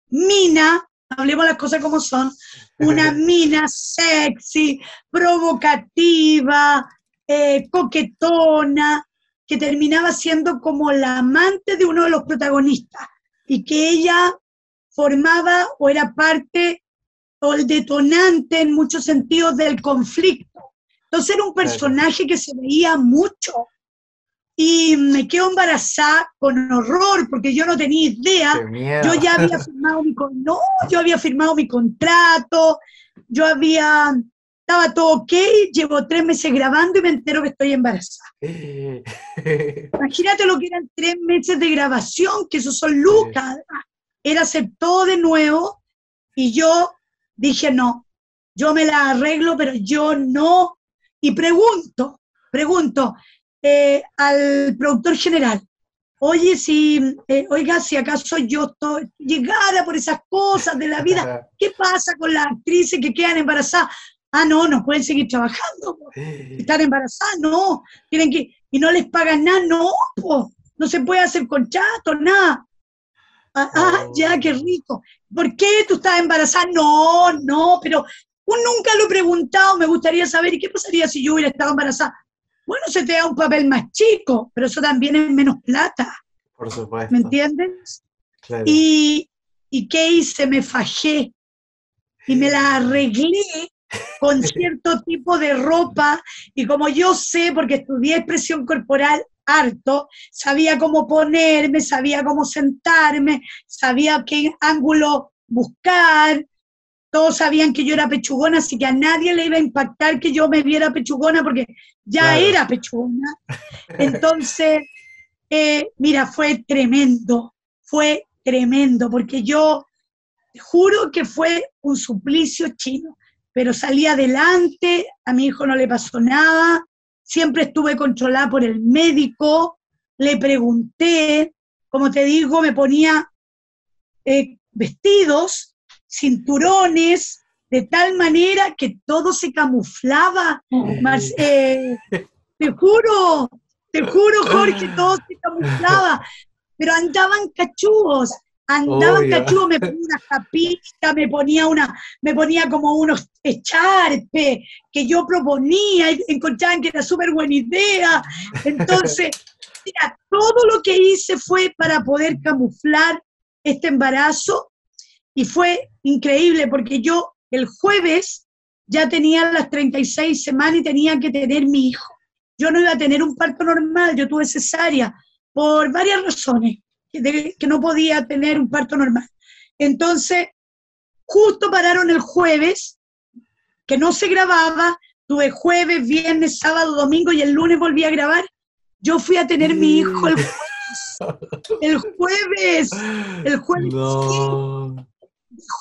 mina, hablemos las cosas como son, una mina sexy, provocativa, eh, coquetona, que terminaba siendo como la amante de uno de los protagonistas y que ella formaba o era parte o el detonante en muchos sentidos del conflicto. Entonces era un personaje que se veía mucho. Y me quedo embarazada con horror porque yo no tenía idea. Yo ya había firmado mi no, yo había firmado mi contrato, yo había estaba todo ok, llevo tres meses grabando y me entero que estoy embarazada. Imagínate lo que eran tres meses de grabación, que eso son lucas él aceptó de nuevo y yo dije, no, yo me la arreglo, pero yo no. Y pregunto, pregunto eh, al productor general, oye, si, eh, oiga, si acaso yo estoy, llegara por esas cosas de la vida, ¿qué pasa con las actrices que quedan embarazadas? Ah, no, no pueden seguir trabajando. Están embarazadas, no. Tienen que, y no les pagan nada, no, no se puede hacer contrato, nada. Ah, ah, ya, qué rico. ¿Por qué tú estás embarazada? No, no, pero nunca lo he preguntado, me gustaría saber, ¿y qué pasaría si yo hubiera estado embarazada? Bueno, se te da un papel más chico, pero eso también es menos plata. Por supuesto. ¿Me entiendes? Claro. Y, ¿Y qué hice? Me fajé y me la arreglé con cierto tipo de ropa y como yo sé, porque estudié expresión corporal, harto, sabía cómo ponerme, sabía cómo sentarme, sabía qué ángulo buscar, todos sabían que yo era pechugona, así que a nadie le iba a impactar que yo me viera pechugona porque ya era pechugona. Entonces, eh, mira, fue tremendo, fue tremendo, porque yo juro que fue un suplicio chino, pero salí adelante, a mi hijo no le pasó nada, siempre estuve controlada por el médico, le pregunté, como te digo, me ponía eh, vestidos, cinturones, de tal manera que todo se camuflaba. Eh, te juro, te juro, Jorge, todo se camuflaba, pero andaban cachugos andaba cachudo, me ponía una capita, me ponía una, me ponía como unos echarpes que yo proponía y encontraban que era súper buena idea. Entonces, mira, todo lo que hice fue para poder camuflar este embarazo y fue increíble porque yo el jueves ya tenía las 36 semanas y tenía que tener mi hijo. Yo no iba a tener un parto normal, yo tuve cesárea por varias razones que no podía tener un parto normal. Entonces, justo pararon el jueves, que no se grababa, tuve jueves, viernes, sábado, domingo y el lunes volví a grabar. Yo fui a tener mi hijo el jueves. El jueves, el jueves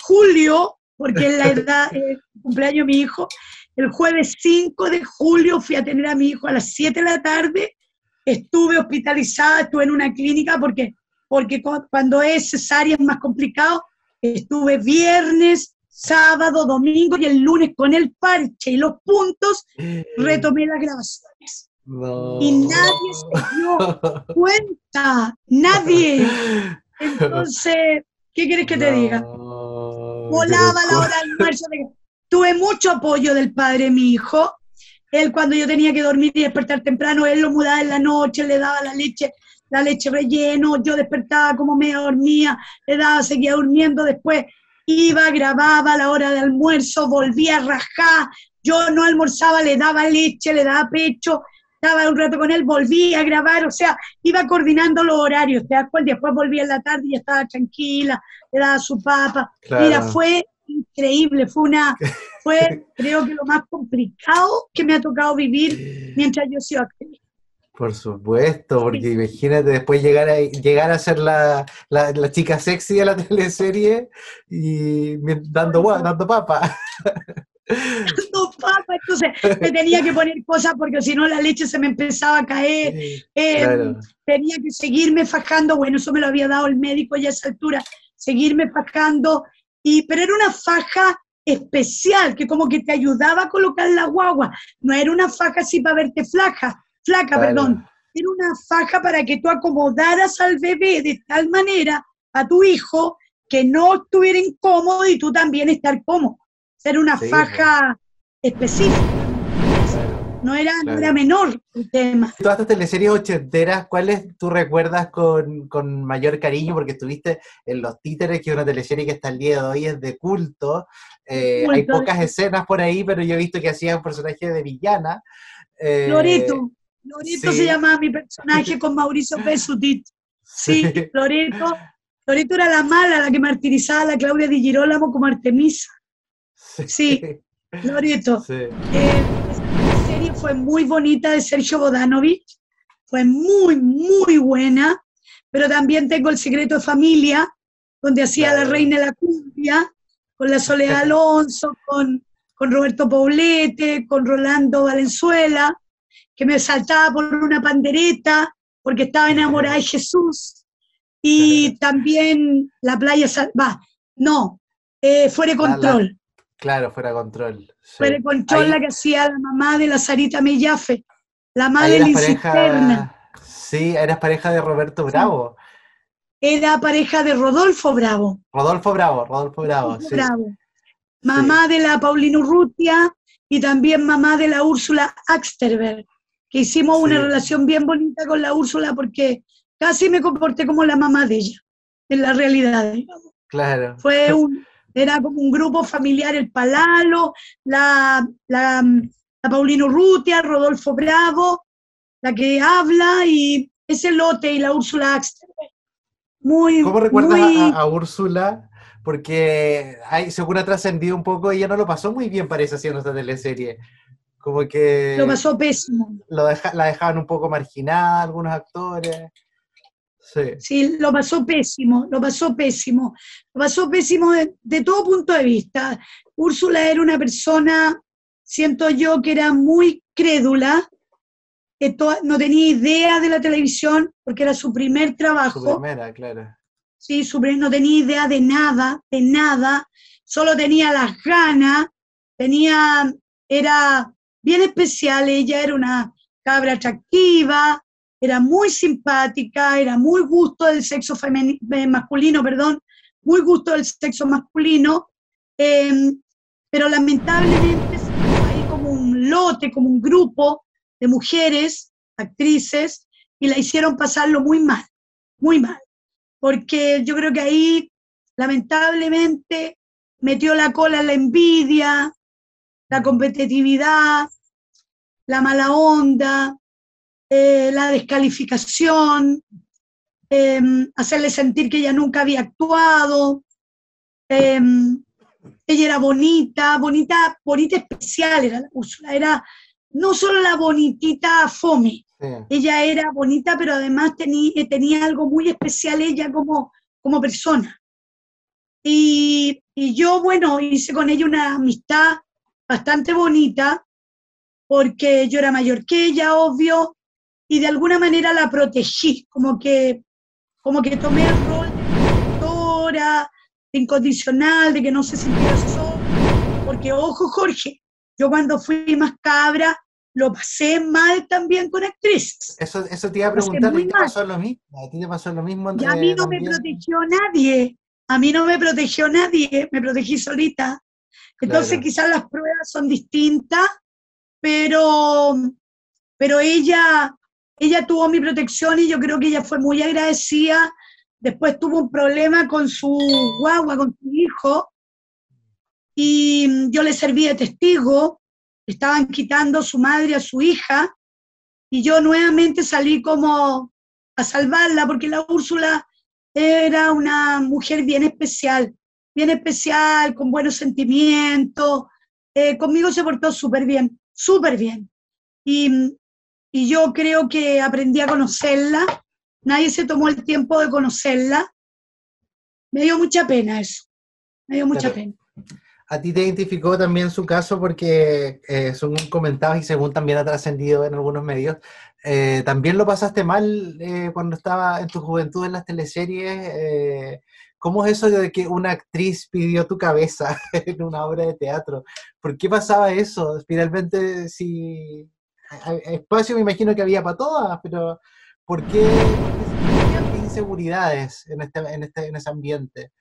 julio, porque es la edad, el cumpleaños de mi hijo, el jueves 5 de julio fui a tener a mi hijo a las 7 de la tarde, estuve hospitalizada, estuve en una clínica porque porque cuando es cesárea es más complicado. Estuve viernes, sábado, domingo y el lunes con el parche y los puntos retomé las grabaciones. Y nadie se dio cuenta, nadie. Entonces, ¿qué quieres que te diga? Volaba la hora del almuerzo. Tuve mucho apoyo del padre de mi hijo. Él cuando yo tenía que dormir y despertar temprano, él lo mudaba en la noche, le daba la leche la leche relleno, yo despertaba como me dormía, le daba, seguía durmiendo, después iba, grababa a la hora de almuerzo, volvía a rajar, yo no almorzaba, le daba leche, le daba pecho, estaba un rato con él, volvía a grabar, o sea, iba coordinando los horarios, ¿te das cuenta? Después volvía en la tarde y estaba tranquila, le daba su papa. Mira, fue increíble, fue una, fue creo que lo más complicado que me ha tocado vivir mientras yo soy actriz. Por supuesto, porque imagínate después llegar a, llegar a ser la, la, chica sexy de la teleserie y dando, dando papa. Dando papa, entonces me tenía que poner cosas porque si no la leche se me empezaba a caer. Eh, tenía que seguirme fajando, bueno, eso me lo había dado el médico ya a esa altura, seguirme fajando, y, pero era una faja especial, que como que te ayudaba a colocar la guagua, no era una faja así para verte flaca, perdón, era una faja para que tú acomodaras al bebé de tal manera a tu hijo que no estuviera incómodo y tú también estar cómodo. Era una faja específica. No era, no era menor el tema. Todas estas teleseries ochenteras, ¿cuáles tú recuerdas con, con, mayor cariño? Porque estuviste en Los Títeres, que es una teleserie que hasta el día de hoy es de culto. Eh, hay pocas escenas por ahí, pero yo he visto que hacía un personaje de villana. Eh, Loreto. Loreto se llamaba mi personaje con Mauricio Pesutit. Sí, Loreto. Loreto era la mala, la que martirizaba a la Claudia Di Girolamo como Artemisa. Sí, Loreto. Sí. Eh, serie fue muy bonita de Sergio Bodanovich, fue muy, muy buena, pero también tengo El secreto de familia, donde hacía la reina de la cumbia, con la Soledad Alonso, con, con Roberto Poblete, con Rolando Valenzuela, que me saltaba por una pandereta porque estaba enamorada de Jesús. Y también la playa, va, no, eh, fuera de control. Claro, fuera de control. Fuera de control la que hacía la mamá de la Sarita Mellafe, la madre de la Sí, eras pareja de Roberto Bravo. Era pareja de Rodolfo Bravo. Rodolfo Bravo, Rodolfo Bravo, Bravo. Mamá de la Paulina Urrutia y también mamá de la Úrsula Axterberg, que hicimos una relación bien bonita con la Úrsula porque casi me comporté como la mamá de ella, en la realidad. Claro. Fue un, era como un grupo familiar, el Palalo, la, la, la Paulino Rutia, Rodolfo Bravo, la que habla, y ese lote y la Úrsula Axter. Muy, ¿Cómo recuerdas a, Úrsula? Porque hay, según ha trascendido un poco, ella no lo pasó muy bien, parece, haciendo esta teleserie. Como que... Lo pasó pésimo. Lo la dejaban un poco marginada algunos actores. Sí. lo pasó pésimo, lo pasó pésimo, lo pasó pésimo de, todo punto de vista. Úrsula era una persona, siento yo, que era muy crédula, que no tenía idea de la televisión, porque era su primer trabajo. Su primera, claro. Sí, su no tenía idea de nada, de nada, solo tenía las ganas, tenía, era bien especial, ella era una cabra atractiva, era muy simpática, era muy gusto del sexo eh, masculino, perdón, muy gusto del sexo masculino, em, pero lamentablemente hay como un lote, como un grupo de mujeres, actrices, y la hicieron pasarlo muy mal, muy mal, porque yo creo que ahí lamentablemente metió la cola la envidia, la competitividad, la mala onda, eh, la descalificación, em, hacerle sentir que ella nunca había actuado. Em, ella era bonita, bonita, bonita especial era la Úrsula, era no solo la bonitita fome, ella era bonita, pero además tenía, eh, tenía algo muy especial ella como, como persona. Y, y yo, bueno, hice con ella una amistad bastante bonita, porque yo era mayor que ella, obvio, y de alguna manera la protegí, como que, como que tomé el rol de protectora, de incondicional, de que no se sintiera sola, porque ojo Jorge, yo cuando fui más cabra lo pasé mal también con actrices. Eso, eso te iba a preguntar, ¿a ti te pasó lo mismo? ¿A ti te pasó lo mismo? Y a mí no me protegió nadie, a mí no me protegió nadie, me protegí solita. Entonces quizás las pruebas son distintas, pero, pero ella ella tuvo mi protección y yo creo que ella fue muy agradecida. Después tuvo un problema con su guagua, con su hijo, y yo le serví de testigo. Estaban quitando su madre a su hija, y yo nuevamente salí como a salvarla, porque la Úrsula era una mujer bien especial, bien especial, con buenos sentimientos. Eh, conmigo se portó súper bien, súper bien. Y, y yo creo que aprendí a conocerla. Nadie se tomó el tiempo de conocerla. Me dio mucha pena eso. Me dio mucha pena. A ti te identificó también su caso porque, eh, según comentabas y según también ha trascendido en algunos medios, eh, también lo pasaste mal eh, cuando estaba en tu juventud en las teleseries. ¿Cómo es eso de que una actriz pidió tu cabeza en una obra de teatro? ¿Por qué pasaba eso? Finalmente, si espacio me imagino que había para todas, pero ¿por qué, inseguridades en, este, en, este, en ese ambiente?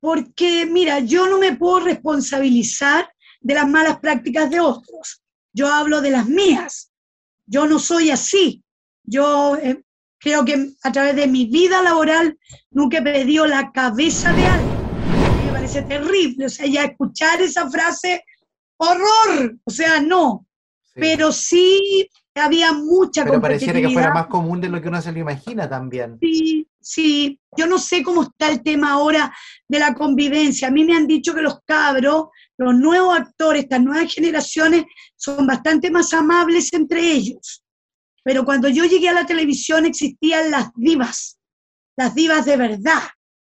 Porque, mira, yo no me puedo responsabilizar de las malas prácticas de otros. Yo hablo de las mías. Yo no soy así. Yo eh, creo que a través de mi vida laboral nunca he pedido la cabeza de alguien. Me parece terrible. O sea, ya escuchar esa frase, horror. O sea, no. Pero sí había mucha Pero pareciera que fuera más común de lo que uno se lo imagina también. Sí, sí. Yo no sé cómo está el tema ahora de la convivencia. A mí me han dicho que los cabros los nuevos actores, estas nuevas generaciones, son bastante más amables entre ellos. Pero cuando yo llegué a la televisión existían las divas, las divas de verdad.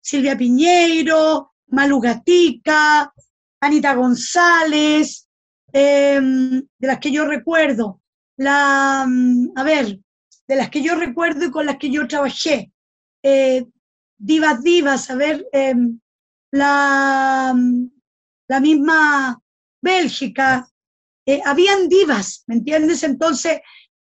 Silvia Piñeiro, Malu Gatica, Anita González, em, de las que yo recuerdo. La, mm, a ver, de las que yo recuerdo y con las que yo trabajé. Eh, divas, divas, a ver, em, la, mm, la misma Bélgica, eh, habían divas, ¿me entiendes? Entonces,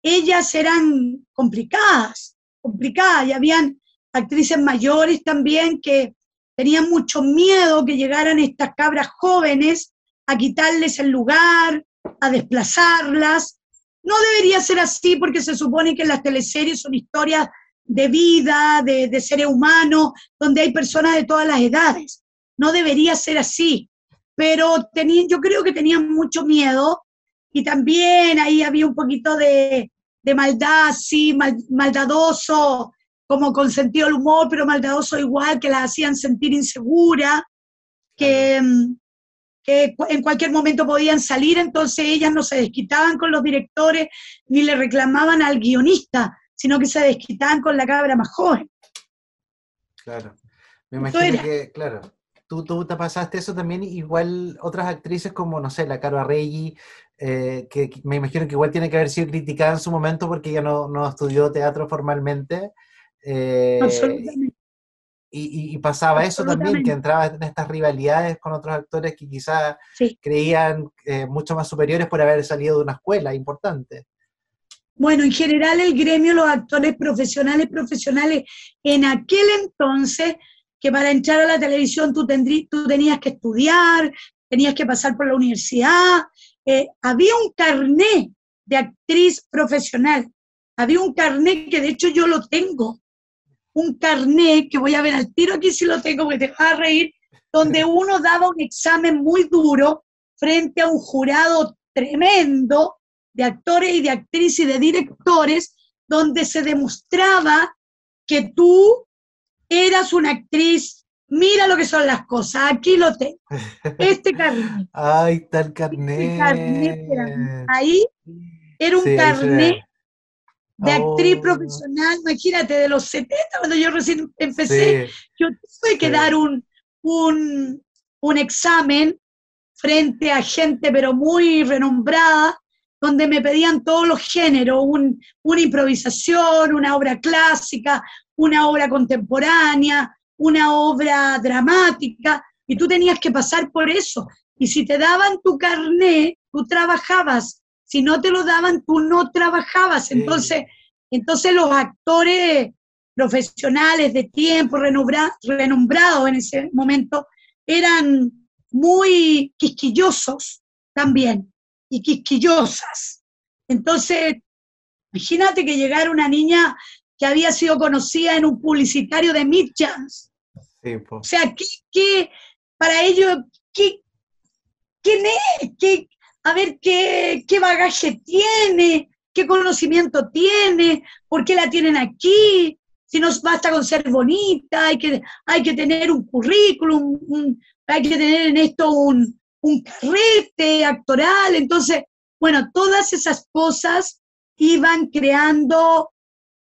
ellas eran complicadas, complicadas, y habían actrices mayores también que tenían mucho miedo que llegaran estas cabras jóvenes a quitarles el lugar, a desplazarlas. No debería ser así porque se supone que las teleseries son historias de vida, de, de seres humanos, donde hay personas de todas las edades. No debería ser así pero tenían, yo creo que tenían mucho miedo y también ahí había un poquito de, maldad, sí, maldadoso, como con sentido del humor, pero maldadoso igual, que las hacían sentir insegura, que, que en cualquier momento podían salir, entonces ellas no se desquitaban con los directores ni le reclamaban al guionista, sino que se desquitaban con la cabra más joven. Claro. Me imagino que, claro, tú, te pasaste eso también, igual otras actrices como, no sé, la Caro Arregui, eh, que, me imagino que igual tiene que haber sido criticada en su momento porque ella no, no estudió teatro formalmente. Eh, y, pasaba eso también, que entraba en estas rivalidades con otros actores que quizás creían eh, mucho más superiores por haber salido de una escuela importante. Bueno, en general el gremio, los actores profesionales, profesionales, en aquel entonces que para entrar a la televisión tú, tú tenías que estudiar, tenías que pasar por la universidad. Eh, había un carné de actriz profesional. Había un carné que de hecho yo lo tengo. Un carné que voy a ver al tiro aquí si lo tengo, que te vas a reír, donde uno daba un examen muy duro frente a un jurado tremendo de actores y de actrices y de directores, donde se demostraba que tú eras una actriz, mira lo que son las cosas, aquí lo tengo. Este carnet. Ay, tal este carnet. ahí era un carnet de actriz oh. profesional, imagínate, de los 70, cuando yo recién empecé, yo tuve que dar un, un, un examen frente a gente pero muy renombrada, donde me pedían todos los géneros, un, una improvisación, una obra clásica, una obra contemporánea, una obra dramática, y tú tenías que pasar por eso. Y si te daban tu carné, tú trabajabas. Si no te lo daban, tú no trabajabas. Entonces, entonces los actores profesionales de tiempo, renombrados en ese momento, eran muy quisquillosos también y quisquillosas. Entonces, imagínate que llegara una niña que había sido conocida en un publicitario de O sea, ¿qué, para ellos, ¿qué, ¿quién es? ¿Qué, a ver qué, qué bagaje tiene, qué conocimiento tiene, por qué la tienen aquí. si no basta con ser bonita, hay que, hay que tener un currículum, hay que tener en esto un, un carrete actoral. Entonces, bueno, todas esas cosas iban creando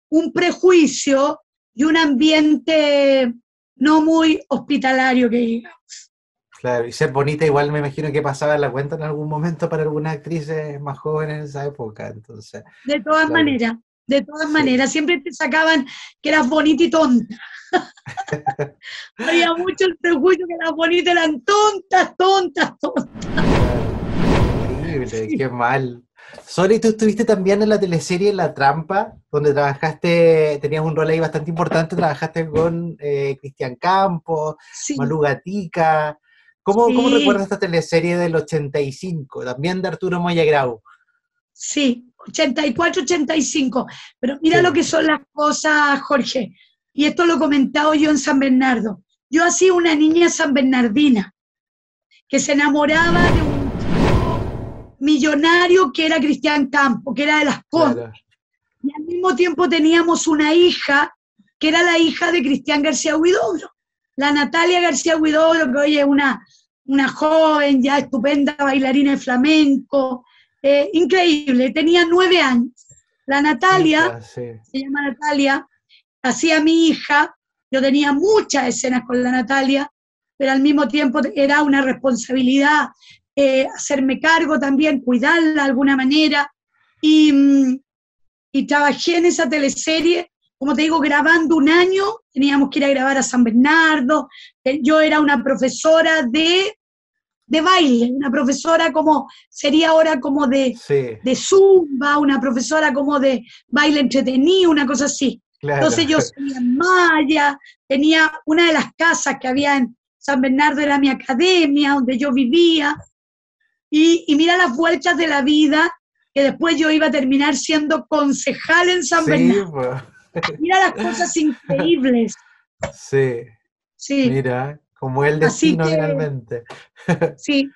un prejuicio y un ambiente no muy hospitalario que digamos. Claro, y ser bonita igual me imagino que pasaba la cuenta en algún momento para algunas actrices más jóvenes en esa época, entonces. De todas maneras, de todas maneras, siempre te sacaban que eras bonita y tonta. Había mucho el prejuicio que las bonitas eran tontas, tontas, tontas. Increíble, qué mal. Sori, tú estuviste también en la teleserie La Trampa, donde trabajaste, tenías un rol ahí bastante importante, trabajaste con eh, Cristian Campos, sí. Malu Gatica. ¿Cómo, ¿Cómo, recuerdas esta teleserie del 85, también de Arturo Moyagrau? Sí, 84, 85. Pero mira sí. lo que son las cosas, Jorge. Y esto lo he comentado yo en San Bernardo. Yo hacía una niña san bernardina que se enamoraba de un millonario que era Cristian Campo, que era de las Condes. Claro. Y al mismo tiempo teníamos una hija que era la hija de Cristian García Huidobro, la Natalia García Huidobro, que hoy es una, una joven, ya estupenda bailarina de flamenco, eh, increíble, tenía nueve años. La Natalia, sí. se llama Natalia, hacía mi hija, yo tenía muchas escenas con la Natalia, pero al mismo tiempo era una responsabilidad eh, hacerme cargo también, cuidarla de alguna manera. Y, mm, y, trabajé en esa teleserie, como te digo, grabando un año, teníamos que ir a grabar a San Bernardo, eh, yo era una profesora de, de baile, una profesora como, sería ahora como de, sí. de zumba, una profesora como de baile entretenido, una cosa así. Claro. Entonces yo salía en Maya, tenía una de las casas que había en San Bernardo, era mi academia, donde yo vivía, y, y, mira las vueltas de la vida, que después yo iba a terminar siendo concejal en San sí, Bernardo. Pues. Mira las cosas increíbles. Sí. Sí. Mira, como el destino que, realmente. Sí.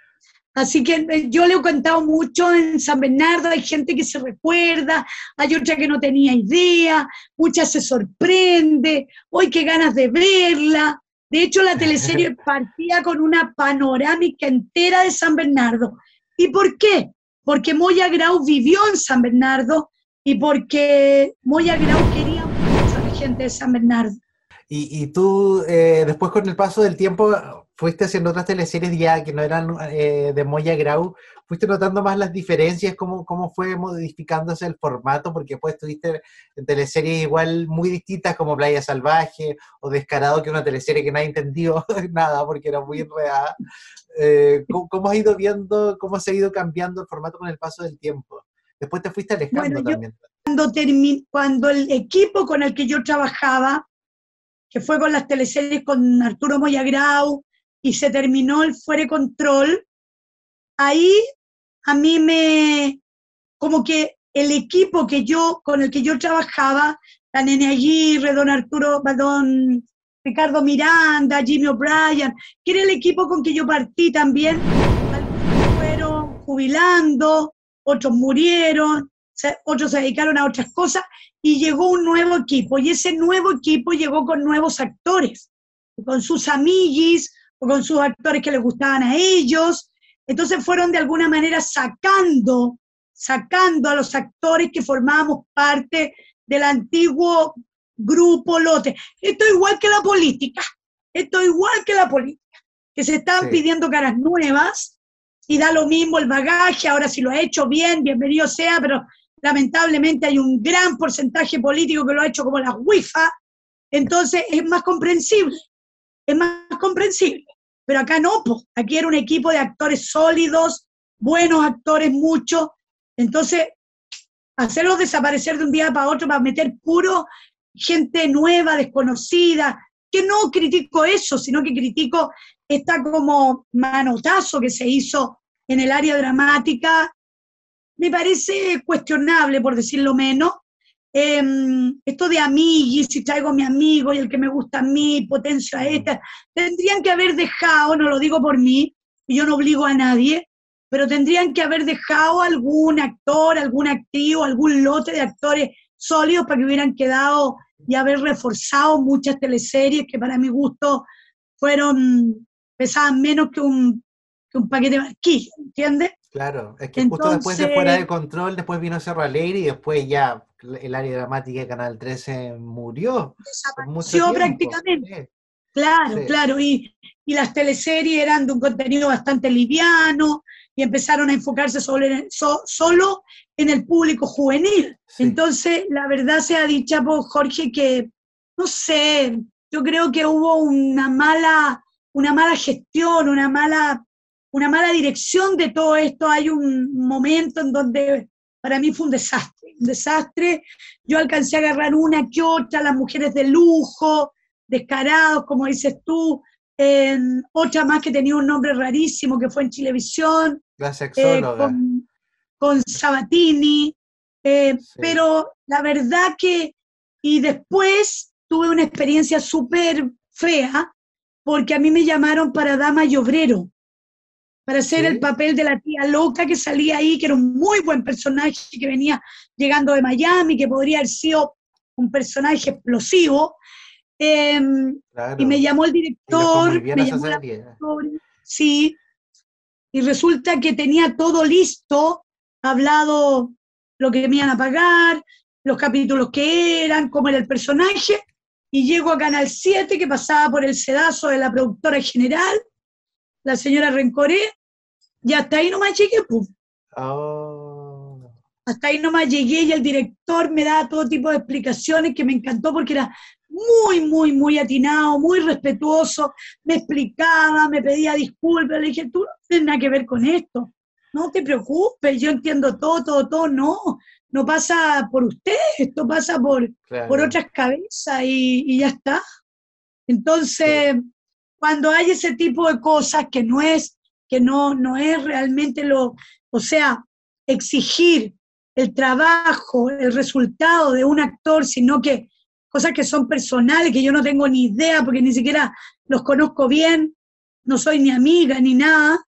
Así que eh, yo le he contado mucho en San Bernardo, hay gente que se recuerda, hay otra que no tenía idea, mucha se sorprende, hoy qué ganas de verla. De hecho, la teleserie partía con una panorámica entera de San Bernardo. ¿Y por qué? Porque Moya Grau vivió en San Bernardo y porque Moya Grau quería mucho a la gente de San Bernardo. Y, y tú, eh, después con el paso del tiempo, fuiste haciendo otras teleseries ya que no eran eh, de Moya Grau, fuiste notando más las diferencias, cómo, cómo fue modificándose el formato, porque después estuviste en teleseries igual muy distintas como Playa Salvaje o Descarado, que una teleserie que nadie entendió nada porque era muy enredada. Eh, ¿cómo, ¿cómo, has ido viendo, cómo se ha ido cambiando el formato con el paso del tiempo? Después te fuiste alejando bueno, también. Cuando, cuando el equipo con el que yo trabajaba, que fue con las teleseries con Arturo Moyagrau, y se terminó el Fuere Control, ahí a mí me, como que el equipo que yo, con el que yo trabajaba, la Nene Aguirre, don Arturo, don Ricardo Miranda, Jimmy O'Brien, que era el equipo con que yo partí también, algunos fueron jubilando, otros murieron, otros se dedicaron a otras cosas, y llegó un nuevo equipo, y ese nuevo equipo llegó con nuevos actores, con sus amiguis, o con sus actores que les gustaban a ellos, entonces fueron de alguna manera sacando, sacando a los actores que formábamos parte del antiguo grupo lote. Esto es igual que la política, esto es igual que la política, que se están sí. pidiendo caras nuevas y da lo mismo el bagaje, ahora si lo ha hecho bien, bienvenido sea, pero lamentablemente hay un gran porcentaje político que lo ha hecho como la WIFA, entonces es más comprensible, es más comprensible. Pero acá no, pues, aquí era un equipo de actores sólidos, buenos actores, muchos. Entonces, hacerlos desaparecer de un día para otro para meter puro gente nueva, desconocida, que no critico eso, sino que critico esta como manotazo que se hizo en el área dramática, me parece cuestionable, por decirlo menos, eh, esto de amiguis, si traigo a mi amigo y el que me gusta a mí, potencio a esta, tendrían que haber dejado, no lo digo por mí, yo no obligo a nadie, pero tendrían que haber dejado algún actor, algún activo, algún lote de actores sólidos para que hubieran quedado y haber reforzado muchas teleseries que para mi gusto fueron, pesaban menos que un, que un paquete de barquilla, ¿entiendes? Claro, es que justo después de Fuera de Control, después vino Cerro Alegre y después ya el área dramática de Canal 13 murió. Desapareció prácticamente. Claro, claro, y, y, las teleseries eran de un contenido bastante liviano y empezaron a enfocarse solo en, solo en el público juvenil. Entonces, la verdad sea dicha por Jorge que, no sé, yo creo que hubo una mala, una mala gestión, una mala una mala dirección de todo esto. Hay un momento en donde para mí fue un desastre, un desastre. Yo alcancé a agarrar una que otra, las mujeres de lujo, descarados, como dices tú, otra más que tenía un nombre rarísimo que fue en Chilevisión. La eh, con, Sabatini. Eh, pero la verdad que, y después tuve una experiencia súper fea, porque a mí me llamaron para Dama y Obrero para hacer el papel de la tía loca que salía ahí, que era un muy buen personaje, que venía llegando de Miami, que podría haber sido un personaje explosivo. Em, y me llamó el director, me llamó la sí, y resulta que tenía todo listo, hablado lo que me iban a pagar, los capítulos que eran, cómo era el personaje, y llego a Canal 7, que pasaba por el sedazo de la productora general, la señora Rencoré, y hasta ahí nomás llegué, pues. Hasta ahí nomás llegué y el director me daba todo tipo de explicaciones que me encantó porque era muy, muy, muy atinado, muy respetuoso, me explicaba, me pedía disculpas, le dije, tú no tienes nada que ver con esto, no te preocupes, yo entiendo todo, todo, todo, no, no pasa por usted, esto pasa por, por otras cabezas y, ya está. Entonces, cuando hay ese tipo de cosas que no es, que no, no es realmente lo, o sea, exigir el trabajo, el resultado de un actor, sino que cosas que son personales, que yo no tengo ni idea porque ni siquiera los conozco bien, no soy ni amiga ni nada,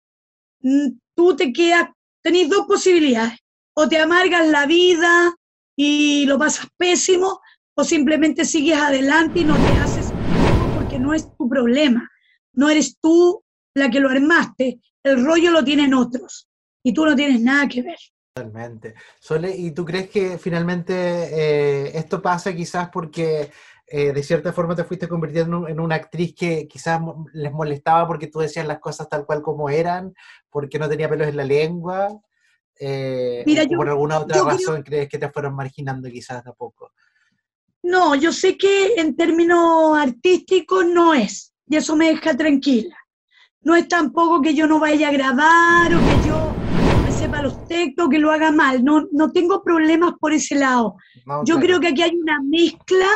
mm, tú te quedas, tenés dos posibilidades, o te amargas la vida y lo pasas pésimo, o simplemente sigues adelante y no te haces porque no es tu problema no eres tú la que lo armaste, el rollo lo tienen otros y tú no tienes nada que ver. Totalmente. Sole, ¿y tú crees que finalmente eh, esto pasa quizás porque eh, de cierta forma te fuiste convirtiendo en una actriz que quizás les molestaba porque tú decías las cosas tal cual como eran, porque no tenía pelos en la lengua? Eh, Mira, o por alguna otra razón crees que te fueron marginando quizás de a poco? No, yo sé que en términos artísticos no es y eso me deja tranquila. No es tampoco que yo no vaya a grabar o que yo me sepa los textos, que lo haga mal. No, no tengo problemas por ese lado. yo creo que aquí hay una mezcla,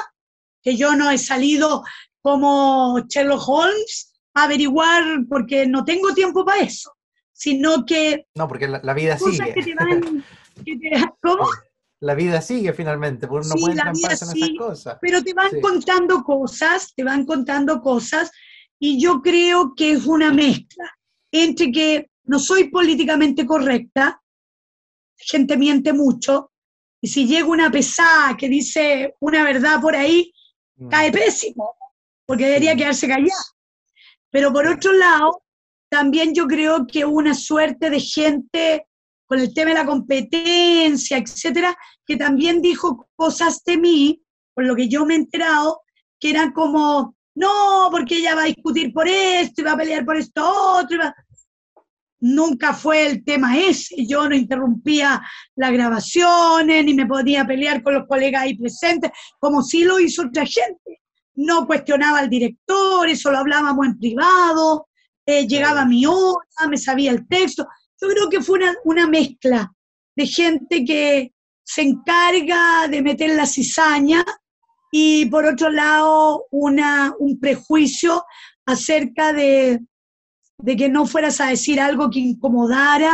que yo no he salido como Sherlock Holmes a averiguar porque no tengo tiempo para eso, sino que... No, porque la, vida sigue. ¿Cómo? La vida sigue finalmente, porque uno sí, puede en esas cosas. Pero te van contando cosas, te van contando cosas, y yo creo que es una mezcla entre que no soy políticamente correcta, gente miente mucho, y si llega una pesada que dice una verdad por ahí, mm. cae pésimo, porque debería quedarse callada. Pero por otro lado, también yo creo que una suerte de gente con el tema de la competencia, etcétera, que también dijo cosas de mí, por lo que yo me he enterado, que eran como, no, porque ella va a discutir por esto y va a pelear por esto otro. Nunca fue el tema ese. Yo no interrumpía las grabaciones, ni me podía pelear con los colegas ahí presentes, como sí lo hizo otra gente. No cuestionaba al director, eso lo hablábamos en privado, eh, llegaba a mi hora, me sabía el texto. Yo creo que fue una, mezcla de gente que se encarga de meter la cizaña y por otro lado una, un prejuicio acerca de, que no fueras a decir algo que incomodara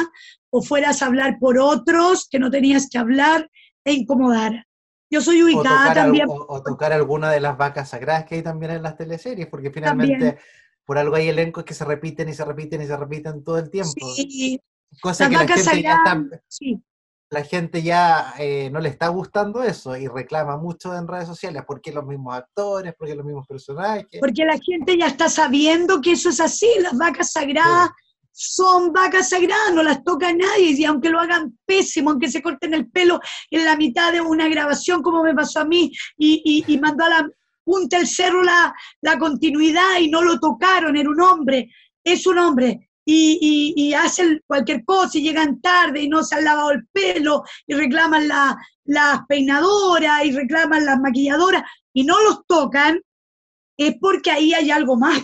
o fueras a hablar por otros que no tenías que hablar e incomodara. Yo soy ubicada también. o, tocar alguna de las vacas sagradas que hay también en las teleseries, porque finalmente por algo hay elencos que se repiten y se repiten y se repiten todo el tiempo. Sí, Cosa que la gente, ya está, la gente ya eh, no le está gustando eso y reclama mucho en redes sociales. ¿Por qué los mismos actores? ¿Por qué los mismos personajes? Porque la gente ya está sabiendo que eso es así. Las vacas sagradas son vacas sagradas, no las toca nadie. Y aunque lo hagan pésimo, aunque se corten el pelo en la mitad de una grabación, como me pasó a mí, y, y, mandó a la punta el cerro la, la continuidad y no lo tocaron, era un hombre. Es un hombre, y, y, hacen cualquier cosa y llegan tarde y no se han lavado el pelo y reclaman las la peinadoras y reclaman las maquilladoras y no los tocan, es porque ahí hay algo más,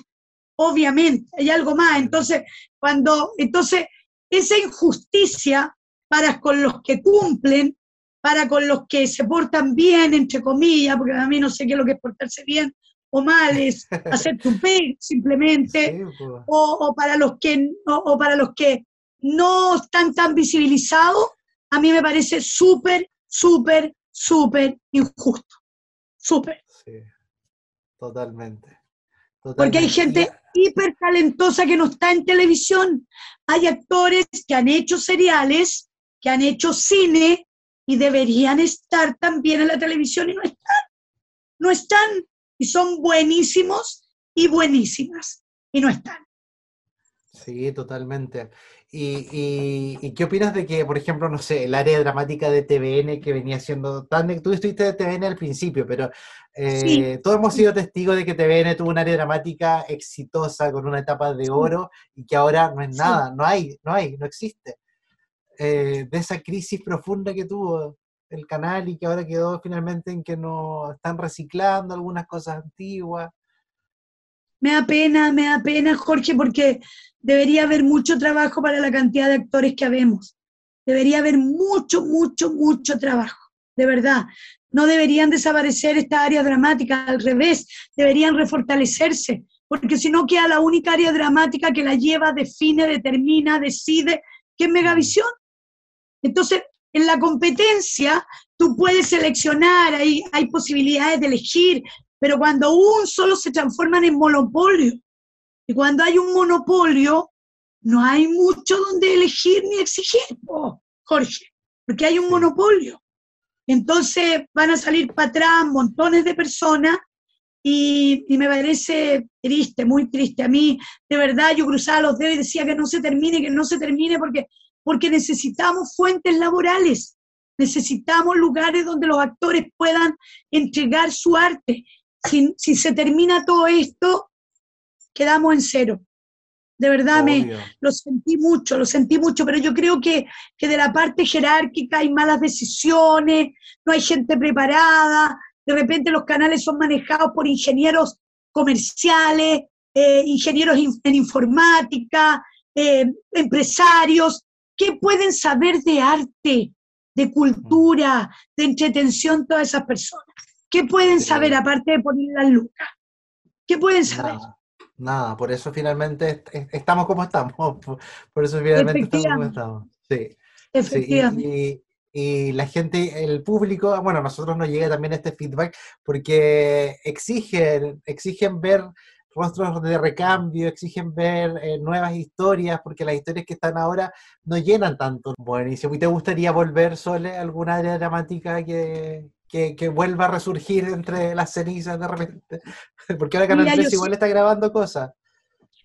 obviamente, hay algo más. Entonces, cuando, entonces, esa injusticia para con los que cumplen, para con los que se portan bien, entre comillas, porque a mí no sé qué es lo que es portarse bien, o males, hacer tu pay simplemente, pues. o, para los que, o, para los que no están tan visibilizados, a mí me parece súper, súper, súper injusto. Súper. Sí, totalmente, Porque hay gente hiper talentosa que no está en televisión. Hay actores que han hecho seriales, que han hecho cine y deberían estar también en la televisión y no están. No están y son buenísimos y buenísimas y no están. Sí, totalmente. ¿Y, qué opinas de que, por ejemplo, no sé, el área dramática de TVN que venía siendo tan... Tú estuviste de TVN al principio, pero eh, todos hemos sido testigos de que TVN tuvo un área dramática exitosa con una etapa de oro y que ahora no es nada, no hay, no hay, no existe. Eh, de esa crisis profunda que tuvo el canal y que ahora quedó finalmente en que no están reciclando algunas cosas antiguas. Me da pena, me da pena, Jorge, porque debería haber mucho trabajo para la cantidad de actores que habemos. Debería haber mucho, mucho, mucho trabajo, de verdad. No deberían desaparecer estas áreas dramáticas, al revés, deberían refortalecerse, porque si no queda la única área dramática que la lleva, define, determina, decide, que es Megavisión. Entonces, en la competencia tú puedes seleccionar, hay, hay posibilidades de elegir, pero cuando un solo se transforman en monopolio, y cuando hay un monopolio, no hay mucho donde elegir ni exigir, Jorge, porque hay un monopolio. Entonces van a salir para atrás montones de personas y, y, me parece triste, muy triste. A mí, de verdad, yo cruzaba los dedos y decía que no se termine, que no se termine, porque porque necesitamos fuentes laborales, necesitamos lugares donde los actores puedan entregar su arte. Si, se termina todo esto, quedamos en cero. De verdad, me, lo sentí mucho, lo sentí mucho, pero yo creo que, que de la parte jerárquica hay malas decisiones, no hay gente preparada, de repente los canales son manejados por ingenieros comerciales, eh, ingenieros en informática, eh, empresarios, ¿Qué pueden saber de arte, de cultura, de entretención todas esas personas? ¿Qué pueden saber aparte de poner las lucas? ¿Qué pueden saber? Nada, por eso finalmente estamos como estamos. Por eso finalmente estamos como estamos. Sí. Efectivamente. y, la gente, el público, bueno, a nosotros nos llega también este feedback porque exigen, exigen ver rostros de recambio, exigen ver eh, nuevas historias, porque las historias que están ahora no llenan tanto. Buenísimo. ¿Y te gustaría volver, Sole, a alguna área dramática que, que, vuelva a resurgir entre las cenizas de repente? porque ahora Canal 3 igual está grabando cosas.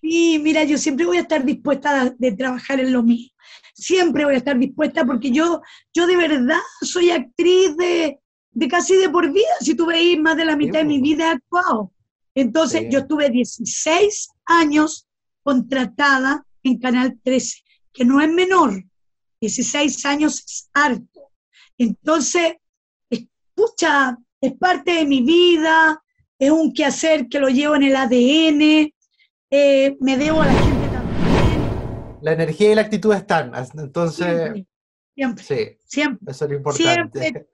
Sí, mira, yo siempre voy a estar dispuesta de trabajar en lo mío. Siempre voy a estar dispuesta porque yo, yo de verdad soy actriz de, de casi de por vida. Si tú veis, más de la mitad de mi vida he actuado. Entonces, yo tuve 16 años contratada en Canal 13, que no es menor, 16 años es harto. Entonces, escucha, es parte de mi vida, es un quehacer que lo llevo en el ADN, eh, me debo a la gente también. La energía y la actitud están, entonces... Siempre, sí, siempre. Eso es lo importante. Siempre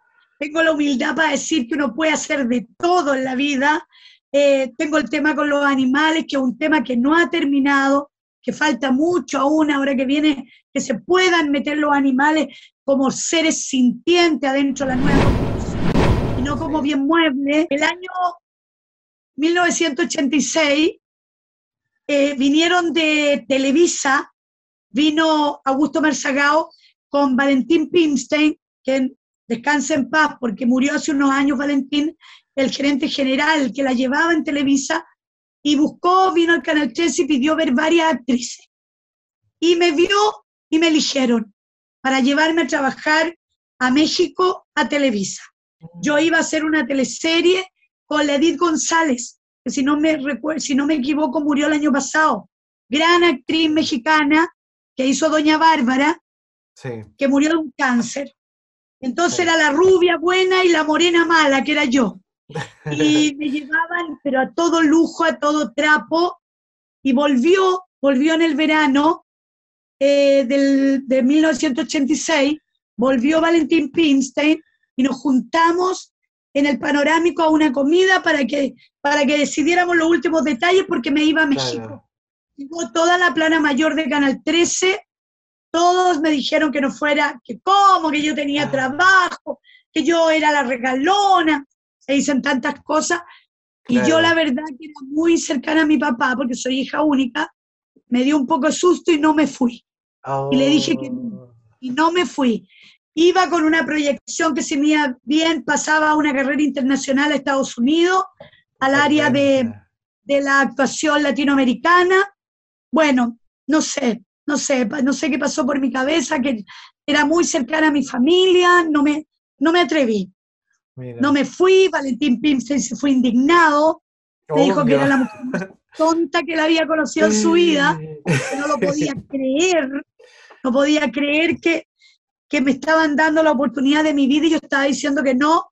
tengo la humildad para decir que uno puede hacer de todo en la vida eh, tengo el tema con los animales, que es un tema que no ha terminado, que falta mucho aún ahora que viene, que se puedan meter los animales como seres sintientes adentro de la nueva y no como bien muebles. El año 1986 eh, vinieron de Televisa, vino Augusto Marzagao con Valentín Pimstein que descanse en paz, porque murió hace unos años Valentín, el gerente general que la llevaba en Televisa, y buscó, vino al Canal 13 y pidió ver varias actrices. Y me vio y me eligieron para llevarme a trabajar a México a Televisa. Yo iba a hacer una teleserie con Edith González, que si no me, si no me equivoco murió el año pasado. Gran actriz mexicana que hizo Doña Bárbara, que murió de un cáncer. Entonces era la rubia buena y la morena mala, que era yo. Y me llevaban, pero a todo lujo, a todo trapo, y volvió, volvió en el verano eh, del, de 1986, volvió Valentín Pinstein y nos juntamos en el panorámico a una comida para que, para que decidiéramos los últimos detalles porque me iba a México. toda la plana mayor de Canal 13, todos me dijeron que no fuera, que cómo, que yo tenía ah. trabajo, que yo era la regalona, se dicen tantas cosas. Y yo la verdad que era muy cercana a mi papá, porque soy hija única, me dio un poco de susto y no me fui. Y le dije que no. Y no me fui. Iba con una proyección que se me iba bien, pasaba una carrera internacional a Estados Unidos, al área de, de la actuación latinoamericana. Bueno, no sé, no sé, no sé qué pasó por mi cabeza, que era muy cercana a mi familia, no me, no me atreví. No me fui, Valentín Pimstein se fue indignado, me dijo que era la mujer más tonta que la había conocido en su vida, que no lo podía creer, no podía creer que, que me estaban dando la oportunidad de mi vida y yo estaba diciendo que no.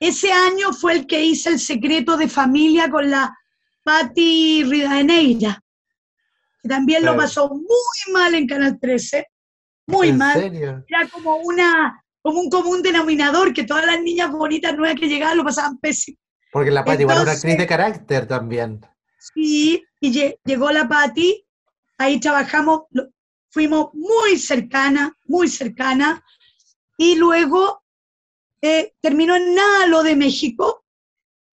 Ese año fue el que hice el secreto de familia con la Patti Ridaneira, que también lo pasó muy mal en Canal 13, muy mal. Era como una como un común denominador, que todas las niñas bonitas nuevas que llegaban lo pasaban pésimo. Porque la Patti igual era una actriz de carácter también. Sí, y llegó la Patti, ahí trabajamos, fuimos muy cercana, muy cercana, y luego eh, terminó en nada lo de México,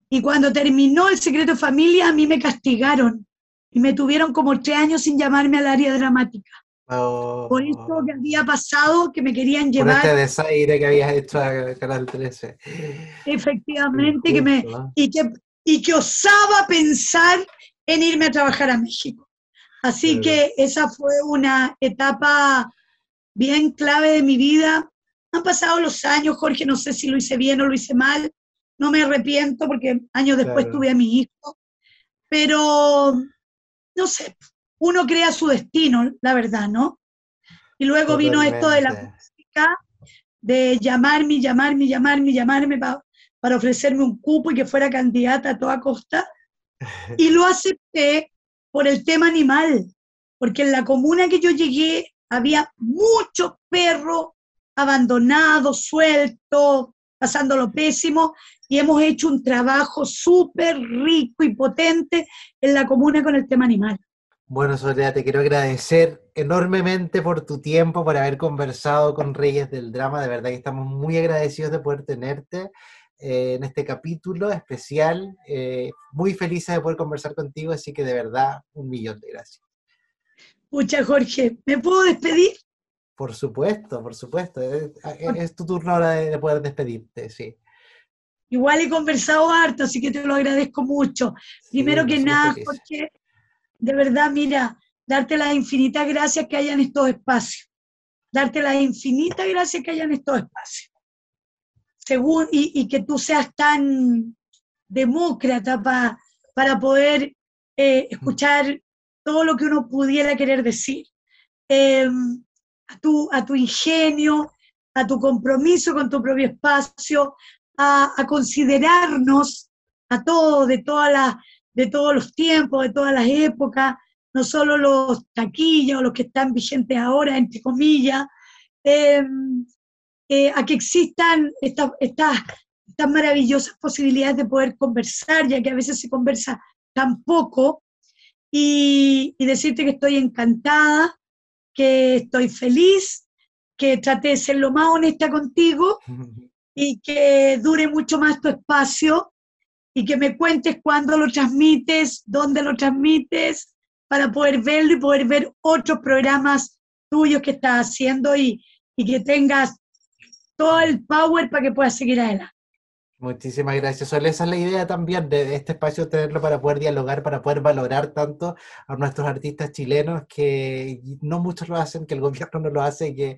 y cuando terminó el secreto de familia, a mí me castigaron, y me tuvieron como tres años sin llamarme al área dramática. Por eso que había pasado, que me querían llevar. Por este desaire que habías hecho a Canal 13. Efectivamente, que me, y, que, y que osaba pensar en irme a trabajar a México. Así que esa fue una etapa bien clave de mi vida. Han pasado los años, Jorge, no sé si lo hice bien o lo hice mal. No me arrepiento porque años después tuve a mi hijo. Pero, no sé, uno crea su destino, la verdad, ¿no? Y luego vino esto de la música, de llamarme, llamarme, llamarme, llamarme para ofrecerme un cupo y que fuera candidata a toda costa. Y lo acepté por el tema animal, porque en la comuna que yo llegué había muchos perros abandonados, sueltos, pasando lo pésimo, y hemos hecho un trabajo súper rico y potente en la comuna con el tema animal. Bueno, Soledad, te quiero agradecer enormemente por tu tiempo, por haber conversado con Reyes del Drama. De verdad que estamos muy agradecidos de poder tenerte eh, en este capítulo especial. Eh, muy felices de poder conversar contigo, así que de verdad, un millón de gracias. Muchas, Jorge. ¿Me puedo despedir? Por supuesto, por supuesto. Es, tu turno ahora de, poder despedirte, sí. Igual he conversado harto, así que te lo agradezco mucho. Primero que nada, Jorge, de verdad, mira, darte las infinitas gracias que hayan estos espacios. Darte las infinitas gracias que hayan estos espacios. Según, y, que tú seas tan demócrata para poder eh, escuchar todo lo que uno pudiera querer decir. Em, a, tu, a tu ingenio, a tu compromiso con tu propio espacio, a, a considerarnos a todos, de todas las de todos los tiempos, de todas las épocas, no solo los taquillos, los que están vigentes ahora, entre comillas, em, eh, a que existan estas, estas maravillosas posibilidades de poder conversar, ya que a veces se conversa tan poco, y, y decirte que estoy encantada, que estoy feliz, que traté de ser lo más honesta contigo y que dure mucho más tu espacio y que me cuentes cuándo lo transmites, dónde lo transmites, para poder verlo y poder ver otros programas tuyos que estás haciendo y, y que tengas todo el power para que pueda seguir adelante. Muchísimas gracias, Sol. Esa es la idea también de este espacio, tenerlo para poder dialogar, para poder valorar tanto a nuestros artistas chilenos, que no muchos lo hacen, que el gobierno no lo hace, que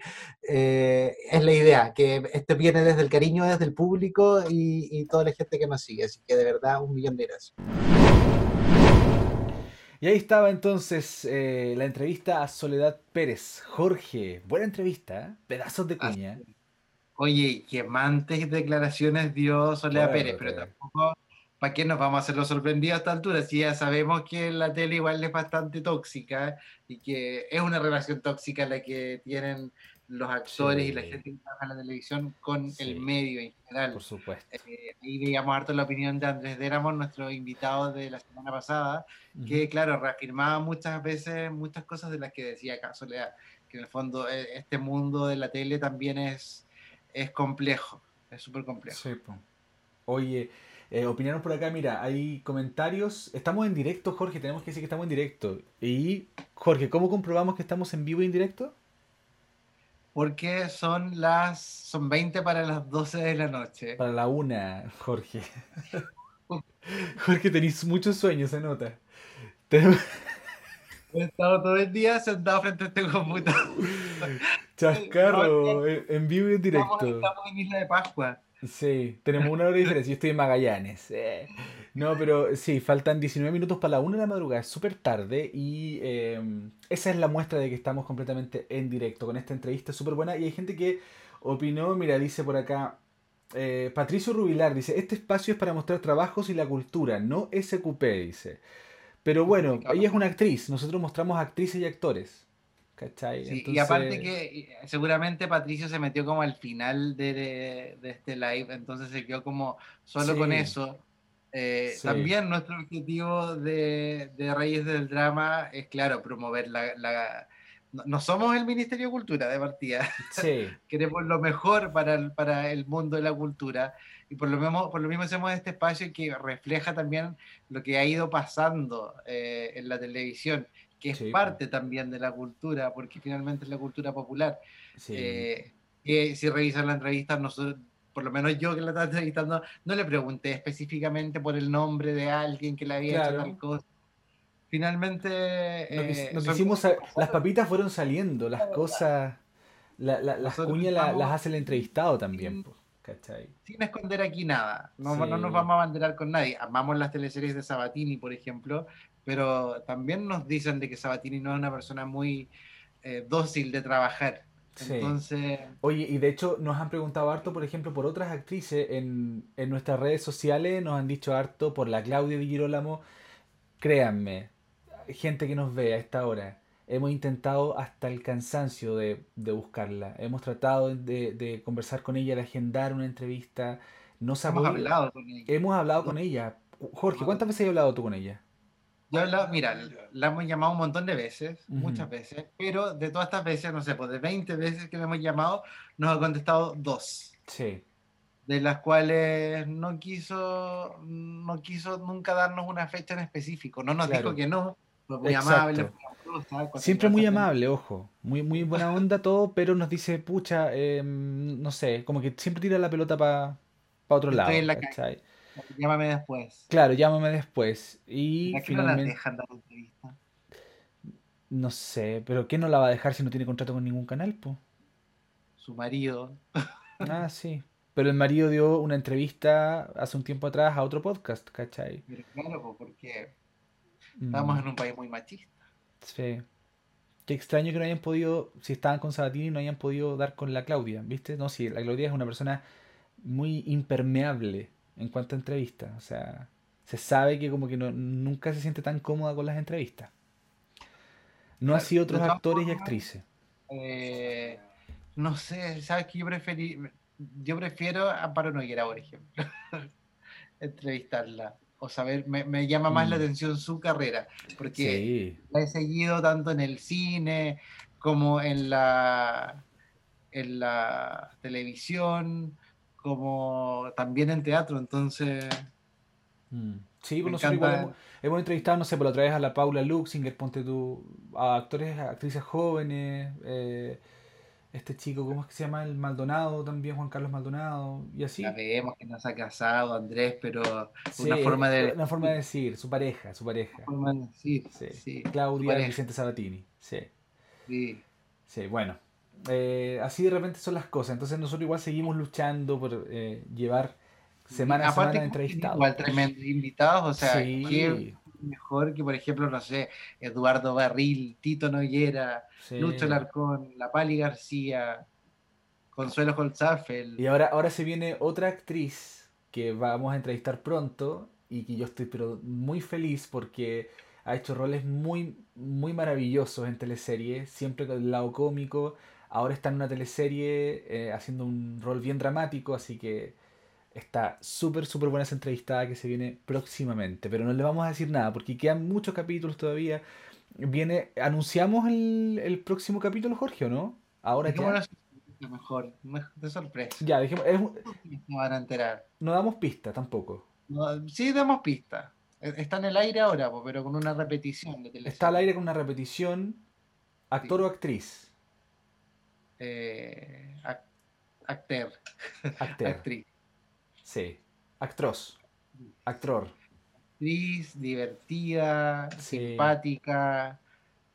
eh, es la idea, que este viene desde el cariño, desde el público y, y, toda la gente que nos sigue. Así que de verdad, un millón de gracias. Y ahí estaba entonces eh, la entrevista a Soledad Pérez. Jorge, buena entrevista, ¿eh? pedazos de cuña. Oye, qué mantes declaraciones dio Soledad Pérez, pero tampoco, ¿para qué nos vamos a hacerlo sorprendidos a esta altura? Si ya sabemos que la tele igual es bastante tóxica y que es una relación tóxica la que tienen los actores y la gente que trabaja en la televisión con el medio en general. Por supuesto. Eh, ahí veíamos harto la opinión de Andrés Déramos, nuestro invitado de la semana pasada, que claro, reafirmaba muchas veces muchas cosas de las que decía acá Soledad, que en el fondo eh, este mundo de la tele también es es complejo, es súper complejo. Sí, Oye, eh, opinaron por acá, mira, hay comentarios. Estamos en directo, Jorge, tenemos que decir que estamos en directo. Y, Jorge, ¿cómo comprobamos que estamos en vivo y en directo? Porque son las. son 20 para las 12 de la noche. Para la una, Jorge. Jorge, tenéis muchos sueños, se nota. He estado todo el día sentado frente a este computador. Chascarro, en vivo y en directo. Estamos, en Isla de Pascua. Sí, tenemos una hora de diferencia. Yo estoy en Magallanes. Eh. No, pero sí, faltan 19 minutos para la una de la madrugada. Es súper tarde y em, esa es la muestra de que estamos completamente en directo con esta entrevista súper buena. Y hay gente que opinó, mira, dice por acá, eh, Patricio Rubilar dice, este espacio es para mostrar trabajos y la cultura, no SQP, dice. Pero bueno, ella es una actriz, nosotros mostramos actrices y actores. ¿Cachai? Y aparte que seguramente Patricio se metió como al final de, este live, entonces se quedó como solo con eso. Eh, también nuestro objetivo de, Reyes del Drama es, claro, promover la... no, somos el Ministerio de Cultura de partida. Sí. Queremos lo mejor para el, para el mundo de la cultura y por lo mismo, por lo mismo hacemos este espacio que refleja también lo que ha ido pasando eh, en la televisión que es parte también de la cultura, porque finalmente es la cultura popular. Eh, si revisan la entrevista, nosotros, por lo menos yo que la estaba entrevistando, no le pregunté específicamente por el nombre de alguien que le había hecho tal cosa. Finalmente... Nos, eh, hicimos, las papitas fueron saliendo, las cosas... las cuñas las hace el entrevistado también. ¿Cachai? Sin esconder aquí nada. No, no, nos vamos a banderar con nadie. Amamos las teleseries de Sabatini, por ejemplo, pero también nos dicen de que Sabatini no es una persona muy eh, dócil de trabajar. Entonces... Oye, y de hecho nos han preguntado harto, por ejemplo, por otras actrices en, en nuestras redes sociales, nos han dicho harto por la Claudia Di Girolamo. Créanme, gente que nos ve a esta hora, hemos intentado hasta el cansancio de, de buscarla. Hemos tratado de, de, conversar con ella, de agendar una entrevista. No hemos hablado con ella. Hemos hablado con ella. Jorge, ¿cuántas veces has hablado tú con ella? Yo la, mira, la hemos llamado un montón de veces, muchas veces, pero de todas estas veces, no sé, pues de 20 veces que le hemos llamado, nos ha contestado dos. Sí. De las cuales no quiso, no quiso nunca darnos una fecha en específico. No nos dijo que no, muy amable. Siempre muy amable, ojo. Muy, muy buena onda todo, pero nos dice, pucha, em, no sé, como que siempre tira la pelota para otro lado. En la Llámame después. Claro, llámame después. Y finalmente... no la dejan dar entrevista? No sé, pero ¿qué no la va a dejar si no tiene contrato con ningún canal, po? Su marido. ah, sí. Pero el marido dio una entrevista hace un tiempo atrás a otro podcast, ¿cachai? Pero claro, porque estamos mm. en un país muy machista. Sí. Qué extraño que no hayan podido, si estaban con Sabatini, no hayan podido dar con la Claudia, ¿viste? No, sí, la Claudia es una persona muy impermeable en cuanto a entrevistas. O sea, se sabe que como que no, nunca se siente tan cómoda con las entrevistas. No así otros actores y actrices. Eh, no sé, sabes que yo preferí, yo prefiero a Amparo Noguera, por ejemplo, entrevistarla. O saber, me, llama más la mm. atención su carrera, porque la he seguido tanto en el cine como en la, en la televisión, como también en teatro, entonces... Mm. Sí, igual hemos, entrevistado, no sé, por otra vez a la Paula Luxinger, ponte tú, a actores, actrices jóvenes, eh, este chico, ¿cómo es que se llama? El Maldonado también, Juan Carlos Maldonado, y así. Sabemos que no se ha casado Andrés, pero una forma de... Una forma de decir, su pareja, su pareja. Una forma de decir, sí. Claudia Vicente Sabatini, sí. Sí. Sí, bueno. Eh, así de repente son las cosas, entonces nosotros igual seguimos luchando por eh, llevar semana a semana entrevistados. Igual tremendos invitados, o sea, qué mejor que, por ejemplo, no sé, Eduardo Barril, Tito Noguera, Lucho Larcón, La Pali García, Consuelo Holzafel. Y ahora, ahora se viene otra actriz que vamos a entrevistar pronto y que yo estoy pero muy feliz porque ha hecho roles muy, muy maravillosos en teleseries, siempre con el lado cómico. Ahora está en una teleserie eh, haciendo un rol bien dramático, así que Está súper, súper buena esa entrevistada que se viene próximamente, pero no le vamos a decir nada porque quedan muchos capítulos todavía. Viene, ¿Anunciamos el, próximo capítulo, Jorge, o no? Ahora ya. Mejor, de sorpresa. Ya, dijimos, no van a enterar. No damos pista tampoco. sí, damos pista. E, está en el aire ahora, pero con una repetición de televisión. Está al aire con una repetición. ¿Actor o actriz? Eh, actor. Actriz. Sí. Actros. Actor. Actriz, divertida, simpática.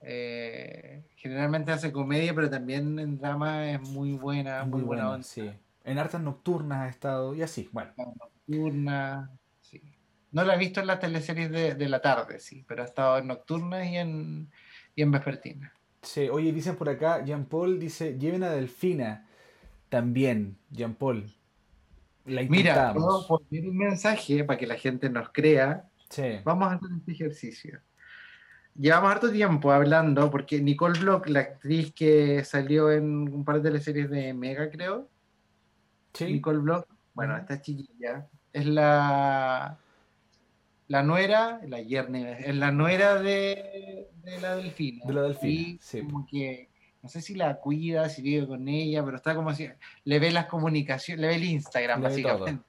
Eh, generalmente hace comedia, pero también en drama es muy buena, muy, buena, Sí. En artes nocturnas ha estado y así, bueno. Nocturna, sí. No la he visto en las teleseries de, la tarde, sí, pero ha estado en nocturnas y en, y en vespertina. Sí, oye, dicen por acá, Jean Paul dice, lleven a Delfina. También, Jean Paul. Mira, puedo poner un mensaje para que la gente nos crea. Vamos a hacer este ejercicio. Llevamos harto tiempo hablando, porque Nicole Block, la actriz que salió en un par de teleseries de Mega, creo. Nicole Block, bueno, esta chiquilla, es la la nuera, la yerna, es la nuera de, la delfina. De la delfina, sí. Como que no sé si la cuida, si vive con ella, pero está como si le ve las comunicaciones, le ve el Instagram, básicamente.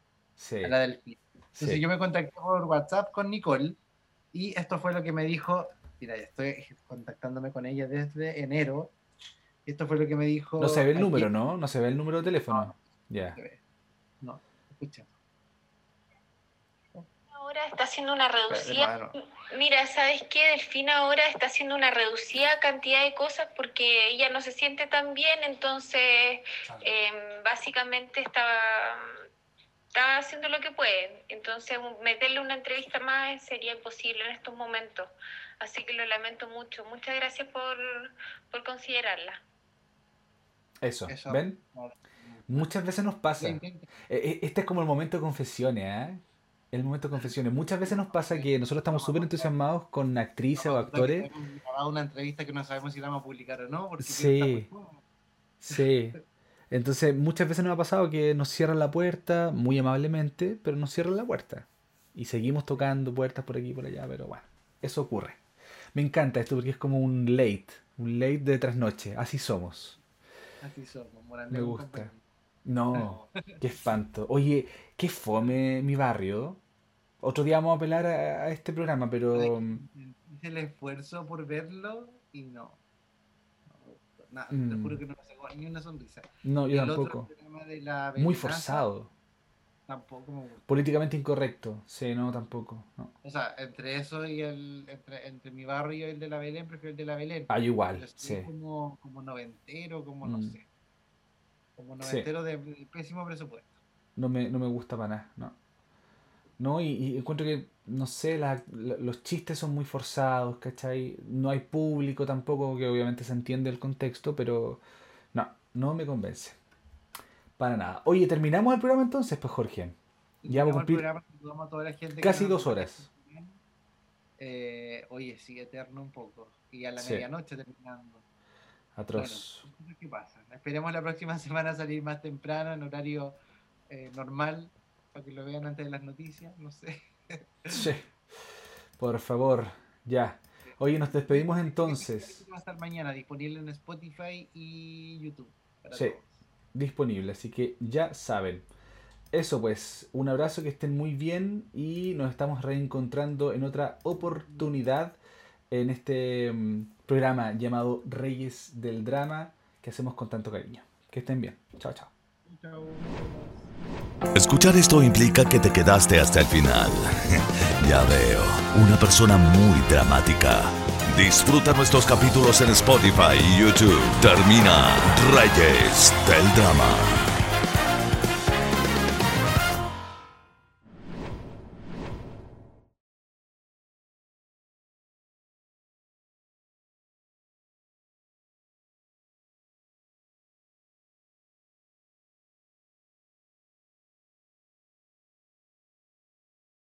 A la Entonces yo me contacté por WhatsApp con Nicole y esto fue lo que me dijo. Mira, estoy contactándome con ella desde enero. Esto fue lo que me dijo. No se ve el número, ¿no? No se ve el número de teléfono. ya. No, escucha ahora está haciendo una reducida. Mira, ¿sabes qué? Delfina ahora está haciendo una reducida cantidad de cosas porque ella no se siente tan bien, entonces em, básicamente está, está haciendo lo que puede. Entonces, meterle una entrevista más sería imposible en estos momentos. Así que lo lamento mucho. Muchas gracias por, por considerarla. Eso, ¿ven? Muchas veces nos pasa. E, e, este es como el momento de confesiones, ¿eh? El momento de confesiones. Muchas veces nos pasa que nosotros estamos súper entusiasmados con actrices o actores. una entrevista que no sabemos si la vamos a publicar o no. sí. Sí. Entonces, muchas veces nos ha pasado que nos cierran la puerta, muy amablemente, pero nos cierran la puerta. Y seguimos tocando puertas por aquí y por allá, pero bueno, eso ocurre. Me encanta esto porque es como un late, un late de trasnoche. Así somos. Así somos, Me gusta. No, qué espanto. Oye, qué fome mi barrio. Otro día vamos a apelar a, este programa, pero. Hice el esfuerzo por verlo y no. Nada, te mm. juro que no me sacó ni una sonrisa. No, yo tampoco. Muy forzado. Tampoco me gusta. Políticamente incorrecto. Sí, no, tampoco. O sea, entre eso y el. Entre, entre, mi barrio y el de la Belén, prefiero el de la Belén. Ah, igual. Sí. Como, como noventero, como no mm. sé. Como noventero de, pésimo presupuesto. No me, no me gusta para nada, no. No, y, encuentro que, no sé, los chistes son muy forzados, ¿cachai? No hay público tampoco, que obviamente se entiende el contexto, pero no, no me convence. Para nada. Oye, ¿terminamos el programa entonces, pues Jorge? Ya vamos a cumplir casi dos horas. Eh, oye, sigue eterno un poco. Y a la medianoche terminando. Atroz. ¿qué pasa? Esperemos la próxima semana salir más temprano, en horario eh, normal, para que lo vean antes de las noticias, no sé. Sí. Por favor, ya. Oye, nos despedimos entonces. Va a estar mañana disponible en Spotify y YouTube. sí, disponible, así que ya saben. Eso pues, un abrazo, que estén muy bien y nos estamos reencontrando en otra oportunidad en este mm, programa llamado Reyes del Drama que hacemos con tanto cariño. Que estén bien. Chao, chao. Escuchar esto implica que te quedaste hasta el final. ya veo, una persona muy dramática. Disfruta nuestros capítulos en Spotify y YouTube. Termina Reyes del Drama.